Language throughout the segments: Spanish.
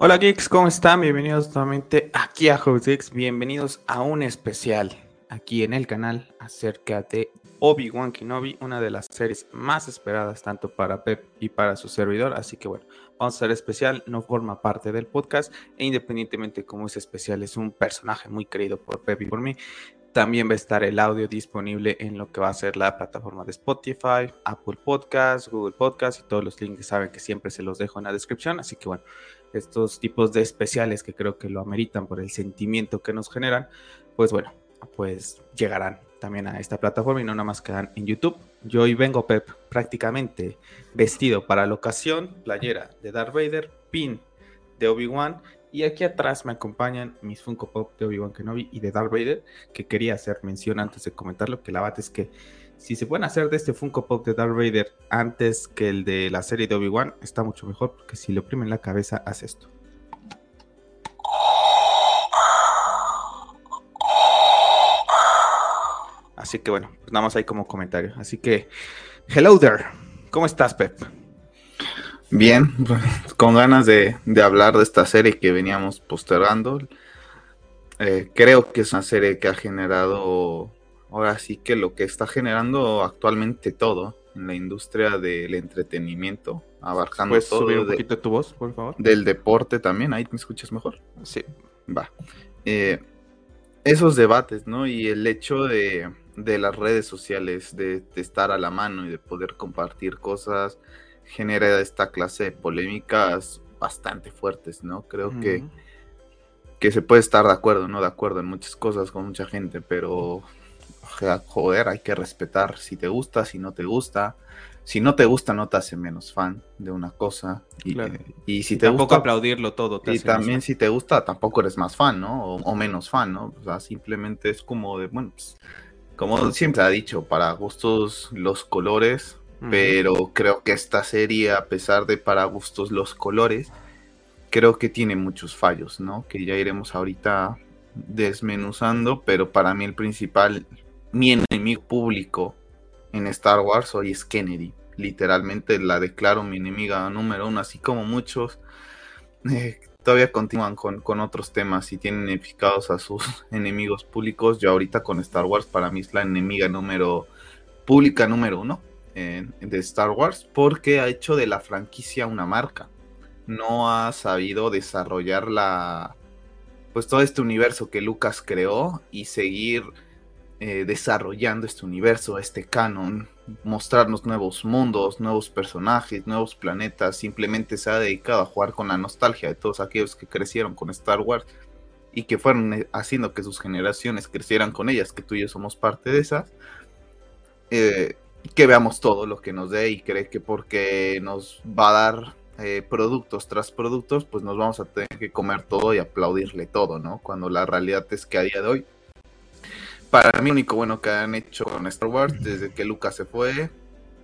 Hola geeks, ¿cómo están? Bienvenidos nuevamente aquí a House Geeks. Bienvenidos a un especial aquí en el canal acerca de Obi-Wan Kenobi, una de las series más esperadas tanto para Pep y para su servidor. Así que bueno, vamos a ser especial, no forma parte del podcast e independientemente como es especial, es un personaje muy querido por Pep y por mí. También va a estar el audio disponible en lo que va a ser la plataforma de Spotify, Apple Podcasts, Google Podcasts y todos los links saben que siempre se los dejo en la descripción. Así que bueno, estos tipos de especiales que creo que lo ameritan por el sentimiento que nos generan, pues bueno, pues llegarán también a esta plataforma y no nada más quedan en YouTube. Yo hoy vengo, Pep, prácticamente vestido para la ocasión, playera de Darth Vader, pin de Obi-Wan y aquí atrás me acompañan mis Funko Pop de Obi-Wan Kenobi y de Darth Vader, que quería hacer mención antes de comentarlo, que la bate es que si se pueden hacer de este Funko Pop de Darth Vader antes que el de la serie de Obi-Wan, está mucho mejor, porque si le oprimen la cabeza, hace esto. Así que bueno, pues nada más ahí como comentario. Así que, hello there. ¿Cómo estás, Pep? Bien, con ganas de, hablar de esta serie que veníamos postergando. Eh, creo que es una serie que ha generado, ahora sí que lo que está generando actualmente todo en la industria del entretenimiento, abarcando ¿Puedes todo. subir un poquito de tu voz, por favor? Del deporte también, ahí me escuchas mejor. Sí. Va. Eh, esos debates, ¿no? Y el hecho de, de las redes sociales, de, de estar a la mano y de poder compartir cosas genera esta clase de polémicas bastante fuertes, ¿no? Creo que, que se puede estar de acuerdo, ¿no? De acuerdo en muchas cosas con mucha gente, pero joder, hay que respetar si te gusta, si no te gusta. Si no te gusta, no te hace menos fan de una cosa. Y, y si te tampoco gusta, aplaudirlo todo. y también si te gusta, tampoco eres más fan, ¿no? O, o, menos fan, ¿no? O sea, simplemente es como de, bueno, pues, como siempre ha dicho, para gustos los colores, pero creo que esta serie, a pesar de para gustos los colores, creo que tiene muchos fallos, ¿no? Que ya iremos ahorita desmenuzando, pero para mí el principal, mi enemigo público en Star Wars hoy es Kennedy. Literalmente la declaro mi enemiga número uno, así como muchos eh, todavía continúan con, con, otros temas y tienen identificados a sus enemigos públicos. Yo ahorita con Star Wars para mí es la enemiga número pública número uno de Star Wars porque ha hecho de la franquicia una marca. No ha sabido desarrollar la pues todo este universo que Lucas creó y seguir eh, desarrollando este universo, este canon, mostrarnos nuevos mundos, nuevos personajes, nuevos planetas. Simplemente se ha dedicado a jugar con la nostalgia de todos aquellos que crecieron con Star Wars y que fueron eh, haciendo que sus generaciones crecieran con ellas, que tú y yo somos parte de esas. Eh, que veamos todo lo que nos dé y cree que porque nos va a dar eh, productos tras productos, pues nos vamos a tener que comer todo y aplaudirle todo, ¿no? Cuando la realidad es que a día de hoy, para mí, lo único bueno que han hecho con Star Wars, desde que Lucas se fue,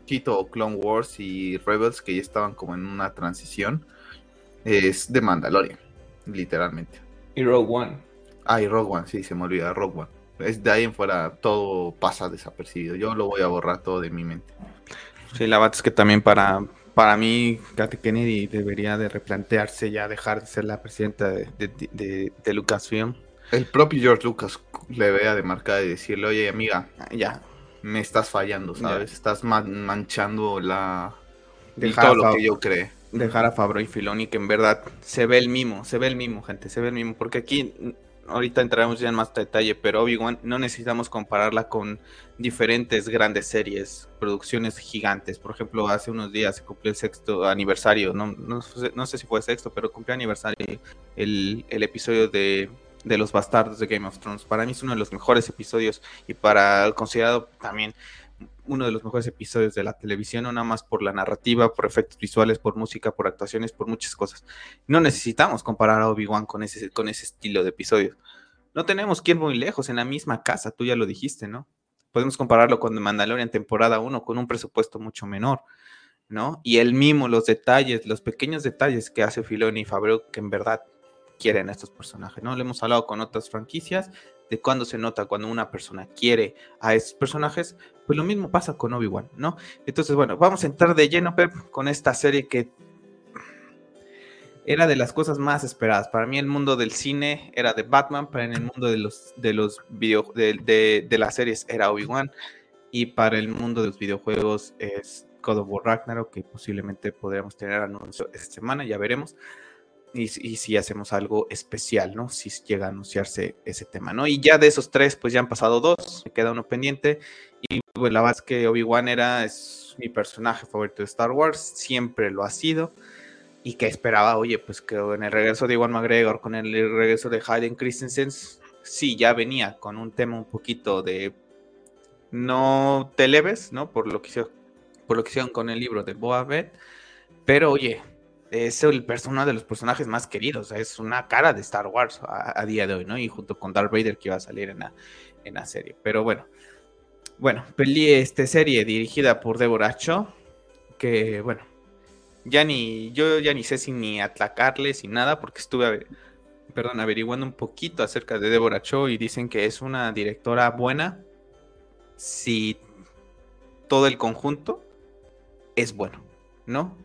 quito Clone Wars y Rebels, que ya estaban como en una transición, es de Mandalorian, literalmente. Y Rogue One. Ah, y Rogue One, sí, se me olvida, Rogue One es de ahí en fuera todo pasa desapercibido. Yo lo voy a borrar todo de mi mente. Sí, la verdad es que también para, para mí, Katy Kennedy debería de replantearse ya dejar de ser la presidenta de, de, de, Lucasfilm. El propio George Lucas le vea de marca y decirle, oye amiga, ya me estás fallando, ¿sabes? Estás manchando la... Dejar todo lo que yo creo. Dejar a Fabro y Filoni que en verdad se ve el mimo, se ve el mimo, gente, se ve el mimo, porque aquí ahorita entraremos ya en más detalle, pero Obi-Wan no necesitamos compararla con diferentes grandes series, producciones gigantes. Por ejemplo, hace unos días se cumplió el sexto aniversario, no, no, no sé si fue sexto, pero cumplió aniversario el, el episodio de, de, Los Bastardos de Game of Thrones. Para mí es uno de los mejores episodios y para considerado también uno de los mejores episodios de la televisión, no nada más por la narrativa, por efectos visuales, por música, por actuaciones, por muchas cosas. No necesitamos comparar a Obi-Wan con ese, con ese estilo de episodios. No tenemos que muy lejos, en la misma casa, tú ya lo dijiste, ¿no? Podemos compararlo con The Mandalorian temporada 1 con un presupuesto mucho menor, ¿no? Y el mimo, los detalles, los pequeños detalles que hace Filoni y Favreau que en verdad quieren a estos personajes, ¿no? Le hemos hablado con otras franquicias de cuándo se nota cuando una persona quiere a estos personajes, pues lo mismo pasa con Obi-Wan, ¿no? Entonces, bueno, vamos a entrar de lleno, Pep, con esta serie que era de las cosas más esperadas. Para mí el mundo del cine era de Batman, para en el mundo de los, de los video, de, de, las series era Obi-Wan, y para el mundo de los videojuegos es God of War Ragnarok, que posiblemente podríamos tener anuncio esta semana, ya veremos. Y, y, si hacemos algo especial, ¿no? Si llega a anunciarse ese tema, ¿no? Y ya de esos tres, pues ya han pasado dos, me queda uno pendiente. Y pues la verdad es que Obi-Wan era es mi personaje favorito de Star Wars, siempre lo ha sido y que esperaba, oye, pues que en el regreso de Iwan McGregor, con el regreso de Hayden Christensen, sí, ya venía con un tema un poquito de no te leves, ¿no? Por lo que hicieron, por lo que hicieron con el libro de Boa Fett, pero oye, es el uno de los personajes más queridos, es una cara de Star Wars a, día de hoy, ¿no? Y junto con Darth Vader que iba a salir en la, en la serie. Pero bueno, bueno, peli este serie dirigida por Deborah Cho, que bueno, ya ni, yo ya ni sé si ni atacarle, sin nada, porque estuve, perdón, averiguando un poquito acerca de Deborah Cho y dicen que es una directora buena si todo el conjunto es bueno, ¿no?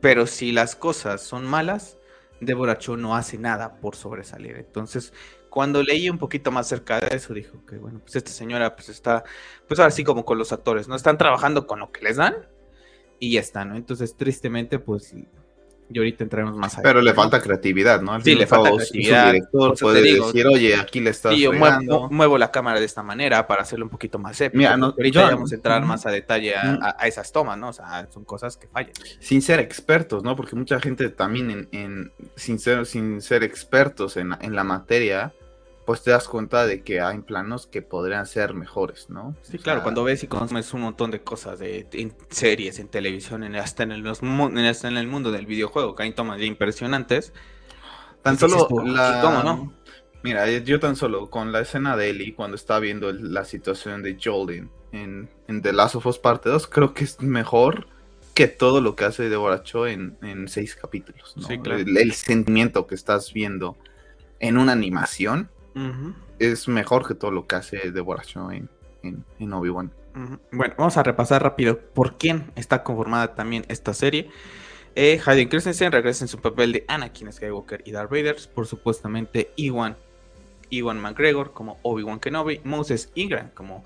Pero si las cosas son malas, Deborah Cho no hace nada por sobresalir. Entonces, cuando leí un poquito más cerca de eso, dijo que, bueno, pues esta señora pues está, pues ahora sí como con los actores, ¿no? Están trabajando con lo que les dan y ya está, ¿no? Entonces, tristemente, pues, y ahorita entraremos más allá. Pero le falta creatividad, ¿no? sí, le falta creatividad. director puede decir, oye, aquí le estás yo muevo, la cámara de esta manera para hacerlo un poquito más épico. Mira, ahorita vamos a entrar más a detalle a, esas tomas, ¿no? O sea, son cosas que fallan. Sin ser expertos, ¿no? Porque mucha gente también, en, sin, ser, sin ser expertos en, en la materia, pues te das cuenta de que hay planos que podrían ser mejores, ¿no? Sí, claro, cuando ves y consumes un montón de cosas de, en series, en televisión, en, hasta, en el, en el mundo del videojuego, que hay tomas impresionantes. Tan solo la... ¿Cómo no? Mira, yo tan solo con la escena de Ellie, cuando está viendo la situación de Jolene en, en, The Last of Us Parte 2, creo que es mejor que todo lo que hace Deborah Cho en, en seis capítulos, ¿no? Sí, claro. el sentimiento que estás viendo en una animación es mejor que todo lo que hace Devoración en, en, Obi-Wan. Bueno, vamos a repasar rápido por quién está conformada también esta serie. Eh, Hayden Christensen regresa en su papel de Anakin Skywalker y Darth Vader, por supuestamente Iwan, Iwan McGregor como Obi-Wan Kenobi, Moses Ingram como,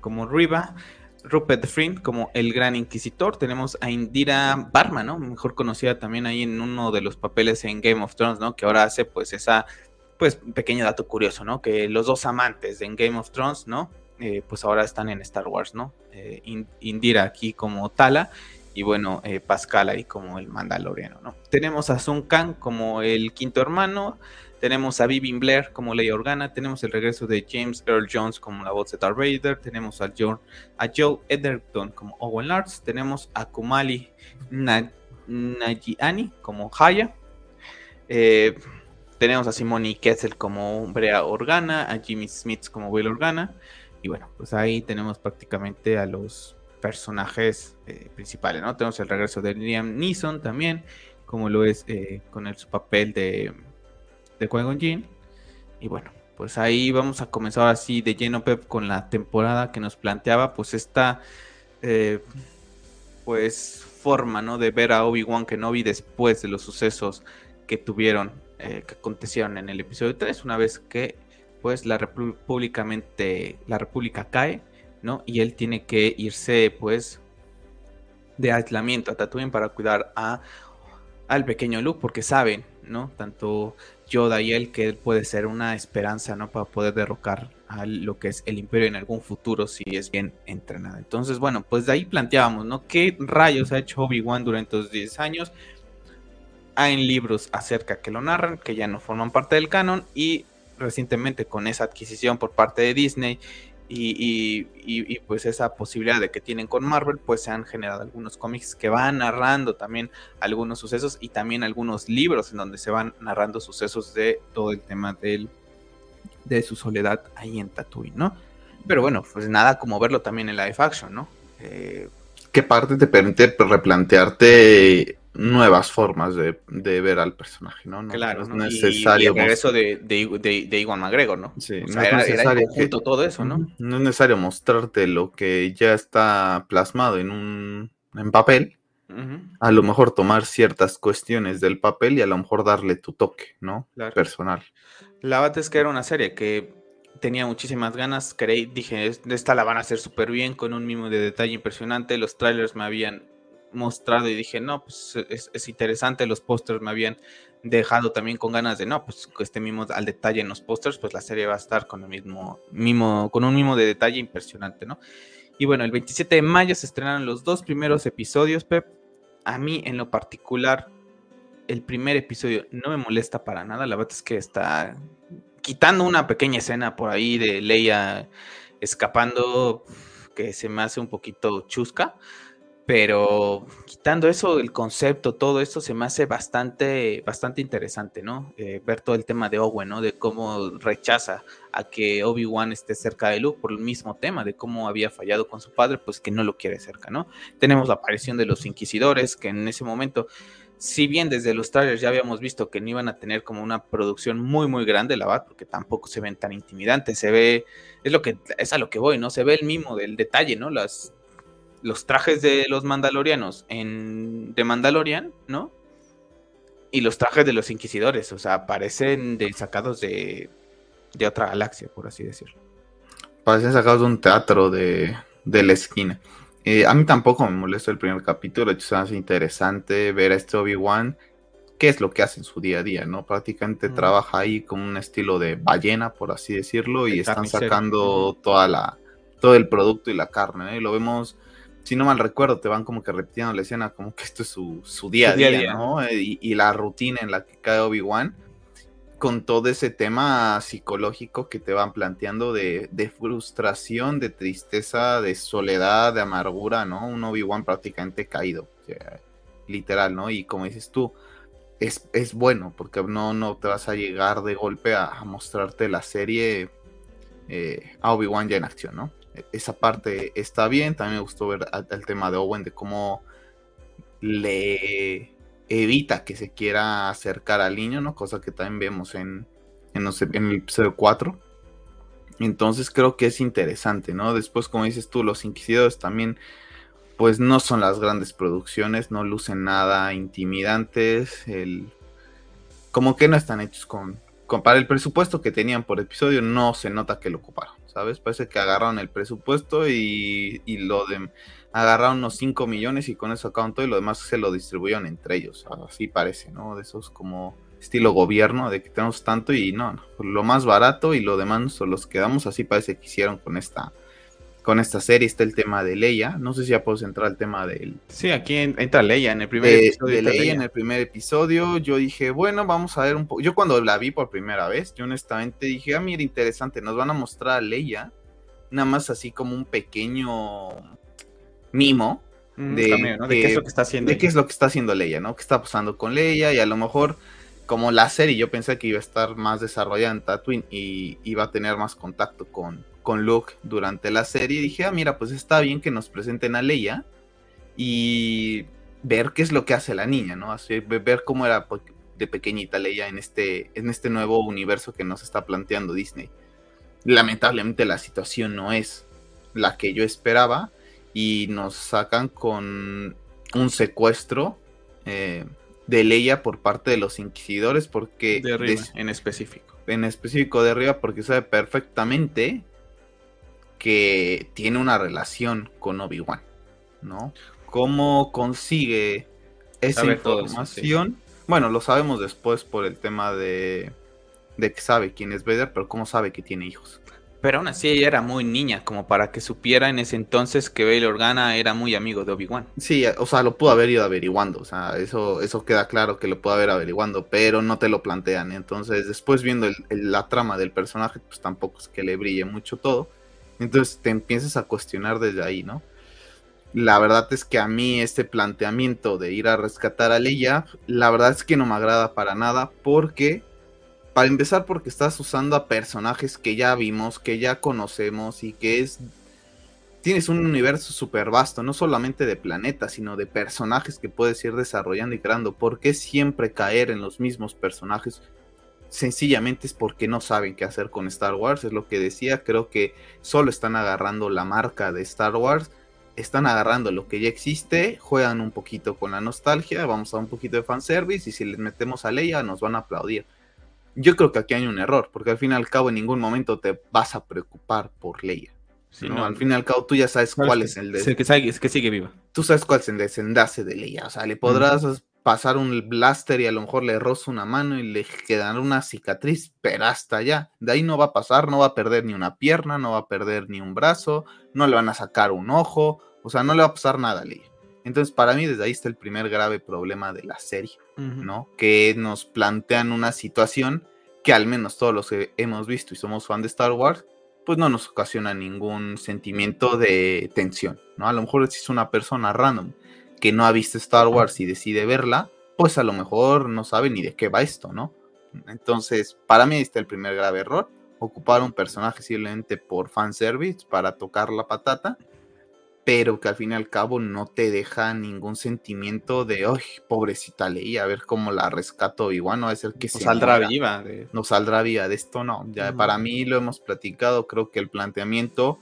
como Riva, Rupert Friend como el Gran Inquisitor, tenemos a Indira Barma, ¿no? Mejor conocida también ahí en uno de los papeles en Game of Thrones, ¿no? Que ahora hace pues esa pues pequeño dato curioso, ¿no? Que los dos amantes en Game of Thrones, ¿no? Eh, pues ahora están en Star Wars, ¿no? Eh, Indira aquí como Tala y bueno, eh, Pascal ahí como el Mandaloriano, ¿no? Tenemos a Sun Kang como el quinto hermano, tenemos a Vivin Blair como Leia Organa, tenemos el regreso de James Earl Jones como la voz de Darth Vader, tenemos a, John, a Joe Edgerton como Owen Lars, tenemos a Kumali Najiani como Haya, eh, tenemos a Simone Kessel como Brea Organa, a Jimmy Smith como Will Organa. Y bueno, pues ahí tenemos prácticamente a los personajes eh, principales, ¿no? Tenemos el regreso de Liam Neeson también, como lo es eh, con el, su papel de, de Qui-Gon Y bueno, pues ahí vamos a comenzar así de lleno, Pep, con la temporada que nos planteaba, pues esta, eh, pues, forma, ¿no? De ver a Obi-Wan Kenobi después de los sucesos que tuvieron eh, que acontecieron en el episodio 3, una vez que pues la república la república cae, ¿no? Y él tiene que irse pues de aislamiento a Tatooine para cuidar a al pequeño Luke porque saben, ¿no? Tanto Yoda y él que él puede ser una esperanza, ¿no? Para poder derrocar a lo que es el imperio en algún futuro si es bien entrenado. Entonces, bueno, pues de ahí planteábamos, ¿no? ¿Qué rayos ha hecho Obi-Wan durante estos 10 años? Hay libros acerca que lo narran, que ya no forman parte del canon, y recientemente con esa adquisición por parte de Disney y, pues esa posibilidad de que tienen con Marvel, pues se han generado algunos cómics que van narrando también algunos sucesos y también algunos libros en donde se van narrando sucesos de todo el tema de su soledad ahí en Tatooine, ¿no? Pero bueno, pues nada como verlo también en live action, ¿no? Eh, ¿Qué parte te permite replantearte nuevas formas de, ver al personaje, ¿no? claro, es necesario. Y, el regreso de, de, Iwan McGregor, ¿no? Sí, no es necesario todo eso, ¿no? No es necesario mostrarte lo que ya está plasmado en un en papel a lo mejor tomar ciertas cuestiones del papel y a lo mejor darle tu toque, ¿no? Personal. La verdad es que era una serie que tenía muchísimas ganas, creí, dije, esta la van a hacer súper bien, con un mimo de detalle impresionante, los trailers me habían mostrado y dije, no, pues es, interesante, los pósters me habían dejado también con ganas de, no, pues este mimo al detalle en los pósters, pues la serie va a estar con el mismo mimo, con un mimo de detalle impresionante, ¿no? Y bueno, el 27 de mayo se estrenaron los dos primeros episodios, Pep. A mí, en lo particular, el primer episodio no me molesta para nada. La verdad es que está quitando una pequeña escena por ahí de Leia escapando, que se me hace un poquito chusca. Pero quitando eso, el concepto, todo esto se me hace bastante, bastante interesante, ¿no? Eh, ver todo el tema de Owen, ¿no? De cómo rechaza a que Obi-Wan esté cerca de Luke por el mismo tema, de cómo había fallado con su padre, pues que no lo quiere cerca, ¿no? Tenemos la aparición de los inquisidores, que en ese momento, si bien desde los trailers ya habíamos visto que no iban a tener como una producción muy, muy grande, la verdad, porque tampoco se ven tan intimidantes, se ve, es lo que, es a lo que voy, ¿no? Se ve el mismo del detalle, ¿no? Las los trajes de los mandalorianos en de Mandalorian, ¿no? Y los trajes de los inquisidores, o sea, parecen de, sacados de, de otra galaxia, por así decirlo. Parecen sacados de un teatro de, de la esquina. Eh, a mí tampoco me molesta el primer capítulo, de hecho se hace interesante ver a este Obi-Wan, qué es lo que hace en su día a día, ¿no? Prácticamente trabaja ahí con un estilo de ballena, por así decirlo, y están sacando toda la, todo el producto y la carne, ¿no? Y lo vemos si no mal recuerdo, te van como que repitiendo la escena, como que esto es su, día a día, ¿no? Y, la rutina en la que cae Obi-Wan, con todo ese tema psicológico que te van planteando de, frustración, de tristeza, de soledad, de amargura, ¿no? Un Obi-Wan prácticamente caído, literal, ¿no? Y como dices tú, es, es, bueno, porque no, no te vas a llegar de golpe a, mostrarte la serie eh, a Obi-Wan ya en acción, ¿no? Esa parte está bien. También me gustó ver el tema de Owen, de cómo le evita que se quiera acercar al niño, ¿no? Cosa que también vemos en, en, el episodio 4. Entonces creo que es interesante, ¿no? Después, como dices tú, los Inquisidores también, pues no son las grandes producciones, no lucen nada intimidantes, el... como que no están hechos con, con... Para el presupuesto que tenían por episodio, no se nota que lo ocuparon. ¿Sabes? Parece que agarraron el presupuesto y, lo de agarraron unos 5 millones y con eso acaban todo y lo demás se lo distribuyeron entre ellos. Así parece, ¿no? De esos como estilo gobierno, de que tenemos tanto y no, no lo más barato y lo demás nos los quedamos. Así parece que hicieron con esta, con esta serie está el tema de Leia. No sé si ya puedo entrar al tema del. Sí, aquí entra Leia en el primer episodio. De Leia, en el primer episodio. Yo dije, bueno, vamos a ver un poco. Yo cuando la vi por primera vez, yo honestamente dije, ah, mira, interesante, nos van a mostrar a Leia. Nada más así como un pequeño mimo. Mm, de, qué es lo que está haciendo. De qué es lo que está haciendo Leia, ¿no? ¿Qué está pasando con Leia? Y a lo mejor como la serie yo pensé que iba a estar más desarrollada en Tatooine y iba a tener más contacto con, con Luke durante la serie. dije, ah, mira, pues está bien que nos presenten a Leia y ver qué es lo que hace la niña, ¿no? Así, ver cómo era de pequeñita Leia en este, en este nuevo universo que nos está planteando Disney. Lamentablemente la situación no es la que yo esperaba y nos sacan con un secuestro eh, de Leia por parte de los inquisidores porque... De en específico. En específico de arriba porque sabe perfectamente que tiene una relación con Obi-Wan, ¿no? ¿Cómo consigue esa información? Bueno, lo sabemos después por el tema de, de que sabe quién es Vader, pero ¿cómo sabe que tiene hijos? Pero aún así ella era muy niña, como para que supiera en ese entonces que Bail Organa era muy amigo de Obi-Wan. Sí, o sea, lo pudo haber ido averiguando, o sea, eso, eso queda claro que lo pudo haber averiguando, pero no te lo plantean. Entonces, después viendo la trama del personaje, pues tampoco es que le brille mucho todo. Entonces te empiezas a cuestionar desde ahí, ¿no? La verdad es que a mí este planteamiento de ir a rescatar a Leia, la verdad es que no me agrada para nada porque, para empezar, porque estás usando a personajes que ya vimos, que ya conocemos y que es... Tienes un universo súper vasto, no solamente de planetas, sino de personajes que puedes ir desarrollando y creando. ¿Por qué siempre caer en los mismos personajes? Sencillamente es porque no saben qué hacer con Star Wars, es lo que decía, creo que solo están agarrando la marca de Star Wars están agarrando lo que ya existe, juegan un poquito con la nostalgia, vamos a un poquito de fanservice y si les metemos a Leia nos van a aplaudir. Yo creo que aquí hay un error, porque al fin y al cabo en ningún momento te vas a preocupar por Leia. ¿no? al fin y al cabo tú ya sabes cuál es el de... que, que sigue viva. Tú sabes cuál es el desenlace de Leia. O sea, le podrás pasar un blaster y a lo mejor le roza una mano y le quedará una cicatriz, pero hasta allá. De ahí no va a pasar, no va a perder ni una pierna, no va a perder ni un brazo, no le van a sacar un ojo, o sea, no le va a pasar nada a Leia. Entonces, para mí, desde ahí está el primer grave problema de la serie, ¿no? Que nos plantean una situación que al menos todos los que hemos visto y somos fan de Star Wars, pues no nos ocasiona ningún sentimiento de tensión, ¿no? A lo mejor es una persona random que no ha visto Star Wars y decide verla, pues a lo mejor no sabe ni de qué va esto, ¿no? Entonces, para mí está el primer grave error, ocupar un personaje simplemente por fanservice para tocar la patata pero que al fin y al cabo no te deja ningún sentimiento de, ay, pobrecita Leia, a ver cómo la rescato igual, no a ser que no saldrá viva. No saldrá viva de esto, no. Ya para mí lo hemos platicado, creo que el planteamiento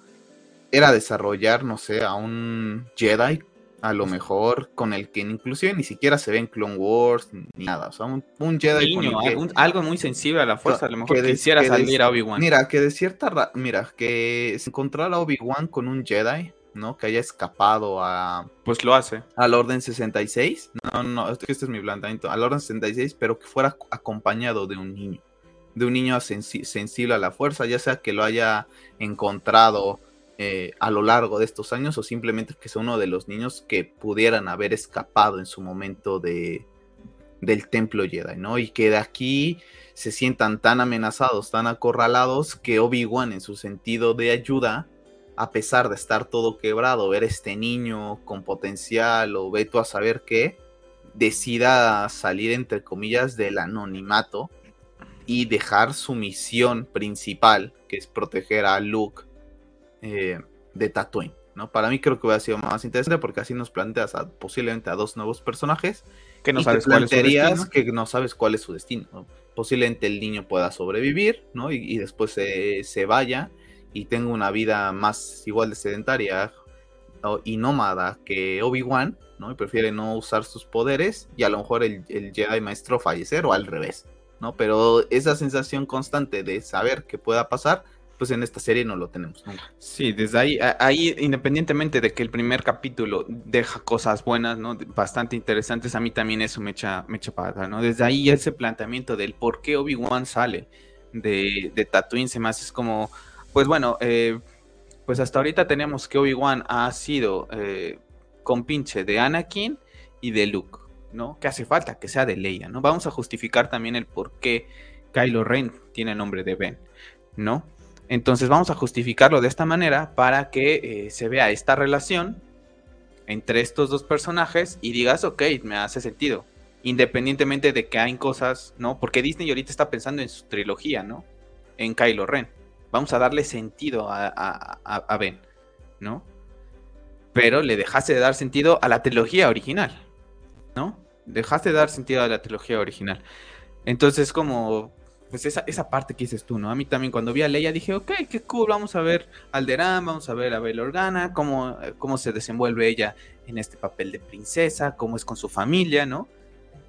era desarrollar, no sé, a un Jedi, a lo mejor con el que inclusive ni siquiera se ve en Clone Wars ni nada, o sea, un, Jedi algo muy sensible a la fuerza, a lo mejor que quisiera salir a Obi-Wan. Mira, que de cierta, mira, que se encontrara Obi-Wan con un Jedi ¿no? Que haya escapado a... Pues lo hace. Al Orden 66. No, no, este, es mi planteamiento. Al Orden 66, pero que fuera acompañado de un niño. De un niño sensible a la fuerza, ya sea que lo haya encontrado eh, a lo largo de estos años o simplemente que sea uno de los niños que pudieran haber escapado en su momento de, del templo Jedi, ¿no? Y que de aquí se sientan tan amenazados, tan acorralados, que Obi-Wan en su sentido de ayuda a pesar de estar todo quebrado, ver este niño con potencial o ve tú a saber qué, decida salir entre comillas del anonimato y dejar su misión principal, que es proteger a Luke eh, de Tatooine. ¿no? Para mí creo que hubiera sido más interesante porque así nos planteas posiblemente a dos nuevos personajes que no sabes cuál es su destino. que no sabes cuál es su destino. Posiblemente el niño pueda sobrevivir ¿no? y, después se, se vaya y tengo una vida más igual de sedentaria y nómada que Obi-Wan, ¿no? Y prefiere no usar sus poderes y a lo mejor el, el, Jedi maestro fallecer o al revés, ¿no? Pero esa sensación constante de saber que pueda pasar, pues en esta serie no lo tenemos nunca. Sí, desde ahí, ahí independientemente de que el primer capítulo deja cosas buenas, ¿no? Bastante interesantes, a mí también eso me echa, me echa para ¿no? Desde ahí ese planteamiento del por qué Obi-Wan sale de, de Tatooine se es como pues bueno, eh, pues hasta ahorita tenemos que Obi-Wan ha sido eh, compinche de Anakin y de Luke, ¿no? Que hace falta que sea de Leia, ¿no? Vamos a justificar también el por qué Kylo Ren tiene el nombre de Ben, ¿no? Entonces vamos a justificarlo de esta manera para que eh, se vea esta relación entre estos dos personajes y digas, ok, me hace sentido. Independientemente de que hay cosas, ¿no? Porque Disney ahorita está pensando en su trilogía, ¿no? En Kylo Ren vamos a darle sentido a, Ben, ¿no? Pero le dejaste de dar sentido a la trilogía original, ¿no? Dejaste de dar sentido a la trilogía original. Entonces, como, pues esa, esa parte que dices tú, ¿no? A mí también cuando vi a Leia dije, ok, qué cool, vamos a ver Alderán, vamos a ver a Bel Organa, cómo, cómo se desenvuelve ella en este papel de princesa, cómo es con su familia, ¿no?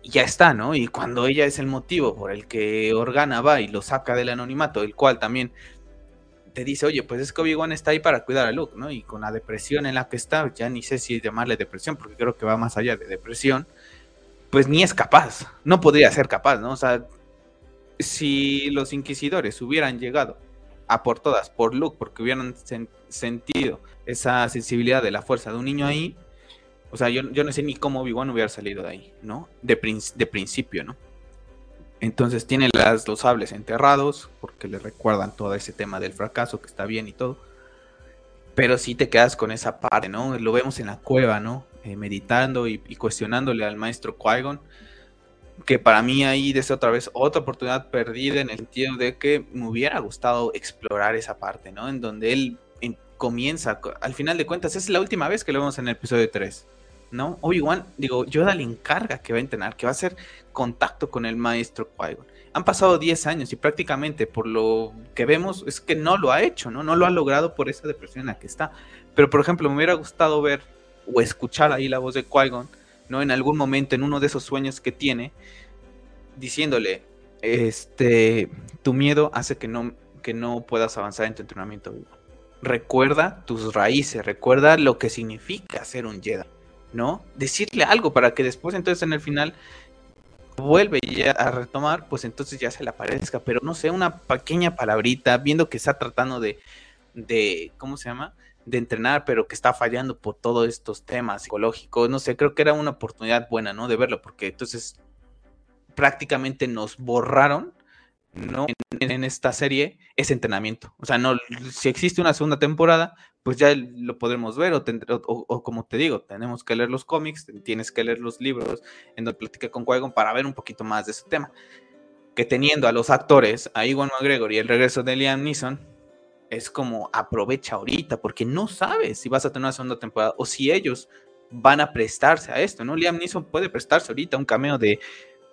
y ya está, ¿no? Y cuando ella es el motivo por el que Organa va y lo saca del anonimato, el cual también te dice, oye, pues es que Obi-Wan está ahí para cuidar a Luke, ¿no? Y con la depresión en la que está, ya ni sé si llamarle depresión, porque creo que va más allá de depresión, pues ni es capaz, no podría ser capaz, ¿no? O sea, si los inquisidores hubieran llegado a por todas, por Luke, porque hubieran sentido esa sensibilidad de la fuerza de un niño ahí, o sea, yo, yo no sé ni cómo Obi-Wan hubiera salido de ahí, ¿no? De, de principio, ¿no? Entonces tiene las, los sables enterrados, porque le recuerdan todo ese tema del fracaso, que está bien y todo. Pero sí te quedas con esa parte, ¿no? Lo vemos en la cueva, ¿no? Eh, meditando y, cuestionándole al maestro qui que para mí ahí desde otra vez otra oportunidad perdida en el sentido de que me hubiera gustado explorar esa parte, ¿no? En donde él comienza, al final de cuentas, es la última vez que lo vemos en el episodio 3, ¿no? Obi-Wan, digo, Yoda le encarga que va a entrenar, que va a hacer contacto con el maestro Qui-Gon. Han pasado 10 años y prácticamente por lo que vemos es que no lo ha hecho, ¿no? No lo ha logrado por esa depresión en la que está. Pero, por ejemplo, me hubiera gustado ver o escuchar ahí la voz de Qui-Gon, En algún momento, en uno de esos sueños que tiene, diciéndole, este, tu miedo hace que no, que no puedas avanzar en tu entrenamiento. Recuerda tus raíces, recuerda lo que significa ser un Jedi, ¿no? Decirle algo para que después, entonces, en el final, vuelve ya a retomar, pues entonces ya se le aparezca, pero no sé, una pequeña palabrita, viendo que está tratando de, de, ¿cómo se llama? De entrenar, pero que está fallando por todos estos temas psicológicos. No sé, creo que era una oportunidad buena, ¿no? De verlo, porque entonces prácticamente nos borraron, ¿no? En, esta serie ese entrenamiento. O sea, no, si existe una segunda temporada, pues ya lo podremos ver, o, o, como te digo, tenemos que leer los cómics, tienes que leer los libros en donde platica con qui para ver un poquito más de ese tema. Que teniendo a los actores, a Iwan McGregor y el regreso de Liam Neeson, es como aprovecha ahorita, porque no sabes si vas a tener una segunda temporada o si ellos van a prestarse a esto, ¿no? Liam Neeson puede prestarse ahorita un cameo de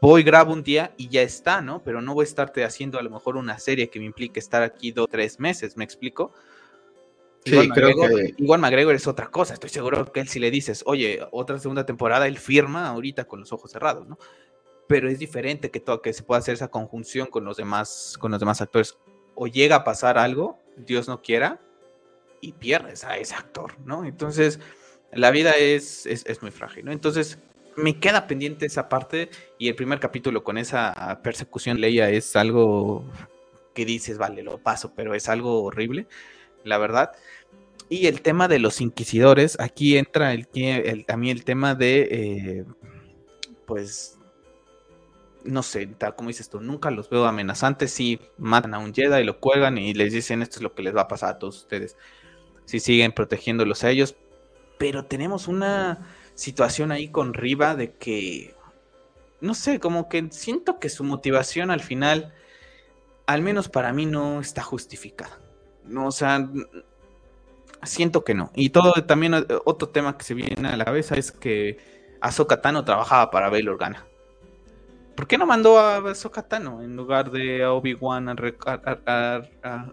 voy, grabo un día y ya está, ¿no? Pero no voy a estarte haciendo a lo mejor una serie que me implique estar aquí dos o tres meses, ¿me explico? Sí, igual creo que... Igual McGregor es otra cosa, estoy seguro que él si le dices, oye, otra segunda temporada, él firma ahorita con los ojos cerrados, ¿no? Pero es diferente que, todo, que se pueda hacer esa conjunción con los demás, con los demás actores. O llega a pasar algo Dios no quiera, y pierdes a ese actor, ¿no? Entonces, la vida es, es, muy frágil, ¿no? Entonces, me queda pendiente esa parte y el primer capítulo con esa persecución Leia es algo que dices, vale, lo paso, pero es algo horrible, la verdad. Y el tema de los inquisidores, aquí entra el, el también el tema de, eh, pues, no sé, tal como dices tú, nunca los veo amenazantes. Si matan a un Jedi y lo cuelgan y les dicen esto es lo que les va a pasar a todos ustedes. Si siguen protegiéndolos a ellos. Pero tenemos una situación ahí con Riva de que, no sé, como que siento que su motivación al final, al menos para mí, no está justificada. No, o sea, siento que no. Y todo también otro tema que se viene a la cabeza es que Ahsoka Tano trabajaba para Bail Organa. ¿Por qué no mandó a Sokatano en lugar de a Obi-Wan a,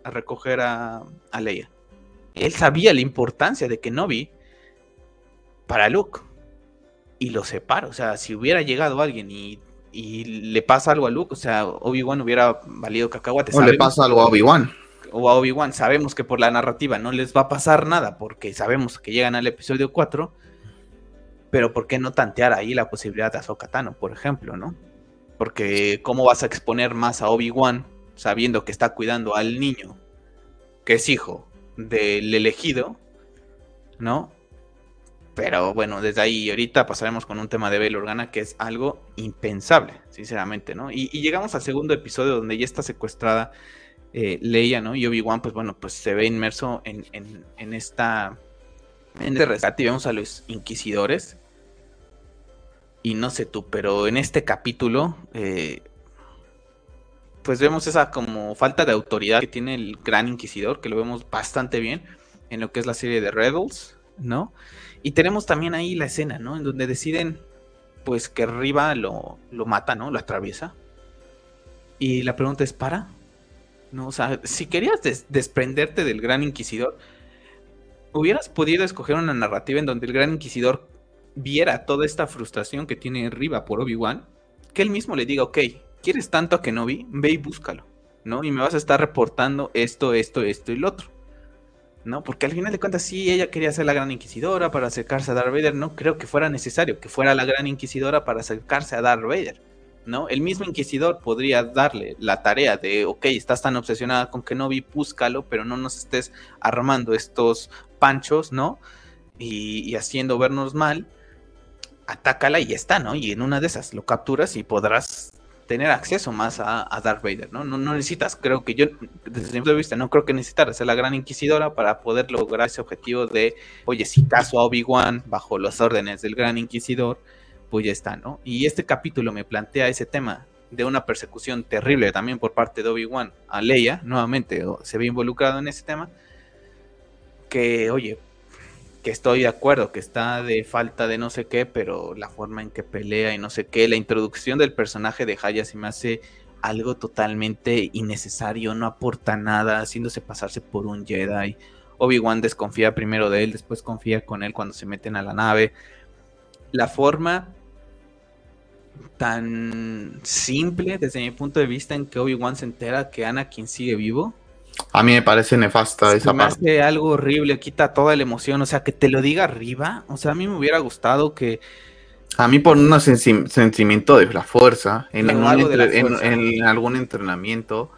recoger a, Leia? Él sabía la importancia de Kenobi para Luke y lo separa. O sea, si hubiera llegado alguien y, le pasa algo a Luke, o sea, Obi-Wan hubiera valido cacahuate. O le pasa algo a Obi-Wan. O a Obi-Wan. Sabemos que por la narrativa no les va a pasar nada porque sabemos que llegan al episodio 4. Pero ¿por qué no tantear ahí la posibilidad de Ahsoka por ejemplo, no? Porque ¿cómo vas a exponer más a Obi-Wan sabiendo que está cuidando al niño, que es hijo del elegido, ¿no? Pero bueno, desde ahí ahorita pasaremos con un tema de Bail Organa que es algo impensable, sinceramente, ¿no? Y, llegamos al segundo episodio donde ya está secuestrada eh, Leia, ¿no? Y Obi-Wan, pues bueno, pues se ve inmerso en, en esta... En este rescate y vemos a los inquisidores y no sé tú, pero en este capítulo, eh, pues vemos esa como falta de autoridad que tiene el gran inquisidor, que lo vemos bastante bien en lo que es la serie de Rebels, ¿no? Y tenemos también ahí la escena, ¿no? En donde deciden, pues, que Riva lo, lo mata, ¿no? Lo atraviesa. Y la pregunta es, ¿para? ¿No? O sea, si querías desprenderte del gran inquisidor, hubieras podido escoger una narrativa en donde el gran inquisidor viera toda esta frustración que tiene Riva por Obi-Wan, que él mismo le diga, ok, ¿quieres tanto a Kenobi? Ve y búscalo, ¿no? Y me vas a estar reportando esto, esto, esto y lo otro, ¿no? Porque al final de cuentas, sí, ella quería ser la gran inquisidora para acercarse a Darth Vader, no creo que fuera necesario que fuera la gran inquisidora para acercarse a Darth Vader, ¿no? El mismo inquisidor podría darle la tarea de, ok, estás tan obsesionada con Kenobi, búscalo, pero no nos estés armando estos panchos, ¿no? y haciendo vernos mal atácala y está, ¿no? Y en una de esas lo capturas y podrás tener acceso más a, Darth Vader, ¿no? ¿no? necesitas, creo que yo, desde mi punto de vista, no creo que necesitas ser la gran inquisidora para poder lograr ese objetivo de, oye, si caso a Obi-Wan bajo las órdenes del gran inquisidor, pues ya está, ¿no? Y este capítulo me plantea ese tema de una persecución terrible también por parte de Obi-Wan a Leia, nuevamente se ve involucrado en ese tema, que, oye, que estoy de acuerdo, que está de falta de no sé qué, pero la forma en que pelea y no sé qué, la introducción del personaje de Haya se me hace algo totalmente innecesario, no aporta nada, haciéndose pasarse por un Jedi. Obi-Wan desconfía primero de él, después confía con él cuando se meten a la nave. La forma tan simple desde mi punto de vista en que Obi-Wan se entera que Anakin sigue vivo. A mí me parece nefasta esa me Hace algo horrible, quita toda la emoción, o sea, que te lo diga arriba, o sea, a mí me hubiera gustado que... A mí por un sentimiento de la fuerza, en, en algún entrenamiento,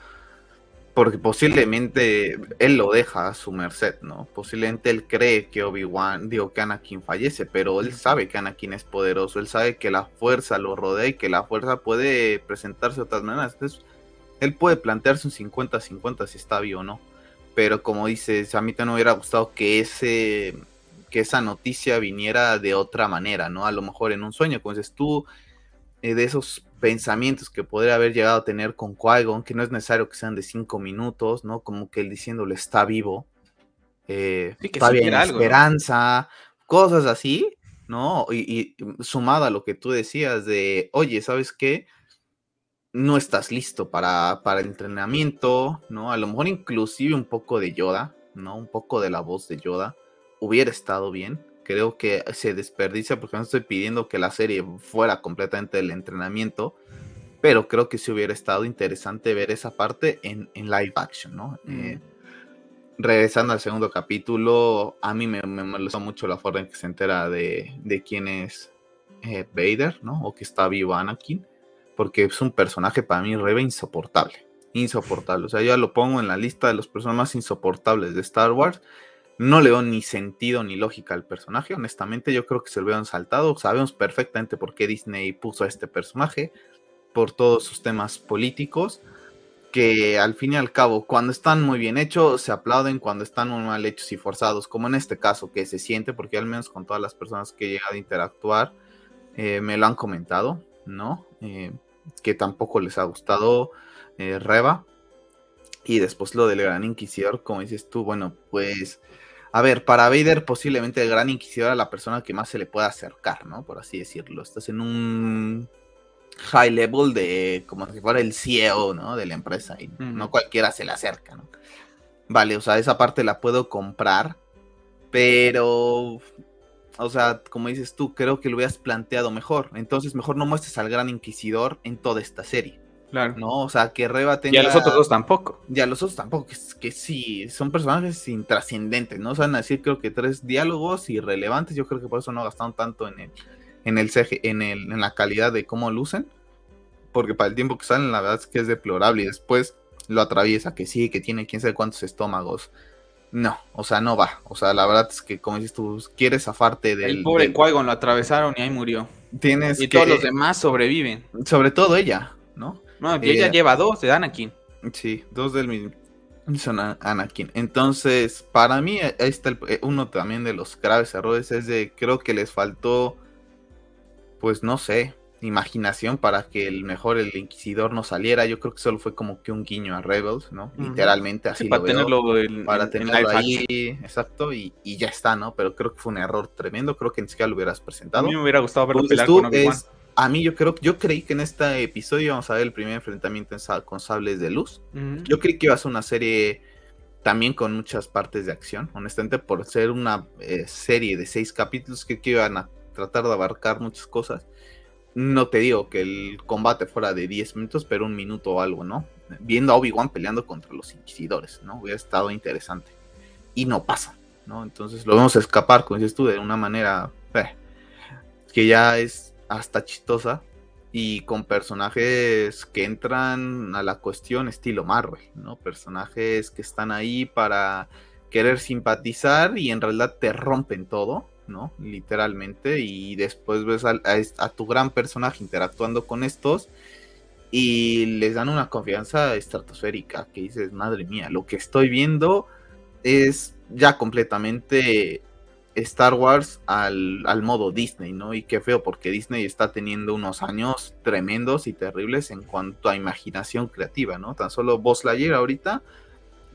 porque posiblemente él lo deja a su merced, ¿no? Posiblemente él cree que Obi-Wan, digo que Anakin fallece, pero él sabe que Anakin es poderoso, él sabe que la fuerza lo rodea y que la fuerza puede presentarse de otras maneras. Entonces, él puede plantearse un 50-50 si está vivo o no. Pero como dices, a mí te no hubiera gustado que ese que esa noticia viniera de otra manera, ¿no? A lo mejor en un sueño, como dices tú, eh, de esos pensamientos que podría haber llegado a tener con qui que no es necesario que sean de cinco minutos, ¿no? Como que él diciéndole está vivo, eh, está bien, esperanza, cosas así, ¿no? Y, sumado a lo que tú decías de, oye, ¿sabes qué? No estás listo para, para el entrenamiento, ¿no? A lo mejor inclusive un poco de Yoda, ¿no? Un poco de la voz de Yoda hubiera estado bien creo que se desperdicia porque no estoy pidiendo que la serie fuera completamente del entrenamiento, pero creo que sí hubiera estado interesante ver esa parte en, live action, ¿no? Eh, regresando al segundo capítulo, a mí me, me, molestó mucho la forma en que se entera de, de quién es eh, Vader, ¿no? O que está vivo Anakin, porque es un personaje para mí re insoportable. Insoportable. O sea, yo lo pongo en la lista de los personajes más insoportables de Star Wars no le veo ni sentido ni lógica al personaje. Honestamente, yo creo que se lo habían saltado. Sabemos perfectamente por qué Disney puso a este personaje, por todos sus temas políticos, que al fin y al cabo, cuando están muy bien hechos, se aplauden, cuando están muy mal hechos y forzados, como en este caso, que se siente, porque al menos con todas las personas que he llegado a interactuar, eh, me lo han comentado, ¿no? Eh, que tampoco les ha gustado eh, Reba. Y después lo del Gran Inquisidor, como dices tú, bueno, pues a ver, para Vader posiblemente el Gran Inquisidor era la persona que más se le pueda acercar, ¿no? Por así decirlo. Estás en un high level de como si fuera el CEO, ¿no? De la empresa y no cualquiera se le acerca, ¿no? Vale, o sea, esa parte la puedo comprar, pero, o sea, como dices tú, creo que lo hubieras planteado mejor. Entonces, mejor no muestres al Gran Inquisidor en toda esta serie. Claro. ¿No? O sea, que Reba tenga. Y a los otros dos tampoco. Y a los otros tampoco, que, que sí, son personajes intrascendentes, ¿no? O sea, van a decir, creo que tres diálogos irrelevantes. Yo creo que por eso no gastaron tanto en el, en el CG, en, el, en la calidad de cómo lucen. Porque para el tiempo que salen, la verdad es que es deplorable. Y después lo atraviesa, que sí, que tiene quién sabe cuántos estómagos. No, o sea, no va. O sea, la verdad es que, como dices tú, quieres zafarte del. El pobre del... lo atravesaron y ahí murió. Tienes y todos los demás sobreviven. Sobre todo ella, ¿no? No, ella eh, lleva dos de Anakin. Sí, dos del mismo. Son Anakin. Entonces, para mí, ahí está eh, uno también de los graves errores. Es de, creo que les faltó, pues no sé, imaginación para que el mejor, el Inquisidor, no saliera. Yo creo que solo fue como que un guiño a Rebels, ¿no? Literalmente así para tenerlo para tenerlo ahí, exacto, y, ya está, ¿no? Pero creo que fue un error tremendo. Creo que ni siquiera lo hubieras presentado. A mí me hubiera gustado verlo pelear con Obi-Wan a mí yo creo, yo creí que en este episodio vamos a ver el primer enfrentamiento con sables de luz. Yo creí que iba a ser una serie también con muchas partes de acción, honestamente, por ser una eh, serie de seis capítulos que iban a tratar de abarcar muchas cosas. No te digo que el combate fuera de 10 minutos, pero un minuto o algo, ¿no? Viendo a Obi-Wan peleando contra los inquisidores, ¿no? Hubiera estado interesante. Y no pasa, ¿no? Entonces lo vamos a escapar, como dices tú, de una manera eh, que ya es hasta chistosa y con personajes que entran a la cuestión estilo Marvel, ¿no? Personajes que están ahí para querer simpatizar y en realidad te rompen todo, ¿no? Literalmente y después ves a, tu gran personaje interactuando con estos y les dan una confianza estratosférica que dices, madre mía, lo que estoy viendo es ya completamente Star Wars al, modo Disney, ¿no? Y qué feo, porque Disney está teniendo unos años tremendos y terribles en cuanto a imaginación creativa, ¿no? Tan solo Buzz Lightyear ahorita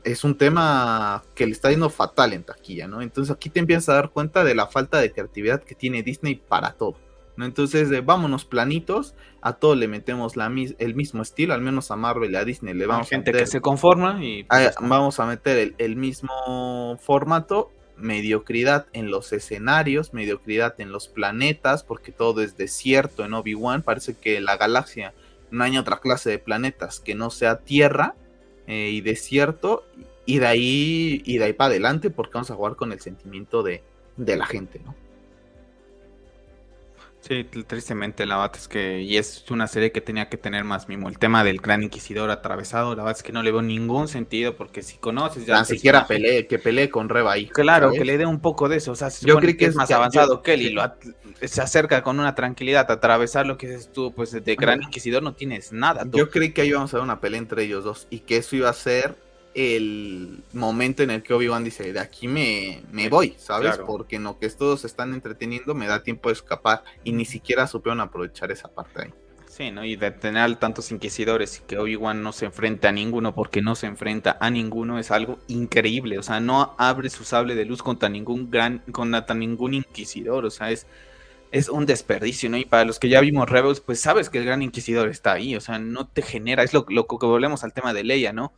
es un tema que le está yendo fatal en taquilla, ¿no? Entonces aquí te empiezas a dar cuenta de la falta de creatividad que tiene Disney para todo. ¿no? Entonces, vámonos planitos, a todo le metemos la, el mismo estilo, al menos a Marvel y a Disney le vamos Hay gente que se conforma y pues, vamos a meter el, mismo formato, mediocridad en los escenarios, mediocridad en los planetas, porque todo es desierto en Obi-Wan, parece que la galaxia no hay otra clase de planetas que no sea tierra eh, y desierto, y de ahí, y de ahí para adelante, porque vamos a jugar con el sentimiento de, de la gente, ¿no? Sí, tristemente la verdad es que y es una serie que tenía que tener más mimo. El tema del gran inquisidor atravesado, la verdad es que no le veo ningún sentido porque si conoces ya... Ni siquiera pelee, que pelee con Reba ahí. Claro, que le dé un poco de eso. O sea, yo creo que, es más avanzado que él y lo se acerca con una tranquilidad a atravesar lo que es tú, pues de gran inquisidor no tienes nada. Yo creí que ahí íbamos a ver una pelea entre ellos dos y que eso iba a ser el momento en el que Obi-Wan dice, de aquí me, me voy, ¿sabes? Porque en lo que estos están entreteniendo me da tiempo de escapar y ni siquiera supieron aprovechar esa parte ahí. Sí, ¿no? Y de tener tantos inquisidores y que Obi-Wan no se enfrenta a ninguno porque no se enfrenta a ninguno es algo increíble. O sea, no abre su sable de luz contra ningún gran, contra ningún inquisidor. O sea, es, es un desperdicio, ¿no? Y para los que ya vimos Rebels, pues sabes que el gran inquisidor está ahí. O sea, no te genera, es lo, lo que volvemos al tema de Leia, ¿no?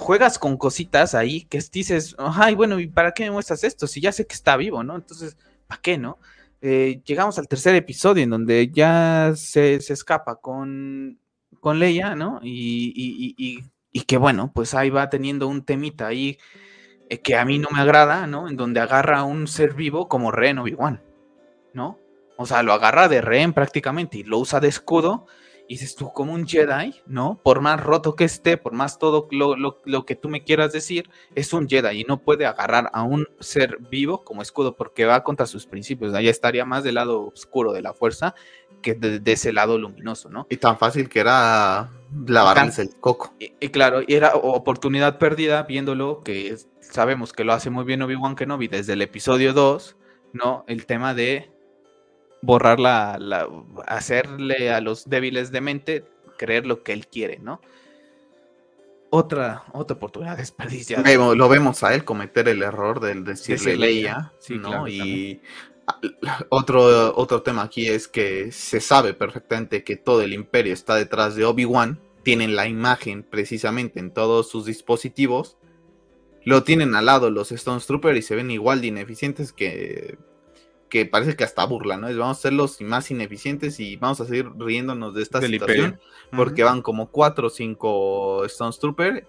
Juegas con cositas ahí que dices, ay, bueno, ¿y para qué me muestras esto? Si ya sé que está vivo, ¿no? Entonces, ¿para qué, no? Eh, llegamos al tercer episodio en donde ya se, escapa con, con Leia, ¿no? Y, y, que bueno, pues ahí va teniendo un temita ahí eh, que a mí no me agrada, ¿no? En donde agarra a un ser vivo como Ren Obi-Wan, ¿no? O sea, lo agarra de rehén prácticamente y lo usa de escudo y dices tú, como un Jedi, ¿no? Por más roto que esté, por más todo lo, que tú me quieras decir, es un Jedi y no puede agarrar a un ser vivo como escudo porque va contra sus principios. Ahí estaría más del lado oscuro de la fuerza que de, ese lado luminoso, ¿no? Y tan fácil que era lavarse el coco. Y, y, claro, y era oportunidad perdida viéndolo, que sabemos que lo hace muy bien Obi-Wan Kenobi desde el episodio 2, ¿no? El tema de borrar la, hacerle a los débiles de mente creer lo que él quiere, ¿no? Otra, otra oportunidad desperdiciada. lo vemos a él cometer el error del decirle Leia, ¿no? y otro, otro tema aquí es que se sabe perfectamente que todo el imperio está detrás de Obi-Wan, tienen la imagen precisamente en todos sus dispositivos, lo tienen al lado los Stone Troopers y se ven igual de ineficientes que que parece que hasta burla, ¿no? Es vamos a ser los más ineficientes y vamos a seguir riéndonos de esta situación porque van como cuatro o cinco Stone Trooper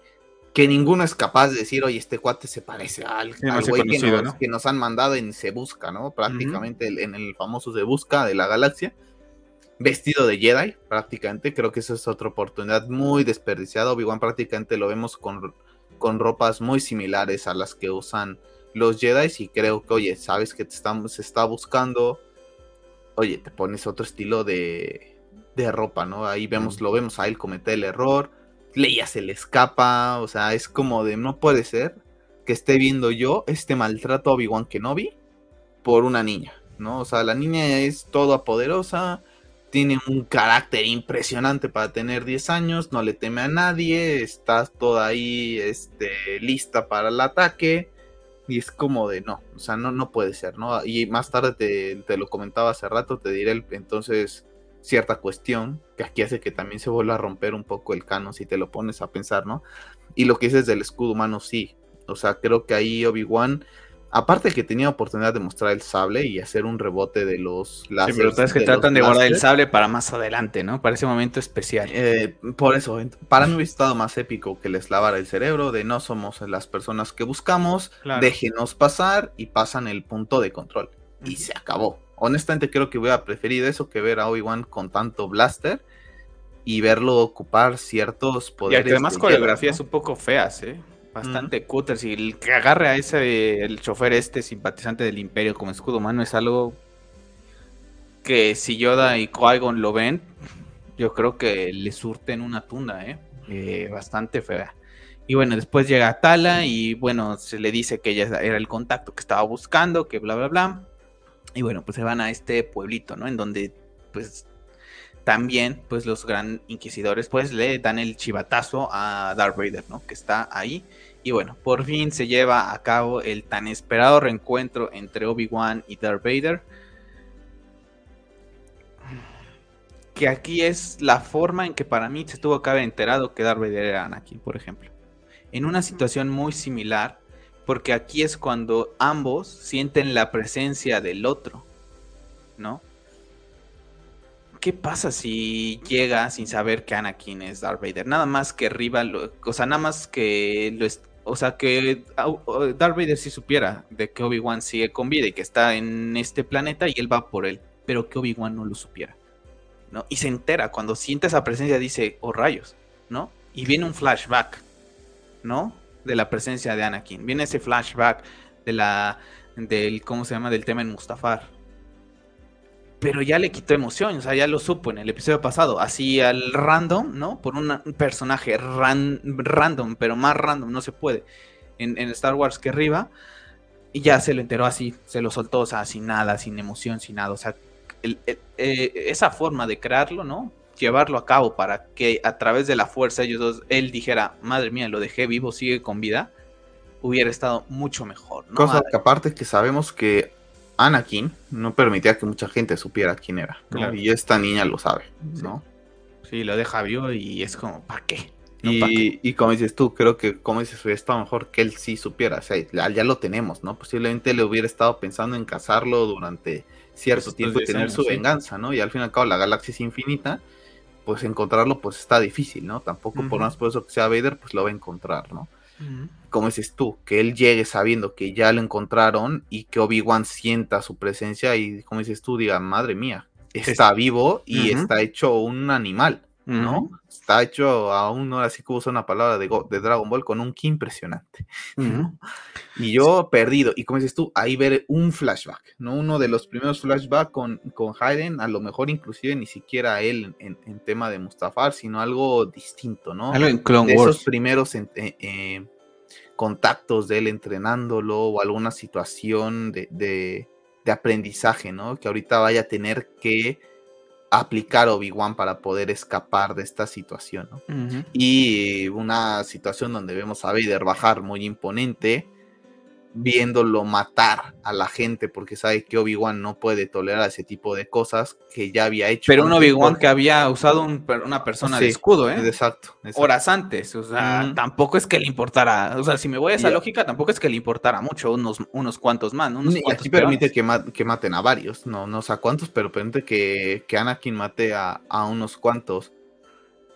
que ninguno es capaz de decir, oye, este cuate se parece al, güey que, nos, han mandado en Se Busca, ¿no? Prácticamente en el famoso Se Busca de la galaxia. Vestido de Jedi, prácticamente. Creo que esa es otra oportunidad muy desperdiciada. Obi-Wan prácticamente lo vemos con, con ropas muy similares a las que usan los Jedi y creo que, oye, sabes que te estamos, se está buscando, oye, te pones otro estilo de, de ropa, ¿no? Ahí vemos, lo vemos a él cometer el error, Leia se le escapa, o sea, es como de, no puede ser que esté viendo yo este maltrato a Obi-Wan Kenobi por una niña, ¿no? O sea, la niña es toda poderosa, tiene un carácter impresionante para tener 10 años, no le teme a nadie, está toda ahí este, lista para el ataque y es como de no, o sea, no, no puede ser, ¿no? Y más tarde te, lo comentaba hace rato, te diré entonces cierta cuestión que aquí hace que también se vuelva a romper un poco el canon si te lo pones a pensar, ¿no? Y lo que dices del escudo humano, sí. O sea, creo que ahí Obi-Wan Aparte que tenía oportunidad de mostrar el sable y hacer un rebote de los láseres. Sí, pero ustedes que tratan de guardar el sable para más adelante, ¿no? Para ese momento especial. Eh, por eso, para mí hubiera estado más épico que les lavara el cerebro de no somos las personas que buscamos, déjenos pasar y pasan el punto de control. Y se acabó. Honestamente creo que hubiera preferido eso que ver a Obi-Wan con tanto blaster y verlo ocupar ciertos poderes. Y además coreografías un poco feas, ¿eh? Bastante cutter. Y el que agarre a ese, el chofer este simpatizante del imperio como escudo humano es algo que si Yoda y qui lo ven, yo creo que le surten una tunda, ¿eh? ¿eh? bastante fea. Y bueno, después llega Tala y bueno, se le dice que ella era el contacto que estaba buscando, que bla, bla, bla. Y bueno, pues se van a este pueblito, ¿no? En donde pues también pues los gran inquisidores pues le dan el chivatazo a Darth Vader, ¿no? Que está ahí Y bueno, por fin se lleva a cabo el tan esperado reencuentro entre Obi-Wan y Darth Vader. Que aquí es la forma en que para mí se tuvo que haber enterado que Darth Vader era Anakin, por ejemplo. En una situación muy similar, porque aquí es cuando ambos sienten la presencia del otro, ¿no? ¿Qué pasa si llega sin saber que Anakin es Darth Vader? Nada más que arriba, o sea, nada más que lo, o sea, que Darth Vader sí supiera de que Obi-Wan sigue con vida y que está en este planeta y él va por él, pero que Obi-Wan no lo supiera, ¿no? Y se entera, cuando siente esa presencia dice, oh rayos, ¿no? Y viene un flashback, ¿no? De la presencia de Anakin. Viene ese flashback de la, del, ¿cómo se llama? Del tema en Mustafar, pero ya le quitó emoción, o sea, ya lo supo en el episodio pasado, así al random, ¿no? Por un personaje random, pero más random, no se puede, en, Star Wars que arriba, y ya se lo enteró así, se lo soltó, o sea, sin nada, sin emoción, sin nada, o sea, eh, esa forma de crearlo, ¿no? Llevarlo a cabo para que a través de la fuerza ellos dos, él dijera, madre mía, lo dejé vivo, sigue con vida, hubiera estado mucho mejor, ¿no? Cosa que aparte que sabemos que Anakin no permitía que mucha gente supiera quién era. Y esta niña lo sabe, ¿no? Sí, lo deja vivo y es como, ¿para qué? y, como dices tú, creo que, como dices, hubiera estado mejor que él sí supiera. O sea, ya, lo tenemos, ¿no? Posiblemente le hubiera estado pensando en casarlo durante cierto tiempo y tener su venganza, ¿no? Y al fin y al cabo la galaxia es infinita, pues encontrarlo pues está difícil, ¿no? Tampoco por más por eso que sea Vader, pues lo va a encontrar, ¿no? Como dices tú, que él llegue sabiendo que ya lo encontraron y que Obi-Wan sienta su presencia y como dices tú, diga, madre mía, está vivo y está hecho un animal, ¿no? Está hecho aún, ahora sí que usa una palabra de, de, Dragon Ball con un ki impresionante. Y yo perdido, y como dices tú, ahí ver un flashback, ¿no? Uno de los primeros flashbacks con, con Hayden, a lo mejor inclusive ni siquiera él en, tema de Mustafar, sino algo distinto, ¿no? Algo en Clone Esos primeros... En, eh, contactos de él entrenándolo o alguna situación de, aprendizaje, ¿no? Que ahorita vaya a tener que aplicar Obi-Wan para poder escapar de esta situación, ¿no? Y una situación donde vemos a Vader bajar muy imponente, viéndolo matar a la gente porque sabe que Obi-Wan no puede tolerar ese tipo de cosas que ya había hecho. Pero un Obi-Wan que había usado una persona de escudo, ¿eh? Exacto, Horas antes, o sea, tampoco es que le importara, o sea, si me voy a esa lógica, tampoco es que le importara mucho, unos, unos cuantos más, ¿no? y aquí permite que, maten a varios, no, no sé a cuántos, pero permite que, que Anakin mate a, a unos cuantos.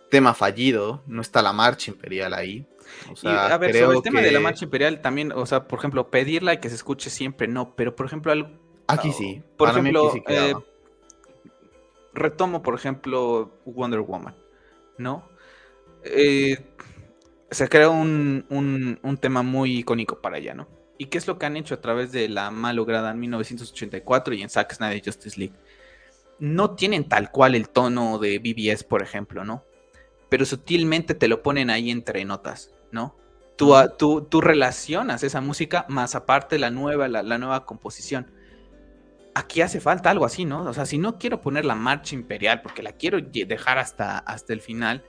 Tema fallido, no está la marcha imperial ahí a ver, sobre el tema de la marcha imperial también, o sea, por ejemplo, pedirla y que se escuche siempre, no, pero por ejemplo, algo, aquí sí. Por ejemplo, eh, retomo, por ejemplo, Wonder Woman, ¿no? Eh, se crea un, un, tema muy icónico para ella, ¿no? ¿Y qué es lo que han hecho a través de la malograda en 1984 y en Zack Snyder Justice League? No tienen tal cual el tono de BBS, por ejemplo, ¿no? Pero sutilmente te lo ponen ahí entre notas. ¿No? Tú, tú, tú, relacionas esa música más aparte la nueva, la, nueva composición. Aquí hace falta algo así, ¿no? O sea, si no quiero poner la marcha imperial porque la quiero dejar hasta, hasta el final,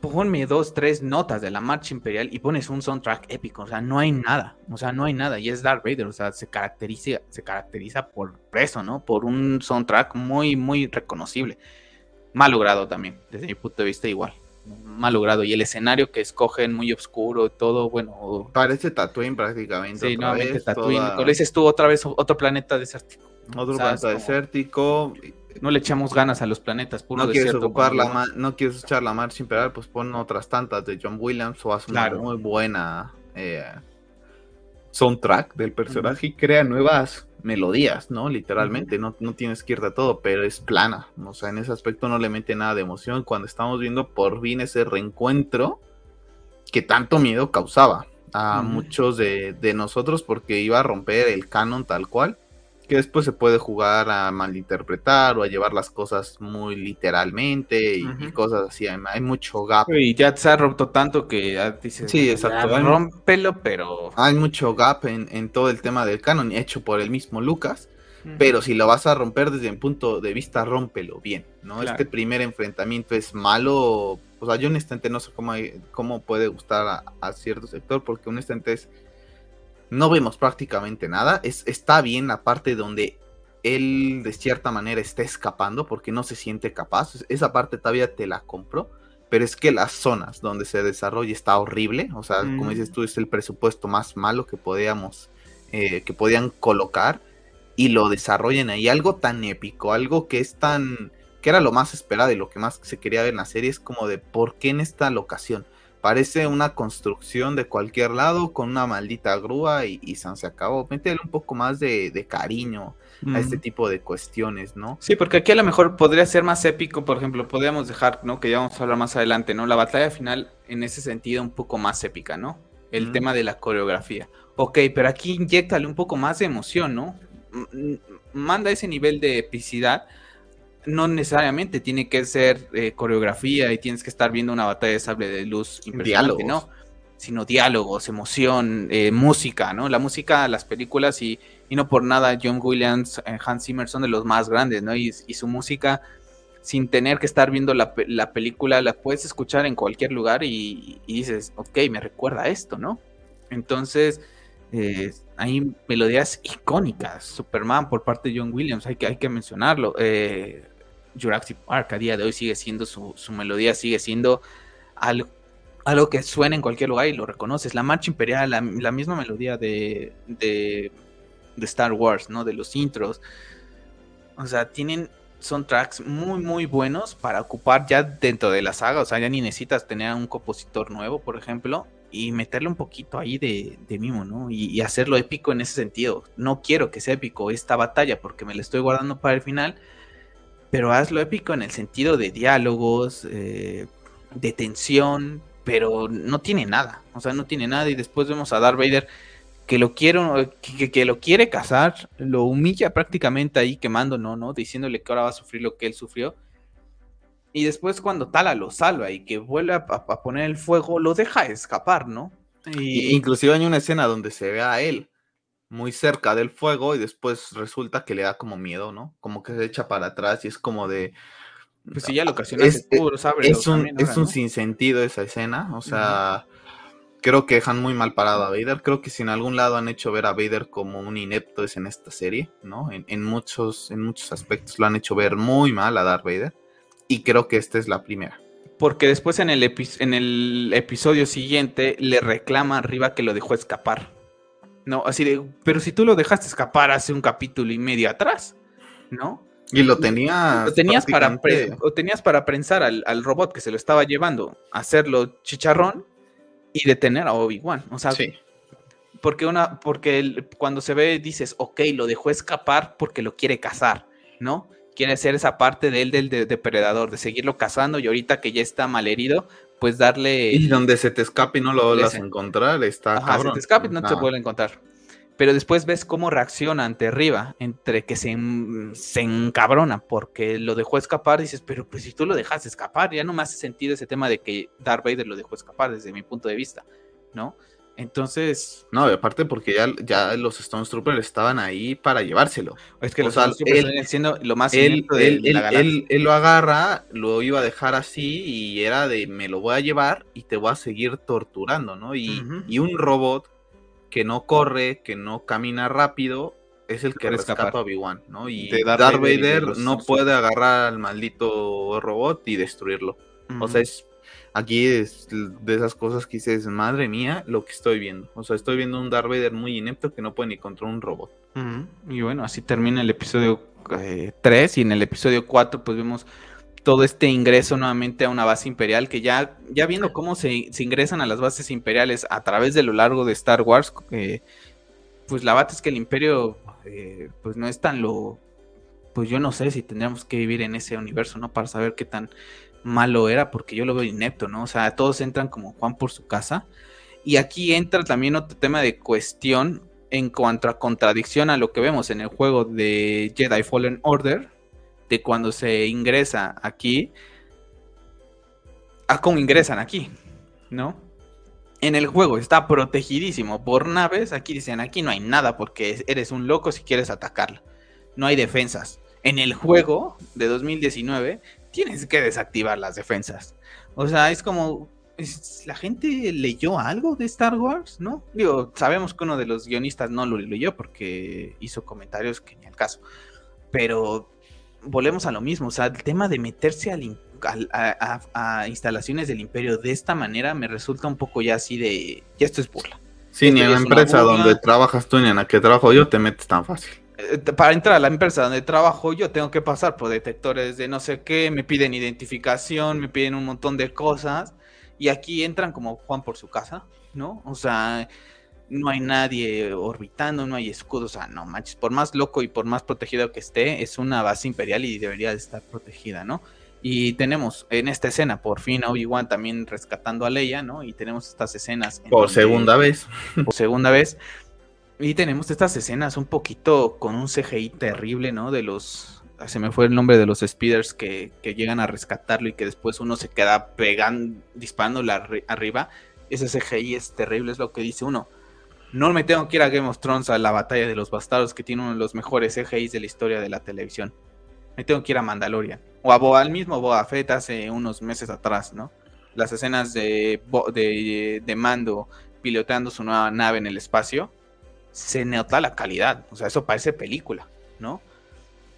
ponme dos, tres notas de la marcha imperial y pones un soundtrack épico. O sea, no hay nada. O sea, no hay nada. Y es Darth Vader. O sea, se caracteriza, se caracteriza por eso, ¿no? Por un soundtrack muy, muy reconocible. Mal logrado también, desde mi punto de vista igual mal logrado. Y el escenario que escogen muy oscuro, todo, bueno. Parece Tatooine prácticamente. Sí, nuevamente Tatooine. Toda... dices tú, otra vez otro planeta desértico. Otro planeta desértico. No le echamos ganas a los planetas, puro no quieres ocupar la no quieres echar la marcha imperial, pues pon otras tantas de John Williams o haz una muy buena eh, soundtrack del personaje y crea nuevas melodías, ¿no? Literalmente, no, no, tienes que ir de todo, pero es plana. O sea, en ese aspecto no le mete nada de emoción cuando estamos viendo por fin ese reencuentro que tanto miedo causaba a muchos de, de, nosotros porque iba a romper el canon tal cual que después se puede jugar a malinterpretar o a llevar las cosas muy literalmente y, cosas así. Hay, mucho gap. Y ya se ha roto tanto que ya dices, sí, exacto. rompelo, pero... Hay mucho gap en, todo el tema del canon hecho por el mismo Lucas. Pero si lo vas a romper desde un punto de vista, rómpelo bien, ¿no? Este primer enfrentamiento es malo O sea, yo honestamente no sé cómo, cómo puede gustar a, cierto sector, porque honestamente es, no vemos prácticamente nada. Es, está bien la parte donde él de cierta manera está escapando porque no se siente capaz. Esa parte todavía te la compro. Pero es que las zonas donde se desarrolla está horrible. O sea, como mm. dices tú, es el presupuesto más malo que podíamos, eh, que podían colocar. Y lo desarrollan ahí. Algo tan épico, algo que es tan. que era lo más esperado y lo que más se quería ver en la serie. Es como de por qué en esta locación. Parece una construcción de cualquier lado con una maldita grúa y, y se acabó. Métele un poco más de, de cariño a este tipo de cuestiones, ¿no? Sí, porque aquí a lo mejor podría ser más épico, por ejemplo, podríamos dejar, ¿no? Que ya vamos a hablar más adelante, ¿no? La batalla final en ese sentido un poco más épica, ¿no? El tema de la coreografía. Ok, pero aquí inyectale un poco más de emoción, ¿no? Manda ese nivel de epicidad. No necesariamente tiene que ser eh, coreografía y tienes que estar viendo una batalla de sable de luz impresionante, ¿no? Sino diálogos, emoción, eh, música, ¿no? La música, las películas y y no por nada John Williams, eh, Hans Zimmer son de los más grandes, ¿no? Y, su música, sin tener que estar viendo la, película, la puedes escuchar en cualquier lugar y, dices, ok, me recuerda a esto, ¿no? Entonces, eh, hay melodías icónicas, Superman por parte de John Williams, hay que, hay que mencionarlo. Eh, Jurassic Park a día de hoy sigue siendo su, melodía, sigue siendo algo, algo, que suena en cualquier lugar y lo reconoces. La marcha imperial, la, misma melodía de de Star Wars, ¿no? De los intros. O sea, tienen son tracks muy muy buenos para ocupar ya dentro de la saga, o sea, ya ni necesitas tener un compositor nuevo, por ejemplo, y meterle un poquito ahí de, mimo, ¿no? Y, hacerlo épico en ese sentido. No quiero que sea épico esta batalla porque me la estoy guardando para el final, pero hazlo épico en el sentido de diálogos, eh, de tensión, pero no tiene nada, o sea, no tiene nada y después vemos a Darth Vader que lo que, lo quiere casar, lo humilla prácticamente ahí quemando, no, no, diciéndole que ahora va a sufrir lo que él sufrió. Y después cuando Tala lo salva y que vuelve a, poner el fuego, lo deja escapar, ¿no? Y... Inclusive hay una escena donde se ve a él muy cerca del fuego y después resulta que le da como miedo, ¿no? Como que se echa para atrás y es como de... Pues sí, ya lo ocasiona es, es, un, es un sinsentido esa escena, o sea creo que dejan muy mal parado a Vader. Creo que si en algún lado han hecho ver a Vader como un inepto es en esta serie, ¿no? En, muchos, en muchos aspectos lo han hecho ver muy mal a Darth Vader. Y creo que esta es la primera. Porque después en el, en el episodio siguiente le reclama arriba que lo dejó escapar. No, así de, pero si tú lo dejaste escapar hace un capítulo y medio atrás, ¿no? Y lo tenías. Lo tenías para, o tenías para prensar al, al, robot que se lo estaba llevando, hacerlo chicharrón y detener a Obi-Wan. O sea, porque, una, porque cuando se ve dices, ok, lo dejó escapar porque lo quiere cazar, ¿no? Quiere hacer esa parte de él del depredador, de seguirlo cazando y ahorita que ya está malherido, pues darle... Y donde se te escape y no lo vuelvas a encontrar, está Ajá, se te escape y no te vuelve a encontrar. Pero después ves cómo reacciona ante arriba, entre que se, se encabrona porque lo dejó escapar, dices, pero pues si tú lo dejas escapar, ya no me hace sentido ese tema de que Darth Vader lo dejó escapar desde mi punto de vista, ¿no? Entonces. No, aparte porque ya, ya los Stone Troopers estaban ahí para llevárselo. Es que los Stone siendo lo más él, él, él, él, lo agarra, lo iba a dejar así y era de me lo voy a llevar y te voy a seguir torturando, ¿no? Y, y un robot que no corre, que no camina rápido, es el que rescata a Obi-Wan, ¿no? Y Darth, Vader no puede agarrar al maldito robot y destruirlo. O sea, es aquí es de esas cosas que dices, madre mía, lo que estoy viendo. O sea, estoy viendo un Darth Vader muy inepto que no puede ni controlar un robot. Y bueno, así termina el episodio 3 eh, y en el episodio 4 pues vemos todo este ingreso nuevamente a una base imperial, que ya, ya viendo cómo se, ingresan a las bases imperiales a través de lo largo de Star Wars, eh, pues la bata es que el imperio eh, pues no es tan lo, pues yo no sé si tendríamos que vivir en ese universo, ¿no? Para saber qué tan malo era, porque yo lo veo inepto, ¿no? O sea, todos entran como Juan por su casa. Y aquí entra también otro tema de cuestión en cuanto a contradicción a lo que vemos en el juego de Jedi Fallen Order, de cuando se ingresa aquí a cómo ingresan aquí, ¿no? En el juego está protegidísimo por naves. Aquí dicen, aquí no hay nada porque eres un loco si quieres atacarlo. No hay defensas. En el juego de 2019 tienes que desactivar las defensas. O sea, es como, ¿la gente leyó algo de Star Wars? ¿No? Digo, sabemos que uno de los guionistas no lo leyó porque hizo comentarios que ni al caso. Pero volvemos a lo mismo, o sea, el tema de meterse al, a, instalaciones del imperio de esta manera me resulta un poco ya así de, ya esto es burla. Sí, ni en la empresa donde trabajas tú ni en la que trabajo yo te metes tan fácil. Eh, para entrar a la empresa donde trabajo yo tengo que pasar por detectores de no sé qué, me piden identificación, me piden un montón de cosas y aquí entran como Juan por su casa, ¿no? O sea, no hay nadie orbitando, no hay escudos, o sea, no manches, por más loco y por más protegido que esté, es una base imperial y debería de estar protegida, ¿no? Y tenemos en esta escena, por fin, a Obi-Wan también rescatando a Leia, ¿no? Y tenemos estas escenas. Por segunda vez. Por segunda vez. Y tenemos estas escenas un poquito con un CGI terrible, ¿no? De los. Se me fue el nombre de los speeders que, llegan a rescatarlo y que después uno se queda pegando, disparando arriba. Ese CGI es terrible, es lo que dice uno. No me tengo que ir a Game of Thrones a la batalla de los bastardos que tiene uno de los mejores CGIs de la historia de la televisión. Me tengo que ir a Mandalorian. O a al mismo Boa Fett hace unos meses atrás, ¿no? Las escenas de, de, de Mando piloteando su nueva nave en el espacio se nota la calidad. O sea, eso parece película, ¿no?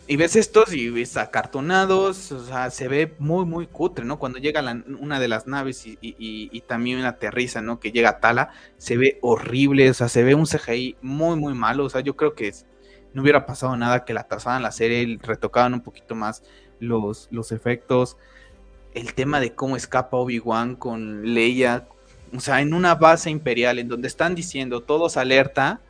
Y ves estos y ves acartonados, o sea, se ve muy, muy cutre, ¿no? Cuando llega una de las naves y, y, también aterriza, ¿no? Que llega Tala, se ve horrible, o sea, se ve un CGI muy, muy malo, o sea, yo creo que no hubiera pasado nada que la tazaban la serie, retocaban un poquito más los, los efectos, el tema de cómo escapa Obi-Wan con Leia, o sea, en una base imperial en donde están diciendo todos alerta,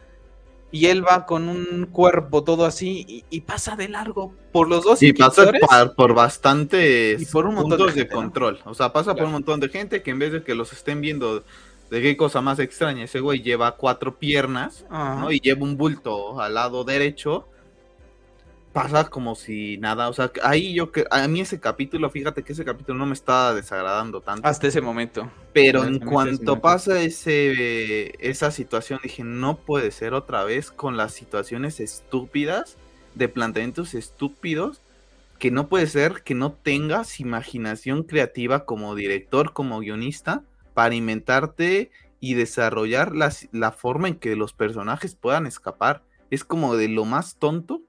y él va con un cuerpo todo así y, pasa de largo por los dos. Y pasa por, bastantes y por un montón puntos de, control. O sea, pasa por un montón de gente que en vez de que los estén viendo de qué cosa más extraña, ese güey lleva cuatro piernas ¿no? y lleva un bulto al lado derecho pasa como si nada, o sea, ahí yo que a mí ese capítulo, fíjate que ese capítulo no me estaba desagradando tanto. Hasta ese momento. Pero en cuanto pasa ese esa situación dije, no puede ser otra vez con las situaciones estúpidas de planteamientos estúpidos que no puede ser que no tengas imaginación creativa como director, como guionista para inventarte y desarrollar la, la forma en que los personajes puedan escapar. Es como de lo más tonto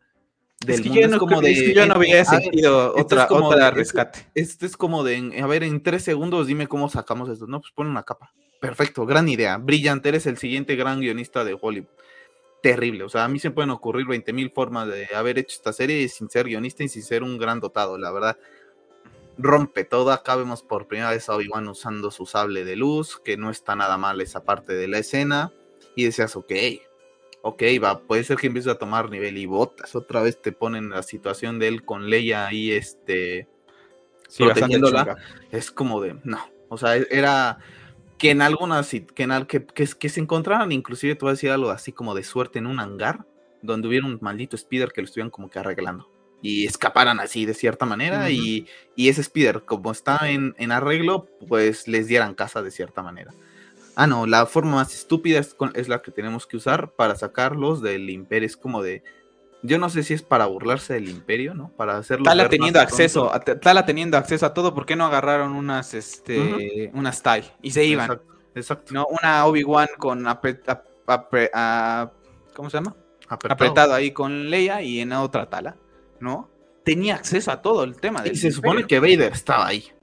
es que Yo no, como de, yo no había sentido otra, otra rescate. Este, es como de, a ver, en tres segundos dime cómo sacamos esto. No, pues pon una capa. Perfecto, gran idea. Brillante, eres el siguiente gran guionista de Hollywood. Terrible, o sea, a mí se pueden ocurrir 20 mil formas de haber hecho esta serie sin ser guionista y sin ser un gran dotado, la verdad. Rompe todo, acá vemos por primera vez a Obi-Wan usando su sable de luz, que no está nada mal esa parte de la escena. Y decías, ok, ok, va, puede ser que empiece a tomar nivel y botas. Otra vez te ponen la situación de él con Leia ahí, este, protegiéndola. Es como de, no, o sea, era que en algunas, que, en, que, que, que, se encontraran, inclusive te voy a decir algo así como de suerte en un hangar, donde hubiera un maldito speeder que lo estuvieran como que arreglando. Y escaparan así de cierta manera, y, y, ese speeder, como está en, en arreglo, pues les dieran casa de cierta manera. Ah, no, la forma más estúpida es, la que tenemos que usar para sacarlos del imperio. Es como de. Yo no sé si es para burlarse del imperio, ¿no? Para hacerlo. Tala teniendo acceso, a, Tala teniendo acceso a todo, ¿por qué no agarraron unas, este, unas TIE y se iban? Exacto. No, una Obi-Wan con ¿cómo se llama? Apretado. ahí con Leia y en otra Tala, ¿no? Tenía acceso a todo el tema. y se supone que Vader estaba ahí.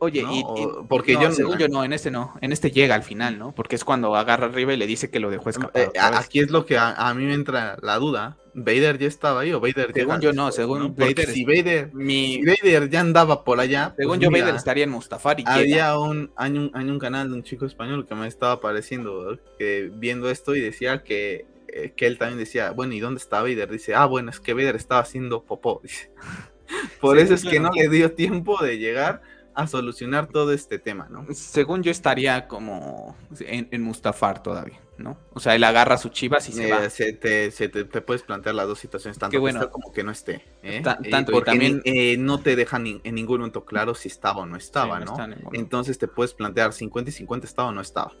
Oye, y, porque yo, según yo no, en este no, en este llega al final, ¿no? Porque es cuando agarra arriba y le dice que lo dejó escapar. Eh, aquí es lo que a, mí me entra la duda. ¿Vader ya estaba ahí o Vader Según yo no, según Vader. Si Vader, mi... Vader ya andaba por allá. Pues según yo, Vader estaría en Mustafar y Había un, hay un, un canal de un chico español que me estaba apareciendo que viendo esto y decía que, eh, que él también decía, bueno, ¿y dónde está Vader? Dice, ah, bueno, es que Vader estaba haciendo popó. Por eso es que no le dio tiempo de llegar a solucionar todo este tema, ¿no? Según yo estaría como en, Mustafar todavía, ¿no? O sea, él agarra su chivas y se va. Se te, se te, puedes plantear las dos situaciones, tanto que esté como que no esté. ¿eh? tanto, porque también eh, no te dejan en ningún momento claro si estaba o no estaba, ¿no? Entonces te puedes plantear 50 y 50 estaba o no estaba.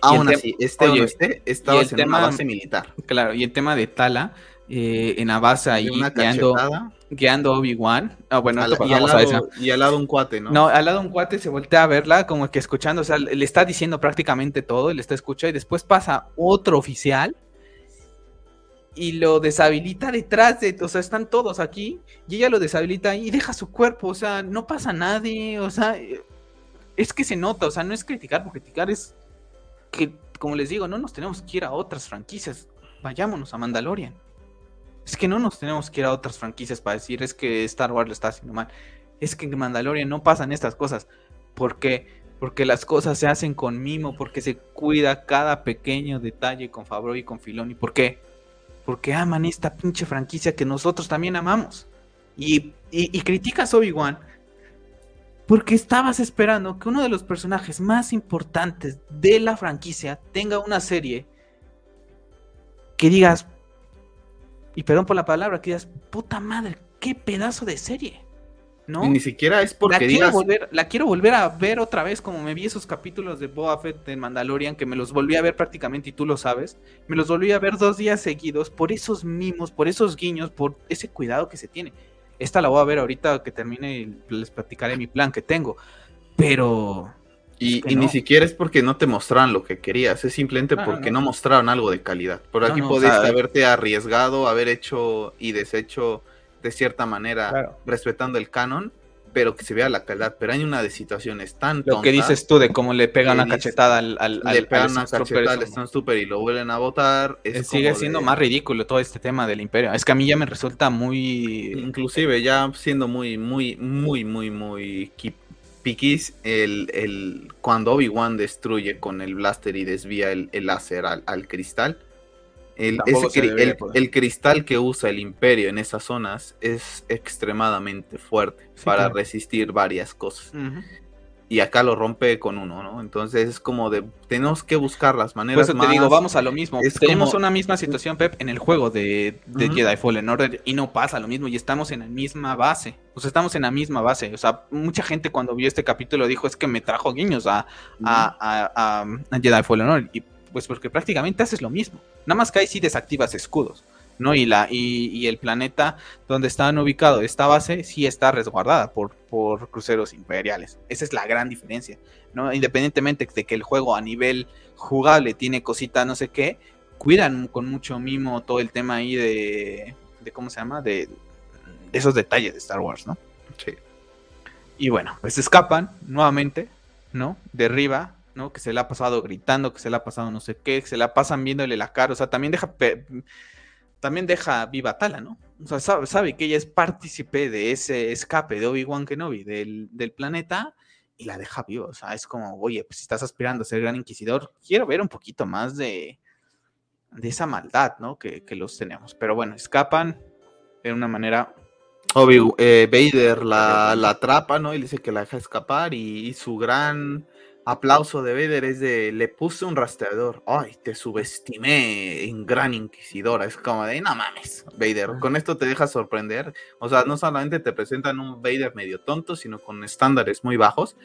Aún así, este o no esté, estaba en una base militar. Claro, y el tema de Tala, eh, en la base ahí, una cachetada guiando a Obi-Wan. Ah, bueno, Al- y, al lado, y al lado un cuate, ¿no? No, al lado un cuate se voltea a verla, como que escuchando, o sea, le está diciendo prácticamente todo, le está escuchando, y después pasa otro oficial y lo deshabilita detrás de, o sea, están todos aquí, y ella lo deshabilita y deja su cuerpo, o sea, no pasa nadie, o sea, eh, es que se nota, o sea, no es criticar por criticar, es que, como les digo, no nos tenemos que ir a otras franquicias, vayámonos a Mandalorian. Es que no nos tenemos que ir a otras franquicias para decir es que Star Wars lo está haciendo mal. Es que en Mandalorian no pasan estas cosas. ¿Por qué? Porque las cosas se hacen con mimo, porque se cuida cada pequeño detalle con Favreau y con Filoni. ¿Por qué? Porque aman esta pinche franquicia que nosotros también amamos. Y, y, y criticas Obi-Wan porque estabas esperando que uno de los personajes más importantes de la franquicia tenga una serie que digas, y perdón por la palabra, que digas, puta madre, qué pedazo de serie. ¿No? Y ni siquiera es porque la, quiero digas. volver, la quiero volver a ver otra vez, como me vi esos capítulos de Boba Fett de Mandalorian, que me los volví a ver prácticamente, y tú lo sabes. Me los volví a ver dos días seguidos por esos mimos, por esos guiños, por ese cuidado que se tiene. Esta la voy a ver ahorita que termine y les platicaré mi plan que tengo. Pero. Y, Es que y ni no. siquiera es porque no te mostraron lo que querías, es simplemente No, porque no. no, mostraron algo de calidad. Por No, aquí no, o podías sea- haberte arriesgado, haber hecho y deshecho de cierta manera, Claro. respetando el canon, pero que se vea la calidad. Pero hay una de situaciones tan Lo que tontas, dices tú de cómo le pega que una cachetada al. al, le al- pegan al una cachetada al Stormtrooper y lo vuelven a votar. Es Eh, sigue como siendo de- más ridículo todo este tema del imperio. Es que a mí ya me resulta muy. Inclusive ya siendo muy, muy, muy, muy, muy ki- piquis, el, el, cuando Obi-Wan destruye con el blaster y desvía el, el láser al, al cristal, el, ese el- el cristal que usa el imperio en esas zonas es extremadamente fuerte Sí, para claro. resistir varias cosas. Y acá lo rompe con uno, ¿no? Entonces es como de, tenemos que buscar las Por maneras eso te digo, vamos a lo mismo. Tenemos como- una misma situación, Pep, en el juego de. Jedi Fallen Order y no pasa lo mismo y estamos en la misma base. O sea, estamos en la misma base. O sea, mucha gente cuando vio este capítulo dijo es que me trajo guiños a, a, a- a- a Jedi Fallen Order. Y pues porque prácticamente haces lo mismo. Nada más que ahí sí desactivas escudos. ¿No? Y, la, y, y el planeta donde estaban ubicados, esta base, sí está resguardada por, por cruceros imperiales. Esa es la gran diferencia. ¿no? Independientemente de que el juego a nivel jugable tiene cositas, no sé qué, cuidan con mucho mimo todo el tema ahí de, de ¿cómo se llama? De, de esos detalles de Star Wars, ¿no? Sí. Y bueno, pues escapan nuevamente, ¿no? Derriba, ¿no? Que se le ha pasado gritando, que se le ha pasado no sé qué, que se la pasan viéndole la cara, o sea, también deja, también deja viva Tala, ¿no? O sea, sabe, que ella es partícipe de ese escape de Obi-Wan Kenobi del, del planeta y la deja viva, o sea, es como, oye, pues si estás aspirando a ser gran inquisidor, quiero ver un poquito más de, de esa maldad, ¿no? Que, que los tenemos, pero bueno, escapan de una manera Obi, eh, Vader la, la atrapa, ¿no? Y le dice que la deja escapar y su gran aplauso de Vader es de, le puse un rastreador, ay, te subestimé en gran inquisidora, es como de, no mames, Vader, con esto te deja sorprender, o sea, no solamente te presentan un Vader medio tonto, sino con estándares muy bajos,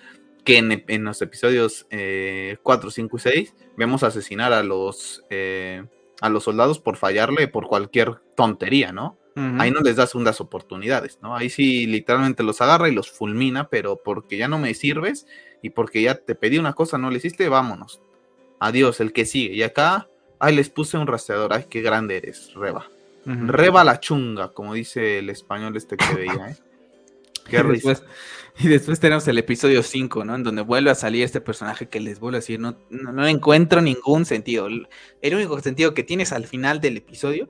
que en, en los episodios eh, 4, 5 y 6 vemos asesinar a los, eh, a los soldados por fallarle por cualquier tontería, ¿no? Ujú. Ahí no les da segundas oportunidades, ¿no? Ahí sí literalmente los agarra y los fulmina, pero porque ya no me sirves y porque ya te pedí una cosa, no le hiciste, vámonos. Adiós, el que sigue. Y acá, ay, les puse un rastreador, ay, qué grande eres, Reba. Reba la chunga, como dice el español este que veía, ¿eh? Qué y, risa. después, y después tenemos el episodio 5, ¿no? En donde vuelve a salir este personaje que les vuelvo a decir, no, no, no encuentro ningún sentido. El único sentido que tienes al final del episodio,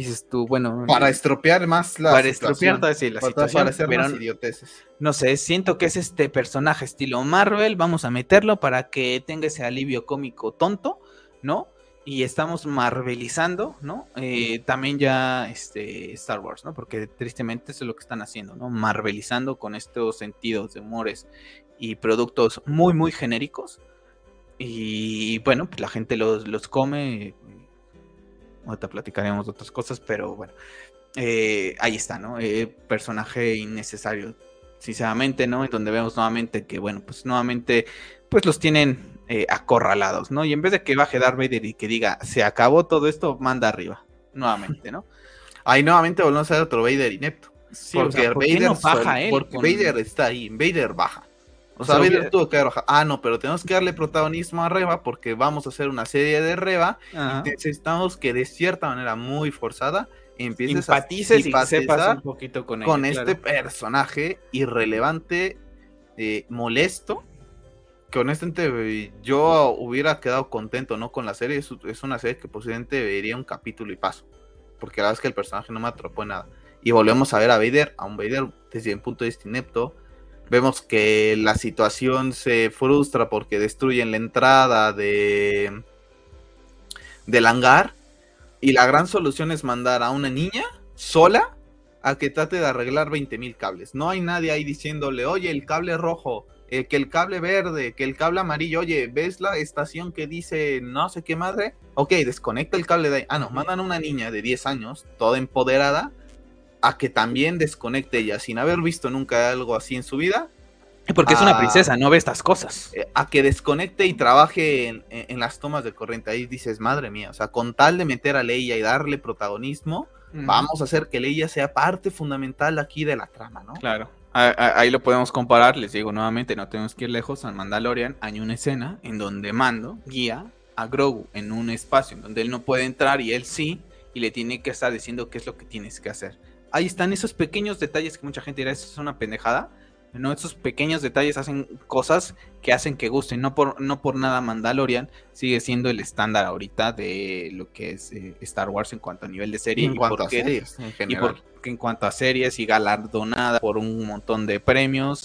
dices tú, bueno, Para estropear más la para estropear toda sí, la para, situación, para hacer pero más idioteces. no sé, siento que es este personaje estilo Marvel, vamos a meterlo para que tenga ese alivio cómico tonto, ¿no? Y estamos marvelizando, ¿no? Eh, también ya este, Star Wars, ¿no? Porque tristemente eso es lo que están haciendo, ¿no? Marvelizando con estos sentidos de humores y productos muy, muy genéricos. Y bueno, pues la gente los, los come. Ahorita platicaremos de otras cosas, pero bueno. eh, ahí está, ¿no? Eh, personaje innecesario, sinceramente, ¿no? En donde vemos nuevamente que, bueno, pues nuevamente, pues los tienen eh, acorralados, ¿no? Y en vez de que baje Darth Vader y que diga, se acabó todo esto, manda arriba, nuevamente, ¿no? Ahí nuevamente volvemos a ver otro Vader inepto. porque Vader, baja porque Vader está ahí, Vader baja. O sea, Vader tuvo que bajar. Ah, no, pero tenemos que darle protagonismo a Reba porque vamos a hacer una serie de Reba y necesitamos que de cierta manera muy forzada empieces a simpatizar un poquito con, con este personaje irrelevante, eh, molesto, que honestamente yo hubiera quedado contento no con la serie, es, una serie que posiblemente vería un capítulo y paso, porque la verdad es que el personaje no me atrapó en nada. Y volvemos a ver a Vader, a un Vader desde un punto de vista inepto. Vemos que la situación se frustra porque destruyen la entrada de del hangar y la gran solución es mandar a una niña sola a que trate de arreglar 20.000 cables. No hay nadie ahí diciéndole, oye, el cable rojo, eh, que el cable verde, que el cable amarillo, oye, ¿ves la estación que dice no sé qué madre? Ok, desconecta el cable de ahí. Ah, no, mandan a una niña de 10 años, toda empoderada, a que también desconecte ella sin haber visto nunca algo así en su vida porque es una princesa, no ve estas cosas. Eh, a que desconecte y trabaje en, las tomas de corriente. Ahí dices, madre mía, o sea, con tal de meter a Leia y darle protagonismo, vamos a hacer que Leia sea parte fundamental aquí de la trama, ¿no? Claro. Ahí lo podemos comparar, les digo nuevamente, no tenemos que ir lejos. Al Mandalorian hay una escena en donde Mando guía a Grogu en un espacio en donde él no puede entrar y él sí, y le tiene que estar diciendo qué es lo que tienes que hacer. Ahí están esos pequeños detalles que mucha gente dirá, eso es una pendejada, ¿no? Esos pequeños detalles hacen cosas que hacen que gusten. No por, no por nada Mandalorian sigue siendo el estándar ahorita de lo que es eh, Star Wars en cuanto a nivel de serie. en cuanto a series, en general. Y en cuanto a series y galardonada por un montón de premios.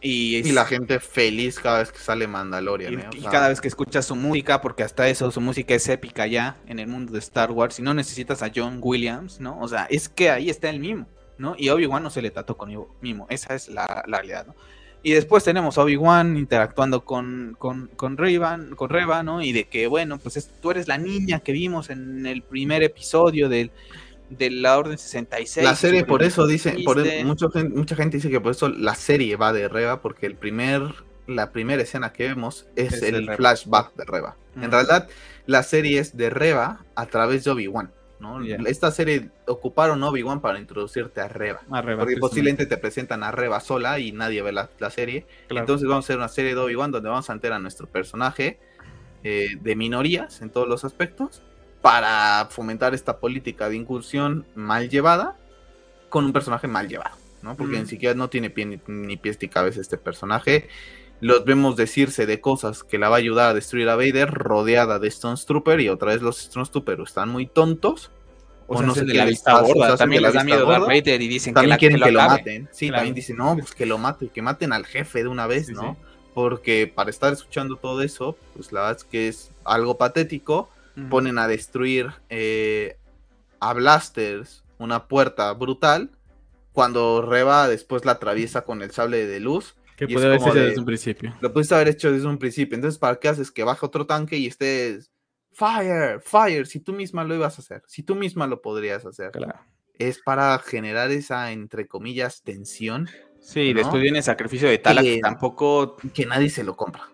Y, la gente feliz cada vez que sale Mandalorian. Y, ¿eh? cada vez que escuchas su música, porque hasta eso, su música es épica ya en el mundo de Star Wars. Y no necesitas a John Williams, ¿no? O sea, es que ahí está el mismo. ¿no? Y Obi-Wan no se le trató con Mimo, esa es la, realidad, ¿no? Y después tenemos a Obi-Wan interactuando con, con, con, con Reba, ¿no? Y de que, bueno, pues tú eres la niña que vimos en el primer episodio del, de la Orden 66. La serie, por eso dice, por mucha, gente, dice que por eso la serie va de Reba, porque el primer, la primera escena que vemos es, el, flashback de Reba. En realidad, la serie es de Reba a través de Obi-Wan. Esta serie ocuparon Obi-Wan para introducirte a Reba. porque posiblemente te presentan a Reba sola y nadie ve la, serie. Entonces vamos a hacer una serie de Obi-Wan donde vamos a enterar a nuestro personaje eh, de minorías en todos los aspectos para fomentar esta política de incursión mal llevada con un personaje mal llevado, ¿no? Porque ni siquiera no tiene pie ni, ni pies ni cabeza este personaje los vemos decirse de cosas que la va a ayudar a destruir a Vader rodeada de Stone Trooper y otra vez los Stone Trooper están muy tontos o, no sé de la vista gorda, también les da miedo Vader y dicen que, quieren que, lo, maten. Sí, también dicen, no, pues que lo maten, que maten al jefe de una vez, ¿no? Porque para estar escuchando todo eso, pues la verdad es que es algo patético. Ponen a destruir eh, a Blasters una puerta brutal. Cuando Reba después la atraviesa con el sable de luz que puede haber hecho desde un principio. Lo pudiste haber hecho desde un principio. Entonces, ¿para qué haces que baje otro tanque y estés fire, fire? Si tú misma lo ibas a hacer, si tú misma lo podrías hacer. Claro. Es para generar esa, entre comillas, tensión. Sí, después viene el sacrificio de Tala que, tampoco. Que nadie se lo compra.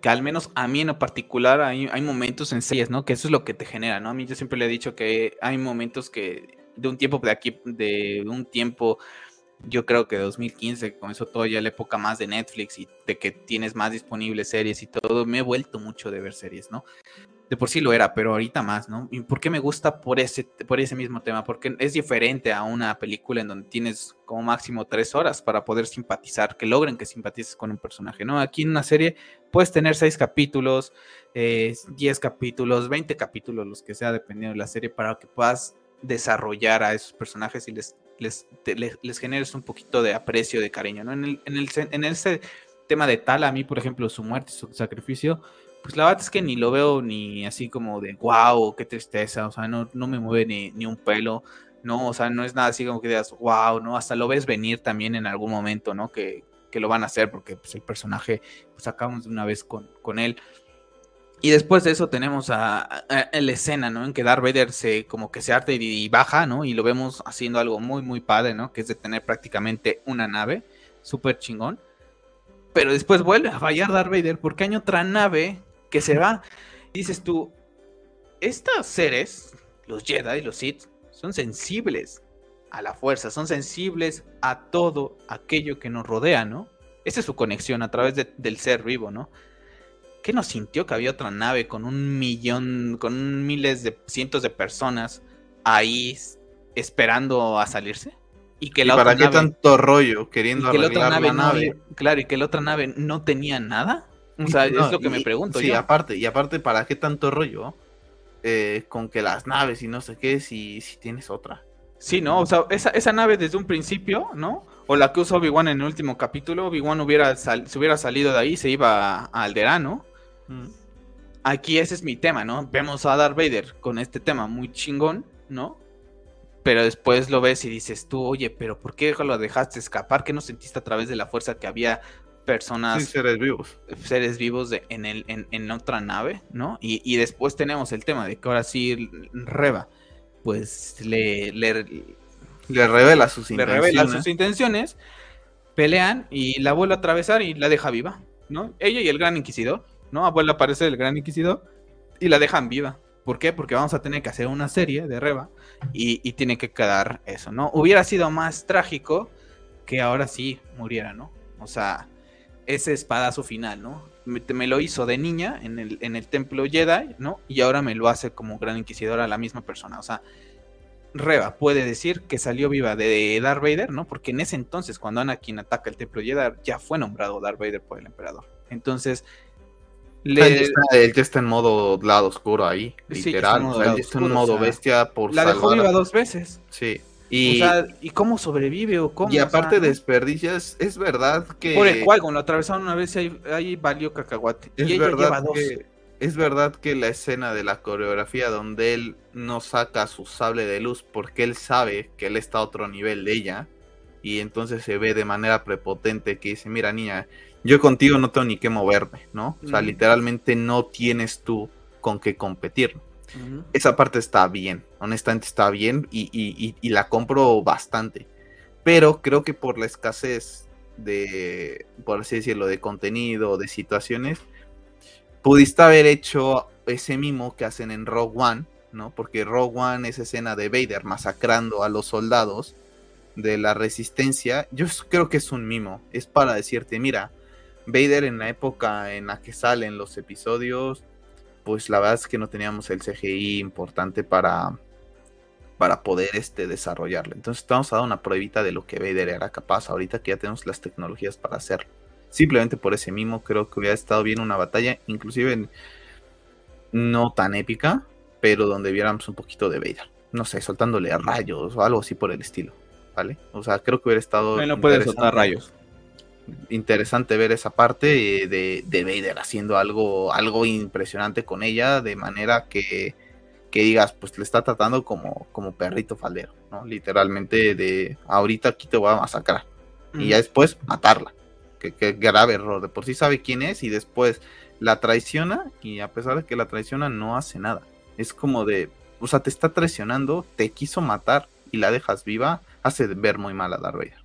Que al menos a mí en particular hay, hay momentos en series, ¿no? Que eso es lo que te genera, ¿no? A mí yo siempre le he dicho que hay momentos que de un tiempo de aquí, de un tiempo yo creo que 2015 comenzó todo ya la época más de Netflix y de que tienes más disponibles series y todo, me he vuelto mucho de ver series, ¿no? De por sí lo era, pero ahorita más, ¿no? ¿Y por qué me gusta por ese, por ese mismo tema? Porque es diferente a una película en donde tienes como máximo tres horas para poder simpatizar, que logren que simpatices con un personaje, ¿no? Aquí en una serie puedes tener seis capítulos, eh, diez capítulos, veinte capítulos, los que sea, dependiendo de la serie, para que puedas desarrollar a esos personajes y les les, les, generes un poquito de aprecio, de cariño, ¿no? En, el, en, el, en ese tema de tal, a mí, por ejemplo, su muerte, su sacrificio, pues la verdad es que ni lo veo ni así como de wow, qué tristeza, o sea, no, no me mueve ni, ni un pelo, no, o sea, no es nada así como que digas wow, ¿no? Hasta lo ves venir también en algún momento, ¿no? Que, que lo van a hacer porque pues, el personaje, pues acabamos de una vez con, con él. Y después de eso tenemos a, la escena, ¿no? En que Darth Vader se como que se arte y, baja, ¿no? Y lo vemos haciendo algo muy, muy padre, ¿no? Que es de tener prácticamente una nave, súper chingón. Pero después vuelve a fallar Darth Vader porque hay otra nave que se va. Y dices tú, estos seres, los Jedi y los Sith, son sensibles. a la fuerza, son sensibles a todo aquello que nos rodea, ¿no? Esa es su conexión a través del ser vivo, ¿no? ¿Qué nos sintió que había otra nave con un millón, con miles de cientos de personas ahí esperando a salirse? Y que la para qué tanto rollo queriendo arreglar la, nave? claro, y que la otra nave no tenía nada. O sea, es lo que me pregunto. Sí, aparte, y aparte, ¿para qué tanto rollo? Eh, con que las naves y no sé qué, si, si tienes otra. Sí, ¿no? O sea, esa, esa nave desde un principio, ¿no? O la que usó Obi-Wan en el último capítulo, Obi-Wan hubiera se hubiera salido de ahí, se iba a Alderaan, ¿no? Mm. Aquí ese es mi tema, ¿no? Vemos a Darth Vader con este tema muy chingón, ¿no? Pero después lo ves y dices tú, oye, pero ¿por qué lo dejaste escapar? ¿Qué no sentiste a través de la fuerza que había personas... seres vivos. Seres vivos de, en, el, en, otra nave, ¿no? Y, después tenemos el tema de que ahora sí Reba, pues le... le, le revela sus intenciones. Le revela sus intenciones, pelean y la vuelve a atravesar y la deja viva, ¿no? Ella y el Gran Inquisidor, ¿no? Vuelve a aparecer el Gran Inquisidor y la dejan viva. ¿Por qué? Porque vamos a tener que hacer una serie de Reba y, tiene que quedar eso, ¿no? Hubiera sido más trágico que ahora sí muriera, ¿no? O sea, ese espadazo final, ¿no? Me, lo hizo de niña en el, en el templo Jedi, ¿no? Y ahora me lo hace como gran inquisidora la misma persona. O sea, Reba puede decir que salió viva de Darth Vader, ¿no? Porque en ese entonces, cuando Anakin ataca el templo Jedi, ya fue nombrado Darth Vader por el emperador. Entonces, él, ya está, en modo lado oscuro ahí, literal. está en modo bestia por La dejó viva dos veces. Sí. Y, ¿y cómo sobrevive o cómo? Y aparte de desperdicias, es verdad que. Por el cual, lo atravesaron una vez y ahí, valió cacahuate. Es verdad Que, es verdad que la escena de la coreografía donde él no saca su sable de luz porque él sabe que él está a otro nivel de ella. Y entonces se ve de manera prepotente que dice: Mira, niña, yo contigo no tengo ni que moverme, ¿no? O sea, literalmente no tienes tú con qué competir. Esa parte está bien, honestamente está bien y, la compro bastante. Pero creo que por la escasez de, por así decirlo, de contenido, de situaciones, pudiste haber hecho ese mimo que hacen en Rogue One, ¿no? Porque Rogue One es escena de Vader masacrando a los soldados de la resistencia. Yo creo que es un mimo, es para decirte, mira, Vader en la época en la que salen los episodios, pues la verdad es que no teníamos el CGI importante para, para poder este, desarrollarlo. Entonces estamos a dar una pruebita de lo que Vader era capaz ahorita que ya tenemos las tecnologías para hacerlo. Simplemente por ese mismo creo que hubiera estado bien una batalla, inclusive no tan épica, pero donde viéramos un poquito de Vader. No sé, soltándole rayos o algo así por el estilo. ¿Vale? O sea, creo que hubiera estado. No puede soltar rayos interesante ver esa parte de, de, Vader haciendo algo, algo impresionante con ella, de manera que, que digas, pues le está tratando como, como perrito faldero, ¿no? Literalmente de ahorita aquí te voy a masacrar. Y ya después matarla. Que, que, grave error. De por sí sabe quién es y después la traiciona y a pesar de que la traiciona no hace nada. Es como de, o sea, te está traicionando, te quiso matar y la dejas viva, hace ver muy mal a Darth Vader.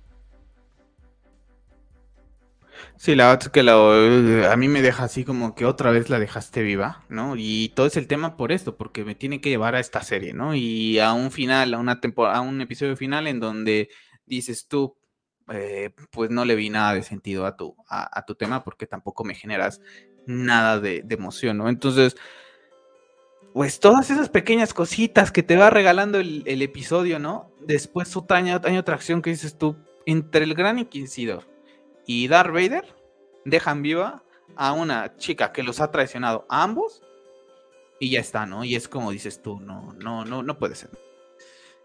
Sí, la verdad es que eh, a mí me deja así como que otra vez la dejaste viva, ¿no? Y todo es el tema por esto, porque me tiene que llevar a esta serie, ¿no? Y a un final, a una temporada, a un episodio final en donde dices tú, eh, pues no le vi nada de sentido a tu, a, tu tema, porque tampoco me generas nada de, emoción, ¿no? Entonces, pues todas esas pequeñas cositas que te va regalando el, episodio, ¿no? Después otra, otra acción que dices tú, entre el gran inquisidor y Darth Vader dejan viva a una chica que los ha traicionado a ambos y ya está, ¿no? Y es como dices tú, no, no, no, no puede ser.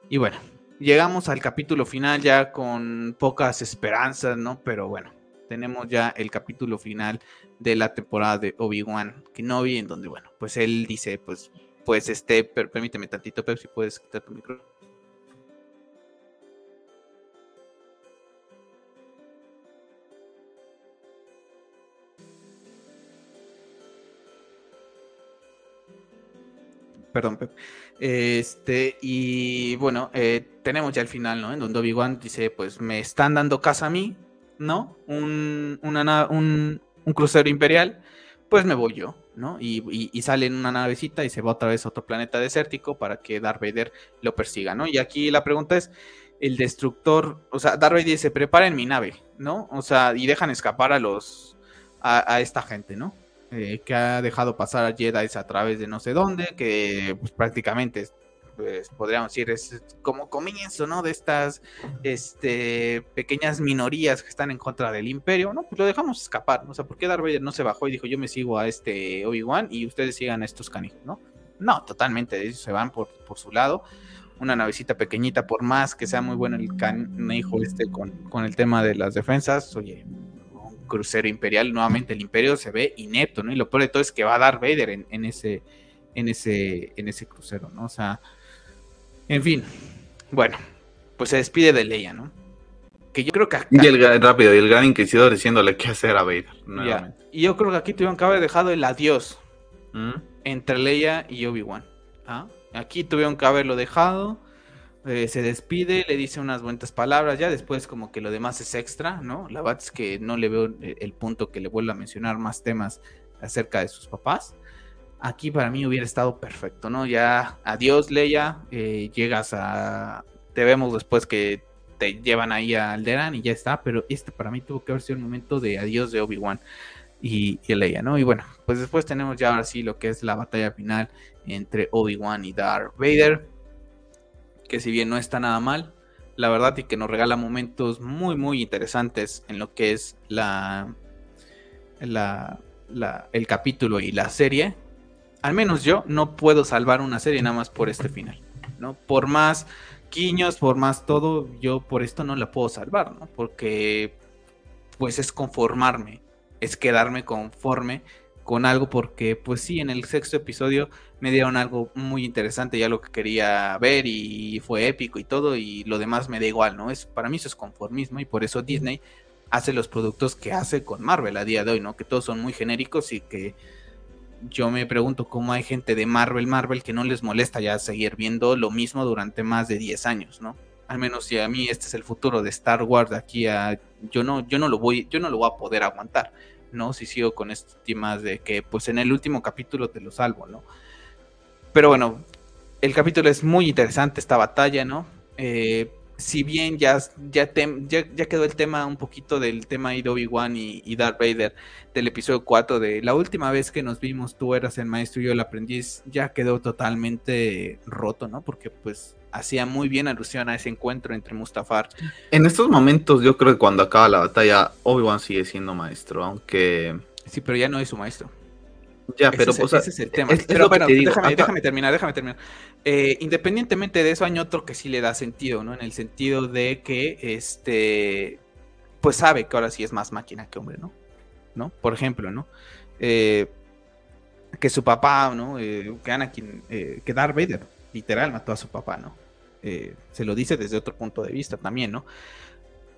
Y bueno, llegamos al capítulo final ya con pocas esperanzas, ¿no? Pero bueno, tenemos ya el capítulo final de la temporada de Obi-Wan Kenobi, en donde, bueno, pues él dice, pues, pues este, permíteme tantito, Pepsi, puedes quitar tu micrófono. Perdón, Pep. Este, y bueno, eh, tenemos ya el final, ¿no? En donde Obi-Wan dice, pues me están dando casa a mí, ¿no? Un, una, un, un crucero imperial, pues me voy yo, ¿no? Y, y, sale en una navecita y se va otra vez a otro planeta desértico para que Darth Vader lo persiga, ¿no? Y aquí la pregunta es, el destructor, o sea, Darth Vader dice, preparen mi nave, ¿no? O sea, y dejan escapar a los, a, esta gente, ¿no? Eh, que ha dejado pasar a Jedi a través de no sé dónde, que pues, prácticamente pues, podríamos decir, es como comienzo, ¿no? De estas este, pequeñas minorías que están en contra del imperio, ¿no? Pues lo dejamos escapar. O sea, ¿por qué Darth Vader no se bajó y dijo, yo me sigo a este Obi-Wan y ustedes sigan a estos canijos, ¿no? No, totalmente, ellos se van por, por su lado. Una navecita pequeñita, por más que sea muy bueno el canijo este con, con el tema de las defensas, oye, crucero imperial, nuevamente el imperio se ve inepto, ¿no? Y lo peor de todo es que va a dar Vader en, en ese, en ese, en ese crucero, ¿no? O sea, en fin, bueno, pues se despide de Leia, ¿no? Que yo creo que Y el rápido, y el gran inquisidor diciéndole qué hacer a Vader. Y yo creo que aquí tuvieron que haber dejado el adiós ¿Mm? entre Leia y Obi-Wan. ¿ah? Aquí tuvieron que haberlo dejado. Eh, se despide, le dice unas buenas palabras, ya después como que lo demás es extra, ¿no? La verdad es que no le veo el punto que le vuelva a mencionar más temas acerca de sus papás aquí para mí hubiera estado perfecto, ¿no? Ya, adiós Leia, eh, llegas a... Te vemos después que te llevan ahí a Alderan y ya está, pero este para mí tuvo que haber sido el momento de adiós de Obi-Wan y, Leia, ¿no? Y bueno, pues después tenemos ya ahora sí lo que es la batalla final entre Obi-Wan y Darth Vader, que si bien no está nada mal, la verdad y que nos regala momentos muy muy interesantes en lo que es la, la, el capítulo y la serie al menos yo no puedo salvar una serie nada más por este final, ¿no? Por más quiños, por más todo, yo por esto no la puedo salvar, ¿no? Porque pues es conformarme, es quedarme conforme con algo porque pues sí, en el sexto episodio me dieron algo muy interesante, ya lo que quería ver y fue épico y todo y lo demás me da igual, ¿no? Es para mí eso es conformismo y por eso Disney hace los productos que hace con Marvel a día de hoy, ¿no? Que todos son muy genéricos y que yo me pregunto cómo hay gente de Marvel, Marvel que no les molesta ya seguir viendo lo mismo durante más de 10 años, ¿no? Al menos si a mí este es el futuro de Star Wars de aquí a yo no yo no lo voy yo no lo voy a poder aguantar, ¿no? Si sigo con estos temas de que pues en el último capítulo te lo salvo, ¿no? Pero bueno, el capítulo es muy interesante esta batalla, ¿no? Eh, si bien ya, ya, ya, quedó el tema un poquito del tema de Obi-Wan y, y, Darth Vader del episodio 4 de la última vez que nos vimos, tú eras el maestro y yo el aprendiz, ya quedó totalmente roto, ¿no? Porque pues hacía muy bien alusión a ese encuentro entre Mustafar. En estos momentos yo creo que cuando acaba la batalla, Obi-Wan sigue siendo maestro, aunque... Sí, pero ya no es su maestro. Ya, pero ese, es, el tema. pero bueno, déjame, terminar, déjame terminar. Eh, independientemente de eso, hay otro que sí le da sentido, ¿no? En el sentido de que, este, pues sabe que ahora sí es más máquina que hombre, ¿no? ¿No? Por ejemplo, ¿no? Eh, que su papá, ¿no? Eh, que Anakin, que Darth Vader, literal, mató a su papá, ¿no? Se lo dice desde otro punto de vista también, ¿no?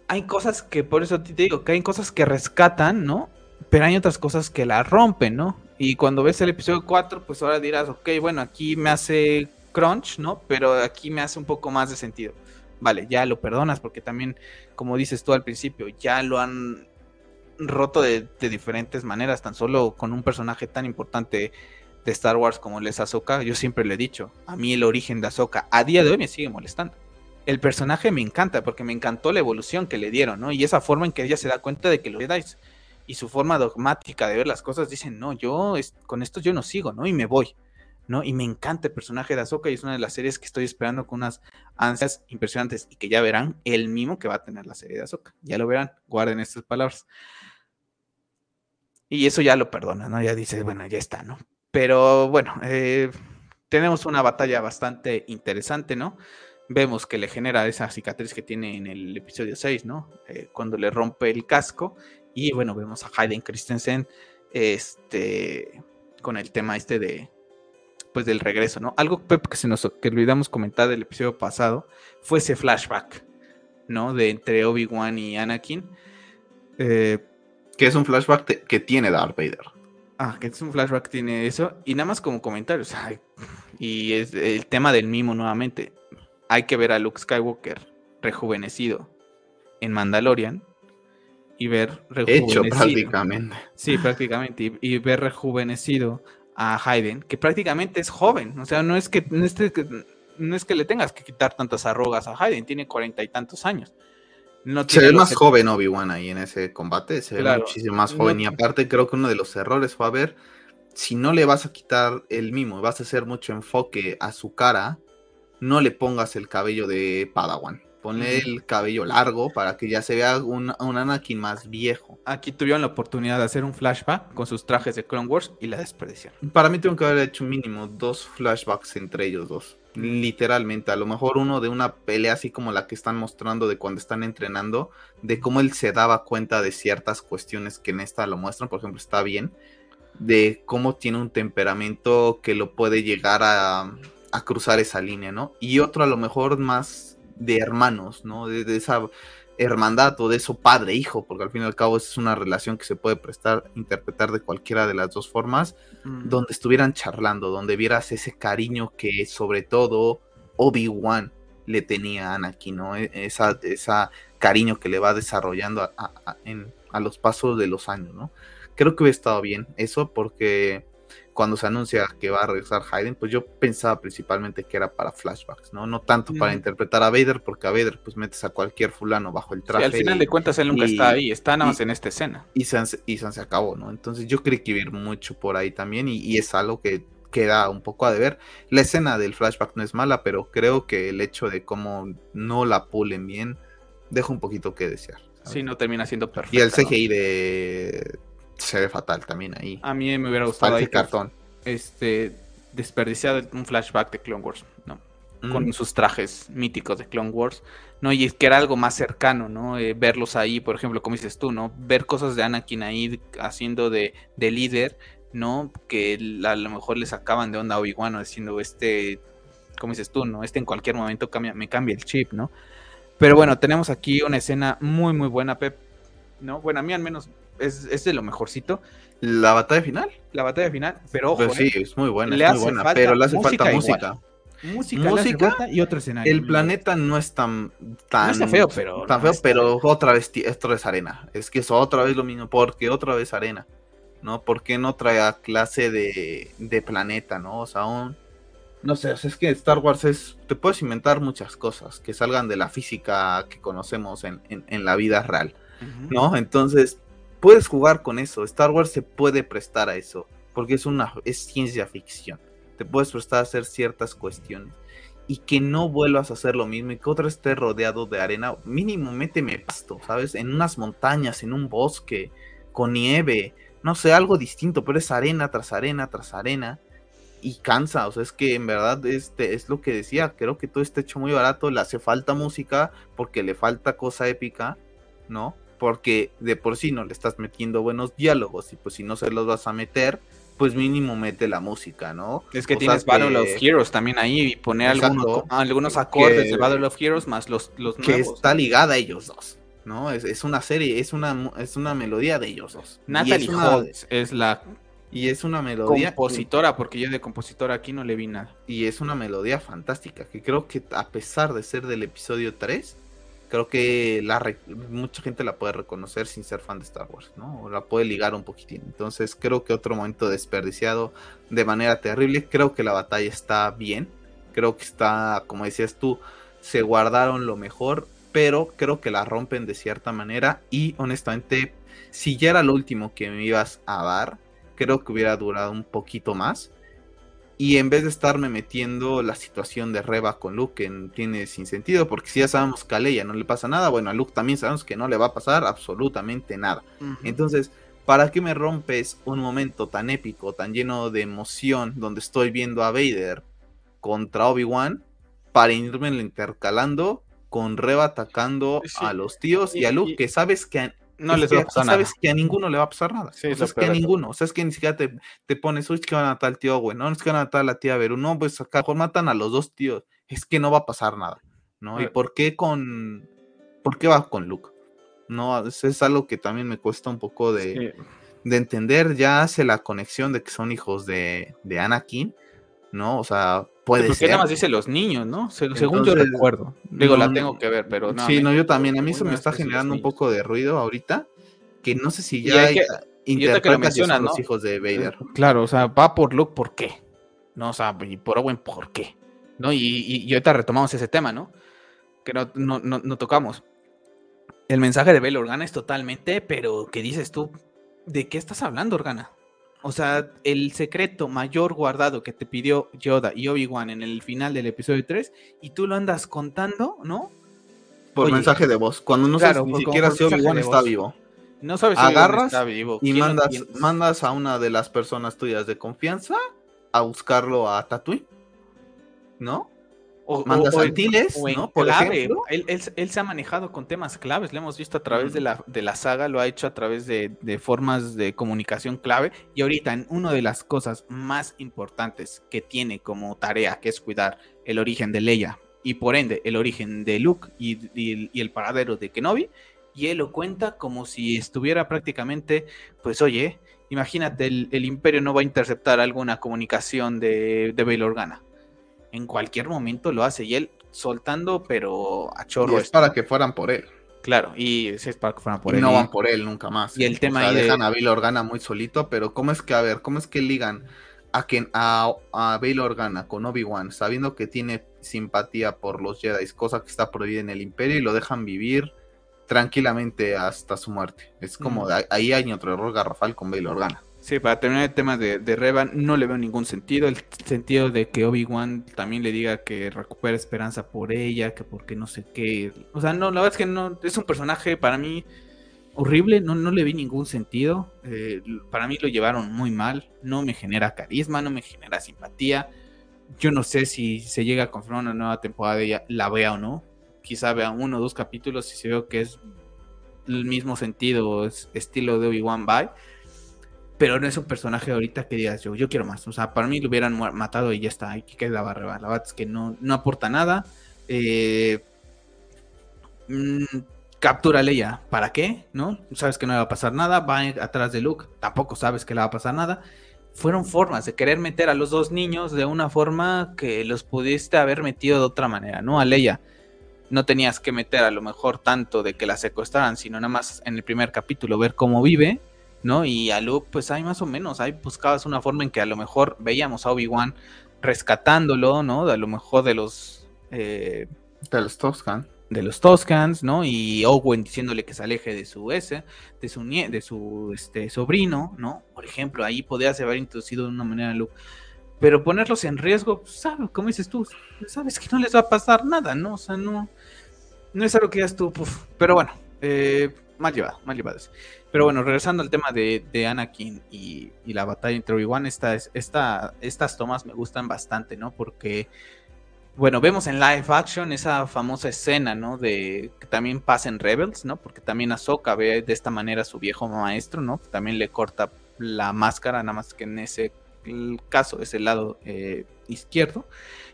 Hay cosas que, por eso te digo, que hay cosas que rescatan, ¿no? Pero hay otras cosas que la rompen, ¿no? Y cuando ves el episodio 4, pues ahora dirás, ok, bueno, aquí me hace crunch, ¿no? Pero aquí me hace un poco más de sentido. Vale, ya lo perdonas porque también, como dices tú al principio, ya lo han roto de, diferentes maneras, tan solo con un personaje tan importante de Star Wars como el es Ahsoka, yo siempre le he dicho, a mí el origen de Ahsoka a día de hoy me sigue molestando. El personaje me encanta porque me encantó la evolución que le dieron, ¿no? Y esa forma en que ella se da cuenta de que los Jedi y su forma dogmática de ver las cosas, dicen, no, yo con esto yo no sigo, ¿no? Y me voy, ¿no? Y me encanta el personaje de Ahsoka y es una de las series que estoy esperando con unas ansias impresionantes y que ya verán el mismo que va a tener la serie de Ahsoka. Ya lo verán, guarden estas palabras. Y eso ya lo perdona, ¿no? Ya dice, bueno, ya está, ¿no? Pero bueno, eh, tenemos una batalla bastante interesante, ¿no? Vemos que le genera esa cicatriz que tiene en el episodio 6, ¿no? Eh, cuando le rompe el casco y bueno, vemos a Hayden Christensen este, con el tema este de, pues del regreso, ¿no? Algo que se nos que olvidamos comentar del episodio pasado fue ese flashback, ¿no? De entre Obi-Wan y Anakin. Eh, que es un flashback que tiene Darth Vader. Ah, que es un flashback que tiene eso. Y nada más como comentarios. y es el tema del mimo nuevamente. Hay que ver a Luke Skywalker rejuvenecido en Mandalorian y ver rejuvenecido. Hecho prácticamente. Sí, prácticamente. Y, ver rejuvenecido a Hayden, que prácticamente es joven. O sea, no es que, no es que le tengas que quitar tantas arrugas a Hayden, tiene cuarenta y tantos años. No se ve más joven Obi-Wan ahí en ese combate, se ve muchísimo más joven. y aparte creo que uno de los errores fue a ver, si no le vas a quitar el mimo, vas a hacer mucho enfoque a su cara, no le pongas el cabello de Padawan. Ponle el cabello largo para que ya se vea un, un, Anakin más viejo. Aquí tuvieron la oportunidad de hacer un flashback con sus trajes de Clone Wars y la desperdiciaron. Para mí tengo que haber hecho mínimo dos flashbacks entre ellos dos. Literalmente, a lo mejor uno de una pelea así como la que están mostrando de cuando están entrenando, de cómo él se daba cuenta de ciertas cuestiones que en esta lo muestran, por ejemplo, está bien, de cómo tiene un temperamento que lo puede llegar a, a cruzar esa línea, ¿no? Y otro a lo mejor más de hermanos, ¿no? De, esa hermandad o de eso padre-hijo, porque al fin y al cabo es una relación que se puede prestar, interpretar de cualquiera de las dos formas, donde estuvieran charlando, donde vieras ese cariño que sobre todo Obi-Wan le tenía a Anakin, ¿no? E, esa, esa cariño que le va desarrollando a, a los pasos de los años, ¿no? Creo que hubiera estado bien eso porque cuando se anuncia que va a regresar Hayden, pues yo pensaba principalmente que era para flashbacks, ¿no? No tanto para interpretar a Vader, porque a Vader pues metes a cualquier fulano bajo el traje. al final de cuentas él nunca está ahí, está nada más en esta escena. Y se, y se acabó, ¿no? Entonces yo creí que iba a ir mucho por ahí también y, es algo que queda un poco a deber. La escena del flashback no es mala, pero creo que el hecho de cómo no la pulen bien deja un poquito que desear. Sí, no termina siendo perfecto. Y el CGI de se ve fatal también ahí. A mí me hubiera gustado ahí cartón. Este desperdiciar un flashback de Clone Wars, ¿no? Con mm. sus trajes míticos de Clone Wars, ¿no? Y es que era algo más cercano, ¿no? Eh, verlos ahí, por ejemplo, como dices tú, ¿no? Ver cosas de Anakin ahí haciendo de, de líder, ¿no? Que a lo mejor les sacaban de onda a Obi-Wan, diciendo, este, como dices tú, ¿no? Este en cualquier momento cambia, me cambia el chip, ¿no? Pero bueno, tenemos aquí una escena muy, muy buena, Pep, ¿no? Bueno, a mí al menos es, de lo mejorcito. La batalla final. La batalla final, pero ojo. sí, eh, es muy buena, es muy buena pero le hace falta música. Música, música y otro escenario. El planeta no es tan tan feo, pero tan feo, pero otra vez esto es arena. Es que es otra vez lo mismo, porque otra vez arena, ¿no? Porque no trae clase de, de planeta, ¿no? O sea, un no sé, es que Star Wars es, te puedes inventar muchas cosas que salgan de la física que conocemos en, en, la vida real, ¿no? Entonces, puedes jugar con eso. Star Wars se puede prestar a eso, porque es una es ciencia ficción. Te puedes prestar a hacer ciertas cuestiones y que no vuelvas a hacer lo mismo y que otra esté rodeado de arena, mínimo méteme pasto, ¿sabes? En unas montañas, en un bosque, con nieve, no sé, algo distinto, pero es arena tras arena tras arena y cansa, o sea, es que en verdad este es lo que decía, creo que todo está hecho muy barato, le hace falta música porque le falta cosa épica, ¿no? Porque de por sí no le estás metiendo buenos diálogos y pues si no se los vas a meter, pues mínimo mete la música, ¿no? Es que tienes Battle of Heroes también ahí y poner algunos, algunos acordes de Battle of Heroes más los, los Que está ligada a ellos dos, ¿no? Es, una serie, es una, es una melodía de ellos dos. Natalie es, es la y es una melodía. Compositora, porque yo de compositora aquí no le vi nada. Y es una melodía fantástica, que creo que a pesar de ser del episodio 3, creo que la mucha gente la puede reconocer sin ser fan de Star Wars, ¿no? O la puede ligar un poquitín. Entonces creo que otro momento desperdiciado de manera terrible. Creo que la batalla está bien. Creo que está, como decías tú, se guardaron lo mejor, pero creo que la rompen de cierta manera. Y honestamente, si ya era lo último que me ibas a dar, creo que hubiera durado un poquito más. Y en vez de estarme metiendo la situación de Reba con Luke, que no tiene sin sentido, porque si ya sabemos que a Leia no le pasa nada, bueno, a Luke también sabemos que no le va a pasar absolutamente nada. Entonces, ¿para qué me rompes un momento tan épico, tan lleno de emoción, donde estoy viendo a Vader contra Obi-Wan, para irme intercalando con Reba atacando a los tíos y, a Luke, que sabes que no les va a pasar sabes que a ninguno le va a pasar nada. Sí, o sea, es que a ninguno. O sea, es que ni siquiera te, te pones, uy, es que van a matar al tío güey. No, es que van a matar a la tía Veru. No, pues acá mejor matan a los dos tíos. Es que no va a pasar nada. ¿No? ¿Y por qué con. ¿Por qué va con Luke? No, eso es algo que también me cuesta un poco de, de entender. Ya hace la conexión de que son hijos de, de Anakin. ¿No? O sea, puede porque ser. nada más dice los niños, ¿no? según yo recuerdo. Digo, la tengo que ver, pero no. Sí, no, yo también. A mí se me está generando un poco de ruido ahorita. Que no sé si ya hay, que los hijos de Vader. Claro, o sea, va por Luke, ¿por qué? No, o sea, y por Owen, ¿por qué? ¿no? Y, y, ahorita retomamos ese tema, ¿no? Que no, no, no, tocamos. El mensaje de Bail Organa es totalmente, pero ¿qué dices tú? ¿De qué estás hablando, Organa? O sea, el secreto mayor guardado que te pidió Yoda y Obi-Wan en el final del episodio 3 y tú lo andas contando, ¿no? Por mensaje de voz. Cuando no sabes ni siquiera si Obi-Wan está vivo. No sabes si Agarras está vivo. y mandas, mandas a una de las personas tuyas de confianza a buscarlo a Tatooine. ¿No? O, mandas o, ¿no? Por ejemplo. Él, se ha manejado con temas claves, lo hemos visto a través de, la, de la saga, lo ha hecho a través de, de, formas de comunicación clave. Y ahorita, en una de las cosas más importantes que tiene como tarea, que es cuidar el origen de Leia y por ende el origen de Luke y, y el paradero de Kenobi, y él lo cuenta como si estuviera prácticamente, pues oye, imagínate, el, el Imperio no va a interceptar alguna comunicación de, de Bail Organa en cualquier momento lo hace y él soltando, pero a chorro. Y es para que fueran por él. Claro, y es para que fueran por él. No van por él nunca más. Y el tema o dejan a Bail Organa muy solito, pero ¿cómo es que, a ver, cómo es que ligan a, quien, a, a Bail Organa con Obi-Wan, sabiendo que tiene simpatía por los Jedi, cosa que está prohibida en el Imperio, y lo dejan vivir tranquilamente hasta su muerte? Es como, ahí hay otro error garrafal con Bail Organa. Sí, para terminar el tema de, de Revan, no le veo ningún sentido. El sentido de que Obi-Wan también le diga que recupera esperanza por ella, que porque no sé qué. O sea, no, la verdad es que no. Es un personaje para mí horrible, no, no le vi ningún sentido. Eh, para mí lo llevaron muy mal. No me genera carisma, no me genera simpatía. Yo no sé si se llega a confirmar una nueva temporada de ella, la vea o no. Quizá vea uno o dos capítulos y se veo que es el mismo sentido, es estilo de Obi-Wan Bye pero no es un personaje ahorita que digas yo, yo quiero más. O sea, para mí lo hubieran matado y ya está, ahí que queda barreba. La verdad es que no, no aporta nada. Eh, mmm, captura a Leia, ¿para qué? ¿No? Sabes que no le va a pasar nada, va atrás de Luke, tampoco sabes que le va a pasar nada. Fueron formas de querer meter a los dos niños de una forma que los pudiste haber metido de otra manera, ¿no? A Leia no tenías que meter a lo mejor tanto de que la secuestraran, sino nada más en el primer capítulo ver cómo vive ¿no? Y a Luke, pues hay más o menos, ahí buscabas una forma en que a lo mejor veíamos a Obi-Wan rescatándolo, ¿no? De a lo mejor de los... Eh, de los Toscans. De los Toscans, ¿no? Y Owen diciéndole que se aleje de su ese, de su de su este, sobrino, ¿no? Por ejemplo, ahí podías haber introducido de una manera a Luke. Pero ponerlos en riesgo, pues, ¿sabes? Como dices tú, sabes que no les va a pasar nada, ¿no? O sea, no, no es algo que ya tú, pero bueno, eh, mal llevado, mal llevado. Pero bueno, regresando al tema de, Anakin y, la batalla entre Obi-Wan, esta, esta, estas tomas me gustan bastante, ¿no? Porque, bueno, vemos en live action esa famosa escena, ¿no? De que también pasa en Rebels, ¿no? Porque también Ahsoka ve de esta manera a su viejo maestro, ¿no? También le corta la máscara, nada más que en ese caso es el lado eh, izquierdo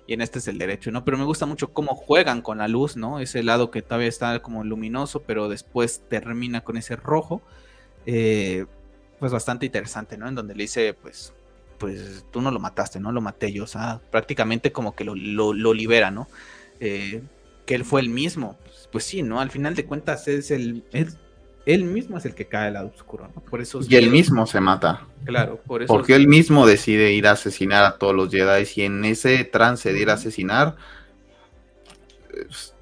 y en este es el derecho, ¿no? Pero me gusta mucho cómo juegan con la luz, ¿no? Ese lado que todavía está como luminoso, pero después termina con ese rojo. Eh, pues bastante interesante, ¿no? En donde le dice, pues, pues tú no lo mataste, ¿no? Lo maté yo, o sea, prácticamente como que lo, libera, ¿no? Eh, que él fue el mismo, pues, pues, sí, ¿no? Al final de cuentas es el, él mismo es el que cae al lado oscuro, ¿no? Por eso y él mismo se mata. Claro, por eso. Porque él mismo decide ir a asesinar a todos los Jedi y en ese trance de ir a asesinar,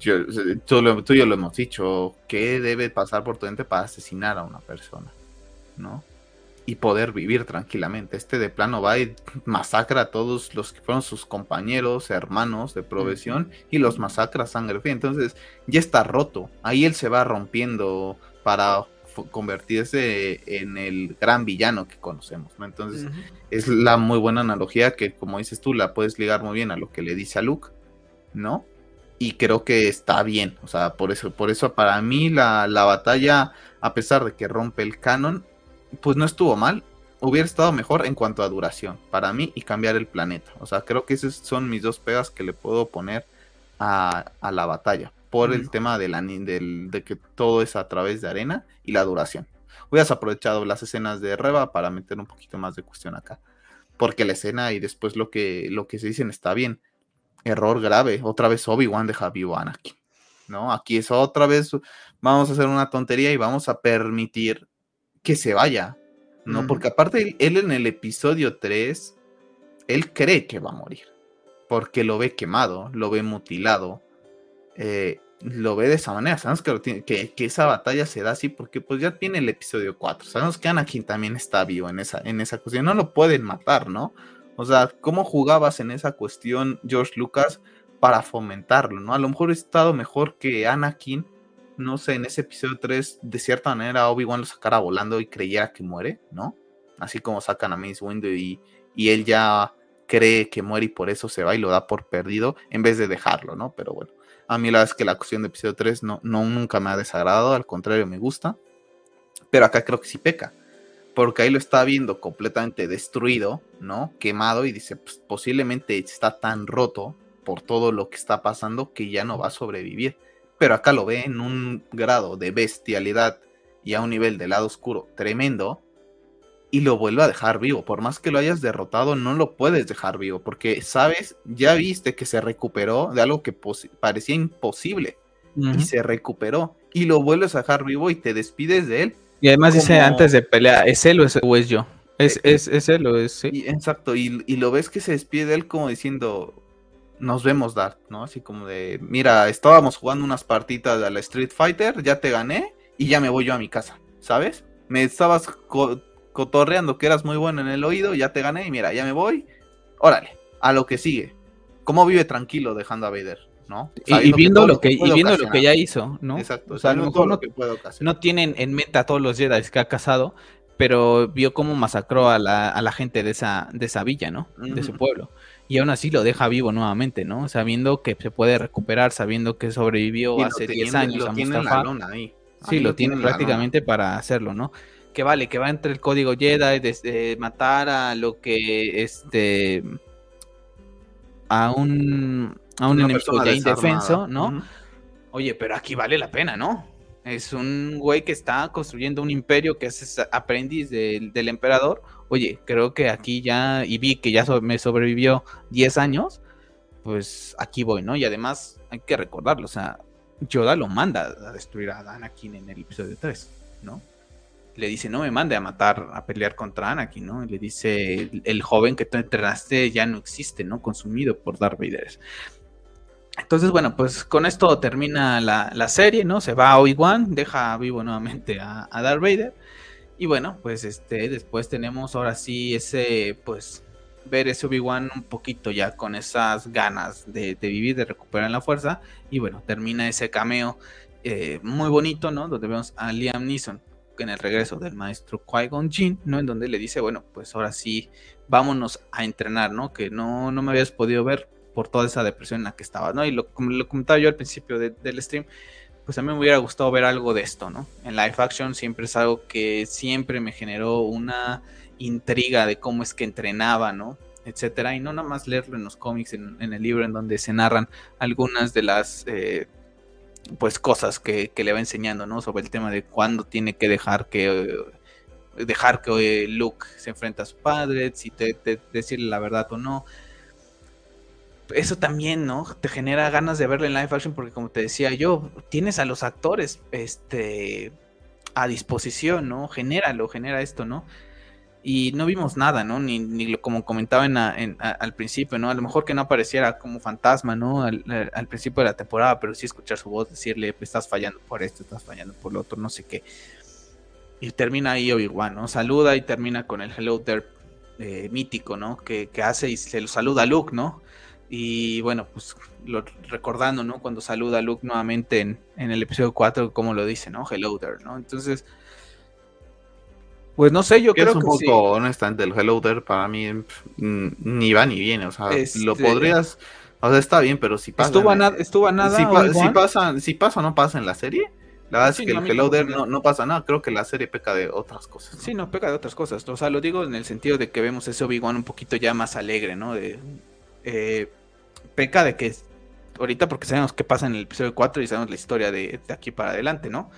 yo, tú, tú, y yo lo hemos dicho, ¿qué debe pasar por tu mente para asesinar a una persona? ¿No? Y poder vivir tranquilamente. Este de plano va y masacra a todos los que fueron sus compañeros, hermanos de profesión, y los masacra a sangre fría. Entonces ya está roto. Ahí él se va rompiendo para convertirse en el gran villano que conocemos, ¿no? Entonces, es la muy buena analogía que, como dices tú, la puedes ligar muy bien a lo que le dice a Luke, ¿no? y creo que está bien. O sea, por eso, por eso para mí la, batalla, a pesar de que rompe el canon, pues no estuvo mal. Hubiera estado mejor en cuanto a duración para mí y cambiar el planeta. O sea, creo que esas son mis dos pegas que le puedo poner a, la batalla. Por el tema de, la, de que todo es a través de arena y la duración. Hubieras aprovechado las escenas de Reba para meter un poquito más de cuestión acá. Porque la escena y después lo que, lo que se dicen está bien error grave. Otra vez Obi-Wan deja vivo a Anakin. ¿No? Aquí es otra vez, vamos a hacer una tontería y vamos a permitir que se vaya. ¿No? Porque aparte, él, en el episodio 3, él cree que va a morir. porque lo ve quemado, lo ve mutilado, eh, lo ve de esa manera. Sabemos que, que, esa batalla se da así porque pues ya tiene el episodio 4. Sabemos que Anakin también está vivo en esa, en esa cuestión. No lo pueden matar, ¿no? O sea, ¿cómo jugabas en esa cuestión George Lucas para fomentarlo, ¿no? A lo mejor he estado mejor que Anakin, no sé, en ese episodio 3, de cierta manera Obi-Wan lo sacara volando y creyera que muere, ¿no? Así como sacan a Mace Windu y, y él ya cree que muere y por eso se va y lo da por perdido en vez de dejarlo, ¿no? Pero bueno, a mí la verdad es que la cuestión de episodio 3 no, no nunca me ha desagradado, al contrario me gusta, pero acá creo que sí peca, porque ahí lo está viendo completamente destruido, ¿no? Quemado y dice, pues posiblemente está tan roto por todo lo que está pasando que ya no va a sobrevivir. Pero acá lo ve en un grado de bestialidad y a un nivel de lado oscuro tremendo y lo vuelve a dejar vivo. Por más que lo hayas derrotado, no lo puedes dejar vivo, porque sabes, ya viste que se recuperó de algo que parecía imposible y se recuperó y lo vuelves a dejar vivo y te despides de él. Y además dice antes de pelear, ¿es él o es, yo? Es, eh, es, es, él o es sí. exacto, y, y, lo ves que se despide de él como diciendo, nos vemos, Dart, ¿no? Así como de, mira, estábamos jugando unas partitas de la Street Fighter, ya te gané y ya me voy yo a mi casa, ¿sabes? Me estabas cotorreando que eras muy bueno en el oído, ya te gané y mira, ya me voy. Órale, a lo que sigue. ¿Cómo vive tranquilo dejando a Vader? ¿no? Y, viendo, lo que, y viendo lo que ya hizo, ¿no? Exacto. O sea, a lo mejor no, no, tienen en mente a todos los Jedi que ha casado, pero vio cómo masacró a la, a la gente de esa, de esa villa, ¿no? De su pueblo. Y aún así lo deja vivo nuevamente, ¿no? Sabiendo que se puede recuperar, sabiendo que sobrevivió hace 10 años a Mustafa. Ahí. Sí, lo, tiene prácticamente para hacerlo, ¿no? que vale, que va entre el código Jedi de, matar a lo que este a un a un enemigo ya indefenso, ¿no? Oye, pero aquí vale la pena, ¿no? Es un güey que está construyendo un imperio que es aprendiz del, emperador. Oye, creo que aquí ya, y vi que ya me sobrevivió 10 años, pues aquí voy, ¿no? Y además hay que recordarlo, o sea, Yoda lo manda a destruir a Anakin en el episodio 3, ¿no? le dice, no me mande a matar, a pelear contra Anakin, ¿no? Y le dice, el, joven que tú entrenaste ya no existe, ¿no? Consumido por Darth Vader. Entonces, bueno, pues con esto termina la, serie, ¿no? Se va a Obi-Wan, deja vivo nuevamente a, Darth Vader. Y bueno, pues este, después tenemos ahora sí ese, pues, ver ese Obi-Wan un poquito ya con esas ganas de, vivir, de recuperar la fuerza. Y bueno, termina ese cameo eh, muy bonito, ¿no? Donde vemos a Liam Neeson en el regreso del maestro Qui-Gon Jinn, ¿no? En donde le dice, bueno, pues ahora sí, vámonos a entrenar, ¿no? Que no, no me habías podido ver por toda esa depresión en la que estaba, ¿no? Y lo, como lo comentaba yo al principio del stream, pues a mí me hubiera gustado ver algo de esto, ¿no? En live action siempre es algo que siempre me generó una intriga de cómo es que entrenaba, ¿no? etcétera, y no nada más leerlo en los cómics, en, el libro en donde se narran algunas de las eh, pues cosas que, le va enseñando, ¿no? Sobre el tema de cuándo tiene que dejar que dejar que Luke se enfrente a su padre, si te, decirle la verdad o no. Eso también, ¿no? Te genera ganas de verlo en live action porque como te decía yo, tienes a los actores este a disposición, ¿no? Genéralo, genera esto, ¿no? y no vimos nada, ¿no? Ni, ni como comentaba en, al principio, ¿no? A lo mejor que no apareciera como fantasma, ¿no? Al, principio de la temporada, pero sí escuchar su voz, decirle, estás fallando por esto, estás fallando por lo otro, no sé qué. Y termina ahí Obi-Wan, ¿no? Saluda y termina con el Hello There eh, mítico, ¿no? Que, hace y se lo saluda a Luke, ¿no? Y bueno, pues lo, recordando, ¿no? Cuando saluda a Luke nuevamente en, en el episodio 4, como lo dice, ¿no? Hello there, ¿no? Entonces pues no sé, yo creo es un poco, honestamente, el Hello There para mí mm, ni va ni viene. O sea, lo podrías. O sea, está bien, pero si pasa. Estuvo, a, estuvo nada. Si, pasa, si pasa o no pasa en la serie. La verdad es que el Hello There no, no, pasa nada. Creo que la serie peca de otras cosas. Sí, no, peca de otras cosas. O sea, lo digo en el sentido de que vemos ese Obi-Wan un poquito ya más alegre, ¿no? De, eh, peca de que ahorita porque sabemos qué pasa en el episodio 4 y sabemos la historia de, de aquí para adelante, ¿no?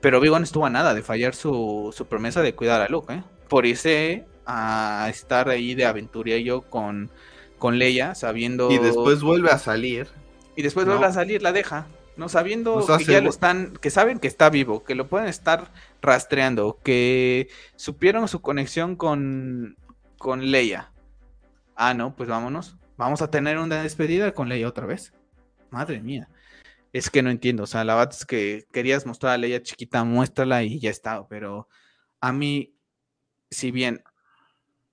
Pero Obi-Wan estuvo a nada de fallar su, promesa de cuidar a Luke, ¿eh? Por irse a estar ahí de aventurillo con, con Leia, sabiendo... Y después vuelve a salir. Y después vuelve a salir, la deja, ¿no? Sabiendo que ya lo están, que saben que está vivo, que lo pueden estar rastreando, que supieron su conexión con, con Leia. Ah, no, pues vámonos. Vamos a tener una despedida con Leia otra vez. Madre mía. Es que no entiendo, o sea, la verdad es que querías mostrar a Leia chiquita, muéstrala y ya está, pero a mí, si bien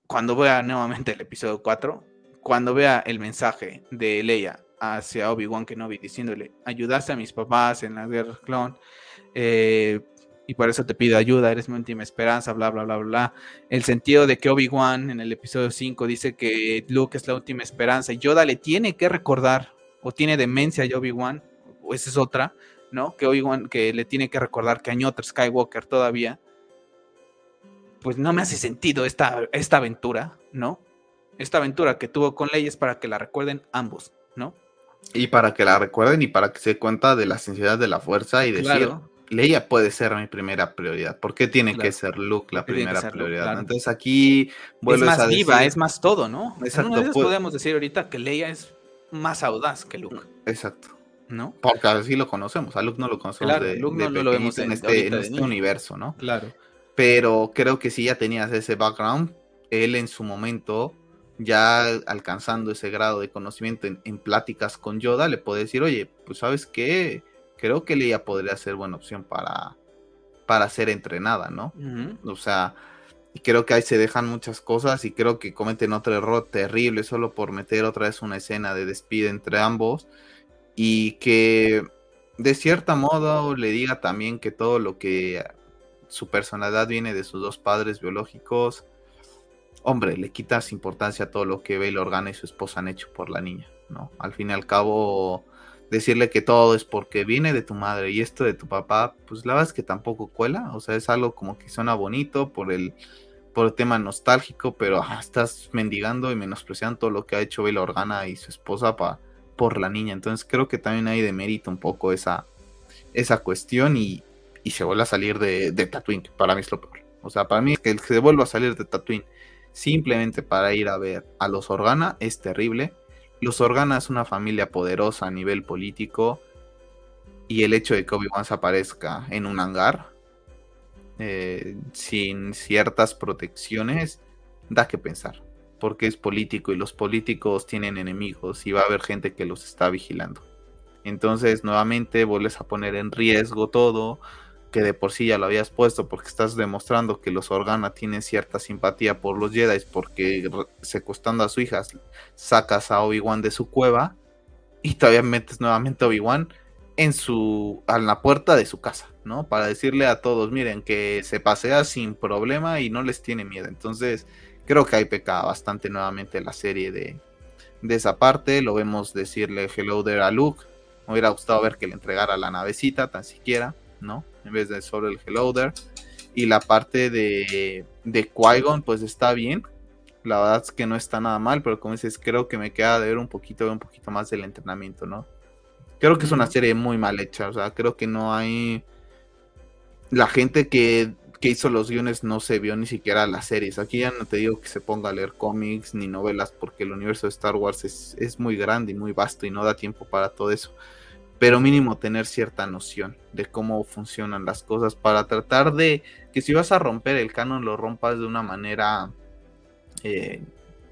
cuando vea nuevamente el episodio 4, cuando vea el mensaje de Leia hacia Obi-Wan Kenobi diciéndole, ayudaste a mis papás en la guerra clon, eh, y por eso te pido ayuda, eres mi última esperanza, bla, bla, bla, bla. El sentido de que Obi-Wan en el episodio 5 dice que Luke es la última esperanza y Yoda le tiene que recordar, o tiene demencia a Obi-Wan, o esa es otra, ¿no? Que Obi-Wan que le tiene que recordar que hay otro Skywalker todavía. Pues no me hace sentido esta, esta aventura, ¿no? Esta aventura que tuvo con Leia es para que la recuerden ambos, ¿no? Y para que la recuerden y para que se dé cuenta de la sensibilidad de la fuerza y decir, Leia puede ser mi primera prioridad. ¿Por qué tiene que ser Luke la primera prioridad? Entonces aquí es más viva, es más todo, ¿no? Exacto. Pues podemos decir ahorita que Leia es más audaz que Luke. Exacto. ¿No? Porque así lo conocemos. A Luke no lo conocemos de, Luke no, lo vemos en, este, en este universo, ¿no? Claro. Pero creo que si ya tenías ese background, él en su momento, ya alcanzando ese grado de conocimiento en, en pláticas con Yoda, le puede decir, oye, pues sabes qué creo que Leia podría ser buena opción para, para ser entrenada, ¿no? O sea, creo que ahí se dejan muchas cosas y creo que cometen otro error terrible solo por meter otra vez una escena de despide entre ambos y que de cierta modo le diga también que todo lo que su personalidad viene de sus dos padres biológicos, hombre, le quitas importancia a todo lo que Bail Organa y su esposa han hecho por la niña, ¿no? Al fin y al cabo decirle que todo es porque viene de tu madre y esto de tu papá, pues la verdad es que tampoco cuela, o sea, es algo como que suena bonito por el, por el tema nostálgico, pero estás mendigando y menospreciando todo lo que ha hecho Bela Organa y su esposa pa, por la niña, entonces creo que también hay de mérito un poco esa, esa cuestión y, y se vuelve a salir de, de Tatooine, que para mí es lo peor, o sea, para mí que se vuelva a salir de Tatooine simplemente para ir a ver a los Organa es terrible los Organa es una familia poderosa a nivel político y el hecho de que Obi-Wan aparezca en un hangar eh, sin ciertas protecciones da que pensar, porque es político y los políticos tienen enemigos y va a haber gente que los está vigilando. Entonces nuevamente vuelves a poner en riesgo todo, que de por sí ya lo habías puesto porque estás demostrando que los Organa tienen cierta simpatía por los Jedi porque secuestrando a su hija sacas a Obi-Wan de su cueva y todavía metes nuevamente a Obi-Wan en su a la puerta de su casa, ¿no? Para decirle a todos, miren que se pasea sin problema y no les tiene miedo. Entonces, creo que hay peca bastante nuevamente la serie de, de esa parte. Lo vemos decirle hello there a Luke. Me hubiera gustado ver que le entregara la navecita, tan siquiera, ¿no? en vez de solo el Hello There. Y la parte de, de Qui-Gon, pues está bien. La verdad es que no está nada mal, pero como dices, creo que me queda de ver un poquito, un poquito más del entrenamiento, ¿no? Creo que es una serie muy mal hecha, o sea, creo que no hay... La gente que, que hizo los guiones no se vio ni siquiera las series. Aquí ya no te digo que se ponga a leer cómics ni novelas, porque el universo de Star Wars es, es muy grande y muy vasto y no da tiempo para todo eso pero mínimo tener cierta noción de cómo funcionan las cosas para tratar de que si vas a romper el canon lo rompas de una manera eh,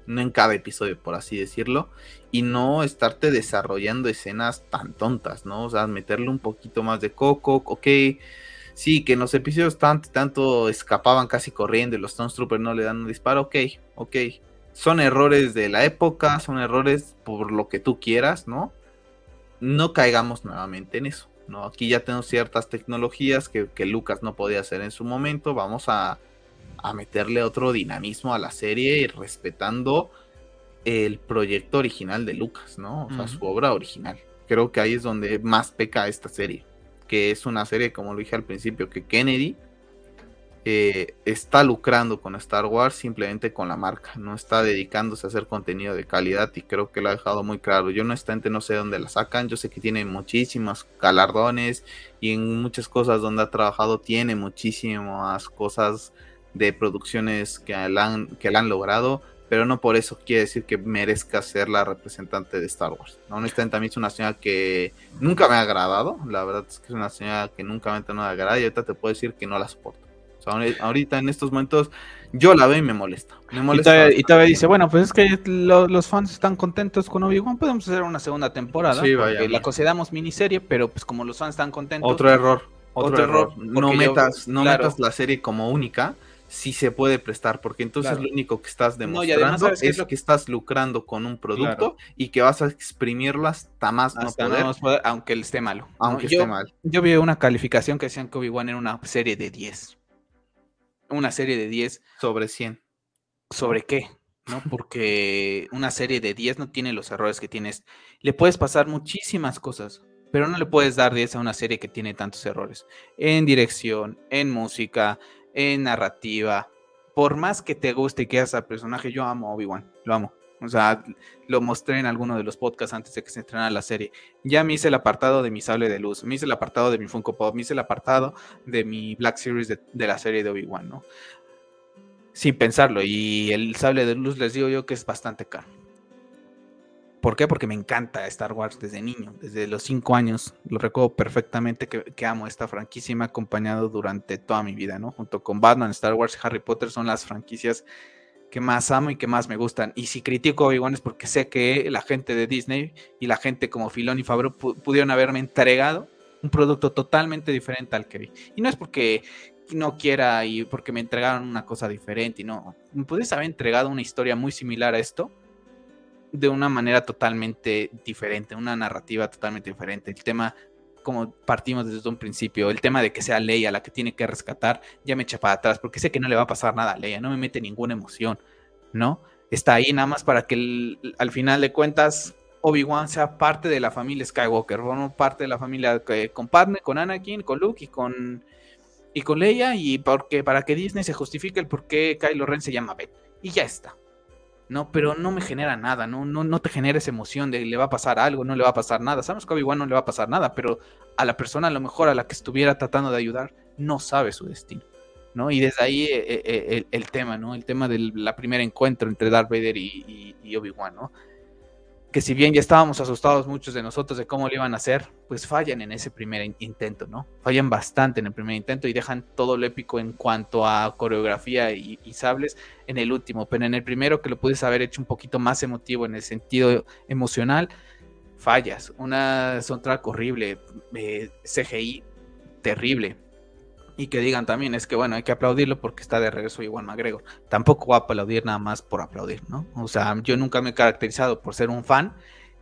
no en cada episodio por así decirlo y no estarte desarrollando escenas tan tontas no o sea meterle un poquito más de coco ok sí que en los episodios tanto tanto escapaban casi corriendo y los Stormtroopers no le dan un disparo ok ok. Son errores de la época son errores por lo que tú quieras no no caigamos nuevamente en eso. ¿no? Aquí ya tenemos ciertas tecnologías que, Lucas no podía hacer en su momento. Vamos a, meterle otro dinamismo a la serie respetando el proyecto original de Lucas, ¿no? O sea, su obra original. Creo que ahí es donde más peca esta serie. Que es una serie, como lo dije al principio, que Kennedy eh, está lucrando con Star Wars simplemente con la marca, no está dedicándose a hacer contenido de calidad y creo que lo ha dejado muy claro. Yo honestamente no sé dónde la sacan, yo sé que tiene muchísimos galardones y en muchas cosas donde ha trabajado tiene muchísimas cosas de producciones que la han, que la han logrado, pero no por eso quiere decir que merezca ser la representante de Star Wars. Honestamente a mí es una señora que nunca me ha agradado, la verdad es que es una señora que nunca me ha agradado y ahorita te puedo decir que no la soporto ahorita en estos momentos Yo la veo y me molesta. Me molesta y, todavía, dice, bueno, pues es que los fans están contentos con Obi-Wan, podemos hacer una segunda temporada. Sí, vaya. La consideramos miniserie, pero pues como los fans están contentos. Otro error. Otro, error. No metas, no metas la serie como única si se puede prestar, porque entonces lo único que estás demostrando es, lo... que estás lucrando con un producto y que vas a exprimirlo hasta más no poder, aunque él esté malo. Aunque esté mal. Yo vi una calificación que decían que Obi-Wan era una serie de 10. Una serie de 10. Sobre 100. ¿Sobre qué? ¿no? Porque una serie de 10 no tiene los errores que tienes. Le puedes pasar muchísimas cosas, pero no le puedes dar 10 a una serie que tiene tantos errores. En dirección, en música, en narrativa. Por más que te guste y que al personaje, yo amo a Obi-Wan, lo amo. O sea, lo mostré en alguno de los podcasts antes de que se estrenara la serie. Ya me hice el apartado de mi sable de luz, me hice el apartado de mi Funko Pop, me hice el apartado de mi Black Series de, la serie de Obi-Wan, ¿no? Sin pensarlo. Y el sable de luz les digo yo que es bastante caro. ¿Por qué? Porque me encanta Star Wars desde niño, desde los cinco años. Lo recuerdo perfectamente que, amo esta franquicia y me ha acompañado durante toda mi vida, ¿no? Junto con Batman, Star Wars Harry Potter son las franquicias que más amo y que más me gustan. Y si critico a Obi-Wan es porque sé que la gente de Disney y la gente como Filón y Favreau pudieron haberme entregado un producto totalmente diferente al que vi. Y no es porque no quiera y porque me entregaron una cosa diferente y no. Me puedes haber entregado una historia muy similar a esto de una manera totalmente diferente, una narrativa totalmente diferente. El tema, como partimos desde un principio, el tema de que sea Leia la que tiene que rescatar, ya me echa para atrás, porque sé que no le va a pasar nada a Leia, no me mete ninguna emoción, ¿no? Está ahí nada más para que al final de cuentas Obi-Wan sea parte de la familia Skywalker, parte de la familia que con con Anakin, con Luke y con, y con Leia, y porque, para que Disney se justifique el por qué Kylo Ren se llama Ben. Y ya está. ¿No? Pero no me genera nada, ¿no? No, no te genera esa emoción de le va a pasar algo, no le va a pasar nada. Sabemos que a Obi-Wan no le va a pasar nada, pero a la persona a lo mejor a la que estuviera tratando de ayudar no sabe su destino, ¿no? Y desde ahí eh, eh, eh, el, tema, ¿no? El tema del primer encuentro entre Darth Vader y, y Obi-Wan, ¿no? Que si bien ya estábamos asustados muchos de nosotros de cómo lo iban a hacer, pues fallan en ese primer intento, ¿no? Fallan bastante en el primer intento y dejan todo lo épico en cuanto a coreografía y, sables en el último, pero en el primero que lo puedes haber hecho un poquito más emotivo en el sentido emocional, fallas. Una soundtrack horrible, eh, CGI terrible, y que digan también es que bueno, hay que aplaudirlo porque está de regreso igual McGregor. Tampoco voy a aplaudir nada más por aplaudir, ¿no? O sea, yo nunca me he caracterizado por ser un fan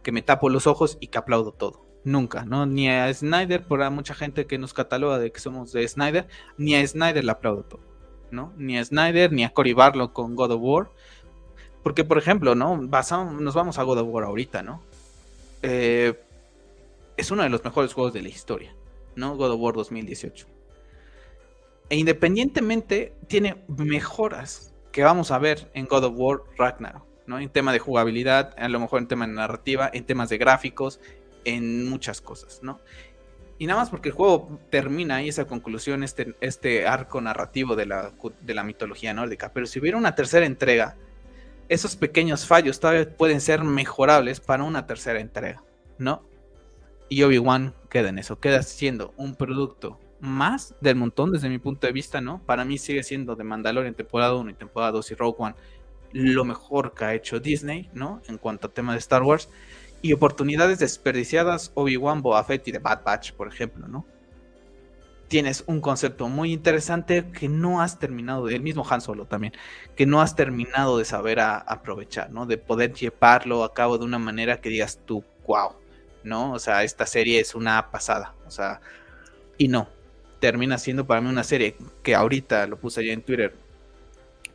que me tapo los ojos y que aplaudo todo. Nunca, ¿no? Ni a Snyder, por mucha gente que nos cataloga de que somos de Snyder, ni a Snyder le aplaudo todo, ¿no? Ni a Snyder, ni a Cory Barlow con God of War. Porque, por ejemplo, ¿no? nos vamos a God of War ahorita, ¿no? Eh, es uno de los mejores juegos de la historia, ¿no? God of War 2018 e independientemente tiene mejoras que vamos a ver en God of War Ragnarok, ¿no? En tema de jugabilidad, a lo mejor en tema de narrativa, en temas de gráficos, en muchas cosas, ¿no? Y nada más porque el juego termina ahí esa conclusión, este, este arco narrativo de la, de la mitología nórdica. Pero si hubiera una tercera entrega, esos pequeños fallos todavía pueden ser mejorables para una tercera entrega, ¿no? Y Obi-Wan queda en eso, queda siendo un producto más del montón desde mi punto de vista, ¿no? Para mí sigue siendo de Mandalorian temporada 1 y temporada 2 y Rogue One lo mejor que ha hecho Disney, ¿no? En cuanto a tema de Star Wars. Y oportunidades desperdiciadas, Obi-Wan, Boba Fett y The Bad Batch, por ejemplo, ¿no? Tienes un concepto muy interesante que no has terminado, el mismo Han Solo también, que no has terminado de saber aprovechar, ¿no? De poder llevarlo a cabo de una manera que digas tú, wow, ¿no? O sea, esta serie es una pasada, o sea, y no, termina siendo para mí una serie que ahorita lo puse ya en Twitter.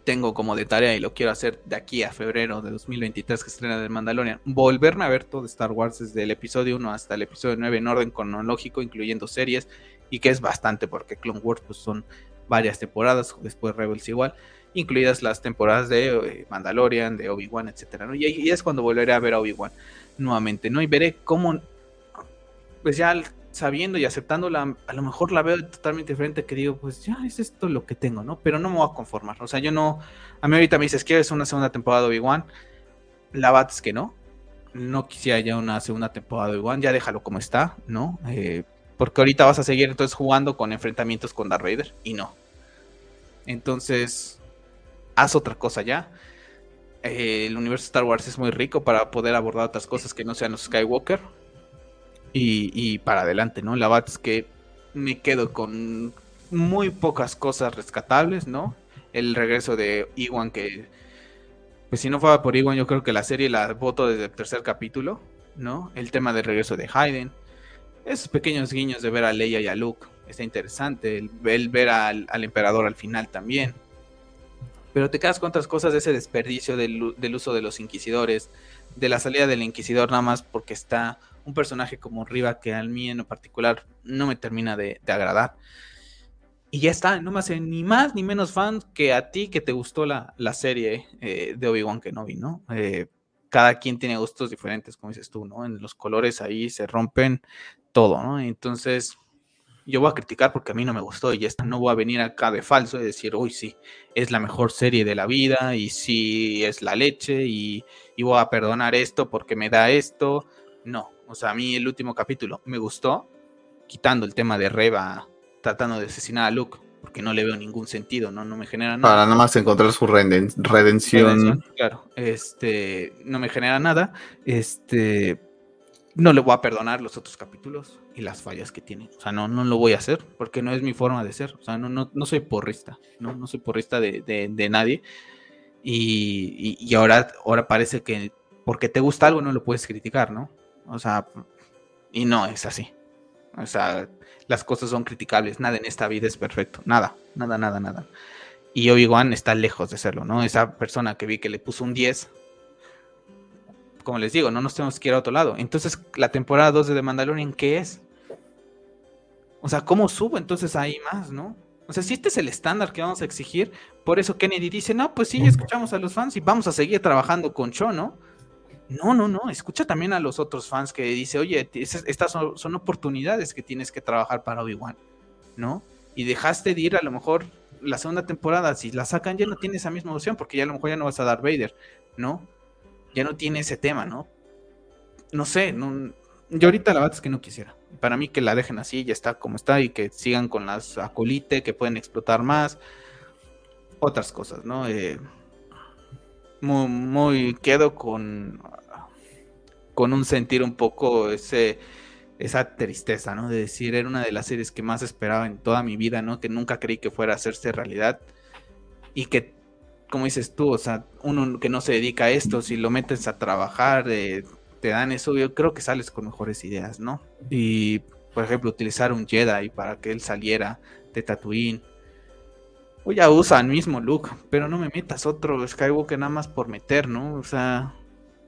Tengo como de tarea y lo quiero hacer de aquí a febrero de 2023 que estrena de Mandalorian. Volverme a ver todo Star Wars desde el episodio 1 hasta el episodio 9 en orden cronológico, incluyendo series, y que es bastante porque Clone Wars pues, son varias temporadas, después Rebels igual, incluidas las temporadas de eh, Mandalorian, de Obi-Wan, etcétera, Y, y, es cuando volveré a ver a Obi-Wan nuevamente, ¿no? Y veré cómo, pues ya sabiendo y aceptándola, a lo mejor la veo totalmente diferente, que digo, pues ya es esto lo que tengo, ¿no? Pero no me voy a conformar, o sea, yo no, a mí ahorita me dices, ¿quieres una segunda temporada de Obi-Wan? La bat es que no, no quisiera ya una segunda temporada de Obi-Wan, ya déjalo como está, ¿no? Eh, porque ahorita vas a seguir entonces jugando con enfrentamientos con Darth Vader, y no. Entonces, haz otra cosa ya. Eh, el universo Star Wars es muy rico para poder abordar otras cosas que no sean los Skywalker. Y, para adelante, ¿no? La verdad es que me quedo con muy pocas cosas rescatables, ¿no? El regreso de Iwan, que pues si no fuera por Iwan, yo creo que la serie la voto desde el tercer capítulo, ¿no? El tema del regreso de Hayden. Esos pequeños guiños de ver a Leia y a Luke está interesante. El, ver al, emperador al final también. Pero te quedas con otras cosas de ese desperdicio del, uso de los inquisidores, de la salida del inquisidor nada más porque está un personaje como Riva que a mí en particular no me termina de, agradar. Y ya está, no me hace ni más ni menos fan que a ti que te gustó la, serie eh, de Obi-Wan Kenobi, ¿no? Eh, cada quien tiene gustos diferentes, como dices tú, ¿no? En los colores ahí se rompen todo, ¿no? Entonces, yo voy a criticar porque a mí no me gustó y esta no voy a venir acá de falso y decir, uy, sí, es la mejor serie de la vida y sí es la leche y, voy a perdonar esto porque me da esto. No, o sea, a mí el último capítulo me gustó, quitando el tema de Reba tratando de asesinar a Luke, porque no le veo ningún sentido, no, no me genera nada. Para nada más encontrar su redención. redención. Claro, este, no me genera nada. Este, no le voy a perdonar los otros capítulos y las fallas que tiene. O sea, no, no lo voy a hacer porque no es mi forma de ser. O sea, no, no, no soy porrista, ¿no? No soy porrista de, de, nadie. Y, y, ahora, ahora parece que porque te gusta algo no lo puedes criticar, ¿no? O sea, y no es así. O sea, las cosas son criticables. Nada en esta vida es perfecto. Nada, nada, nada, nada. Y Obi-Wan está lejos de serlo, ¿no? Esa persona que vi que le puso un 10 como les digo, no nos tenemos que ir a otro lado. Entonces, la temporada 2 de The Mandalorian, ¿qué es? O sea, ¿cómo subo entonces ahí más, no? O sea, si este es el estándar que vamos a exigir, por eso Kennedy dice, no, pues sí, escuchamos a los fans y vamos a seguir trabajando con Cho, ¿no? No, no, no, escucha también a los otros fans que dice, oye, estas son, oportunidades que tienes que trabajar para Obi-Wan, ¿no? Y dejaste de ir a lo mejor la segunda temporada, si la sacan ya no tiene esa misma opción, porque ya a lo mejor ya no vas a dar Vader, ¿no? ya no tiene ese tema, ¿no? No sé, no, yo ahorita la verdad es que no quisiera. Para mí que la dejen así, ya está como está y que sigan con las acolite, que pueden explotar más. Otras cosas, ¿no? Eh, muy, quedo con, con un sentir un poco ese, esa tristeza, ¿no? De decir, era una de las series que más esperaba en toda mi vida, ¿no? Que nunca creí que fuera a hacerse realidad y que como dices tú, o sea, uno que no se dedica a esto, si lo metes a trabajar, te dan eso, yo creo que sales con mejores ideas, ¿no? Y, por ejemplo, utilizar un Jedi para que él saliera de Tatooine. O ya usa el mismo look, pero no me metas otro Skywalker nada más por meter, ¿no? O sea,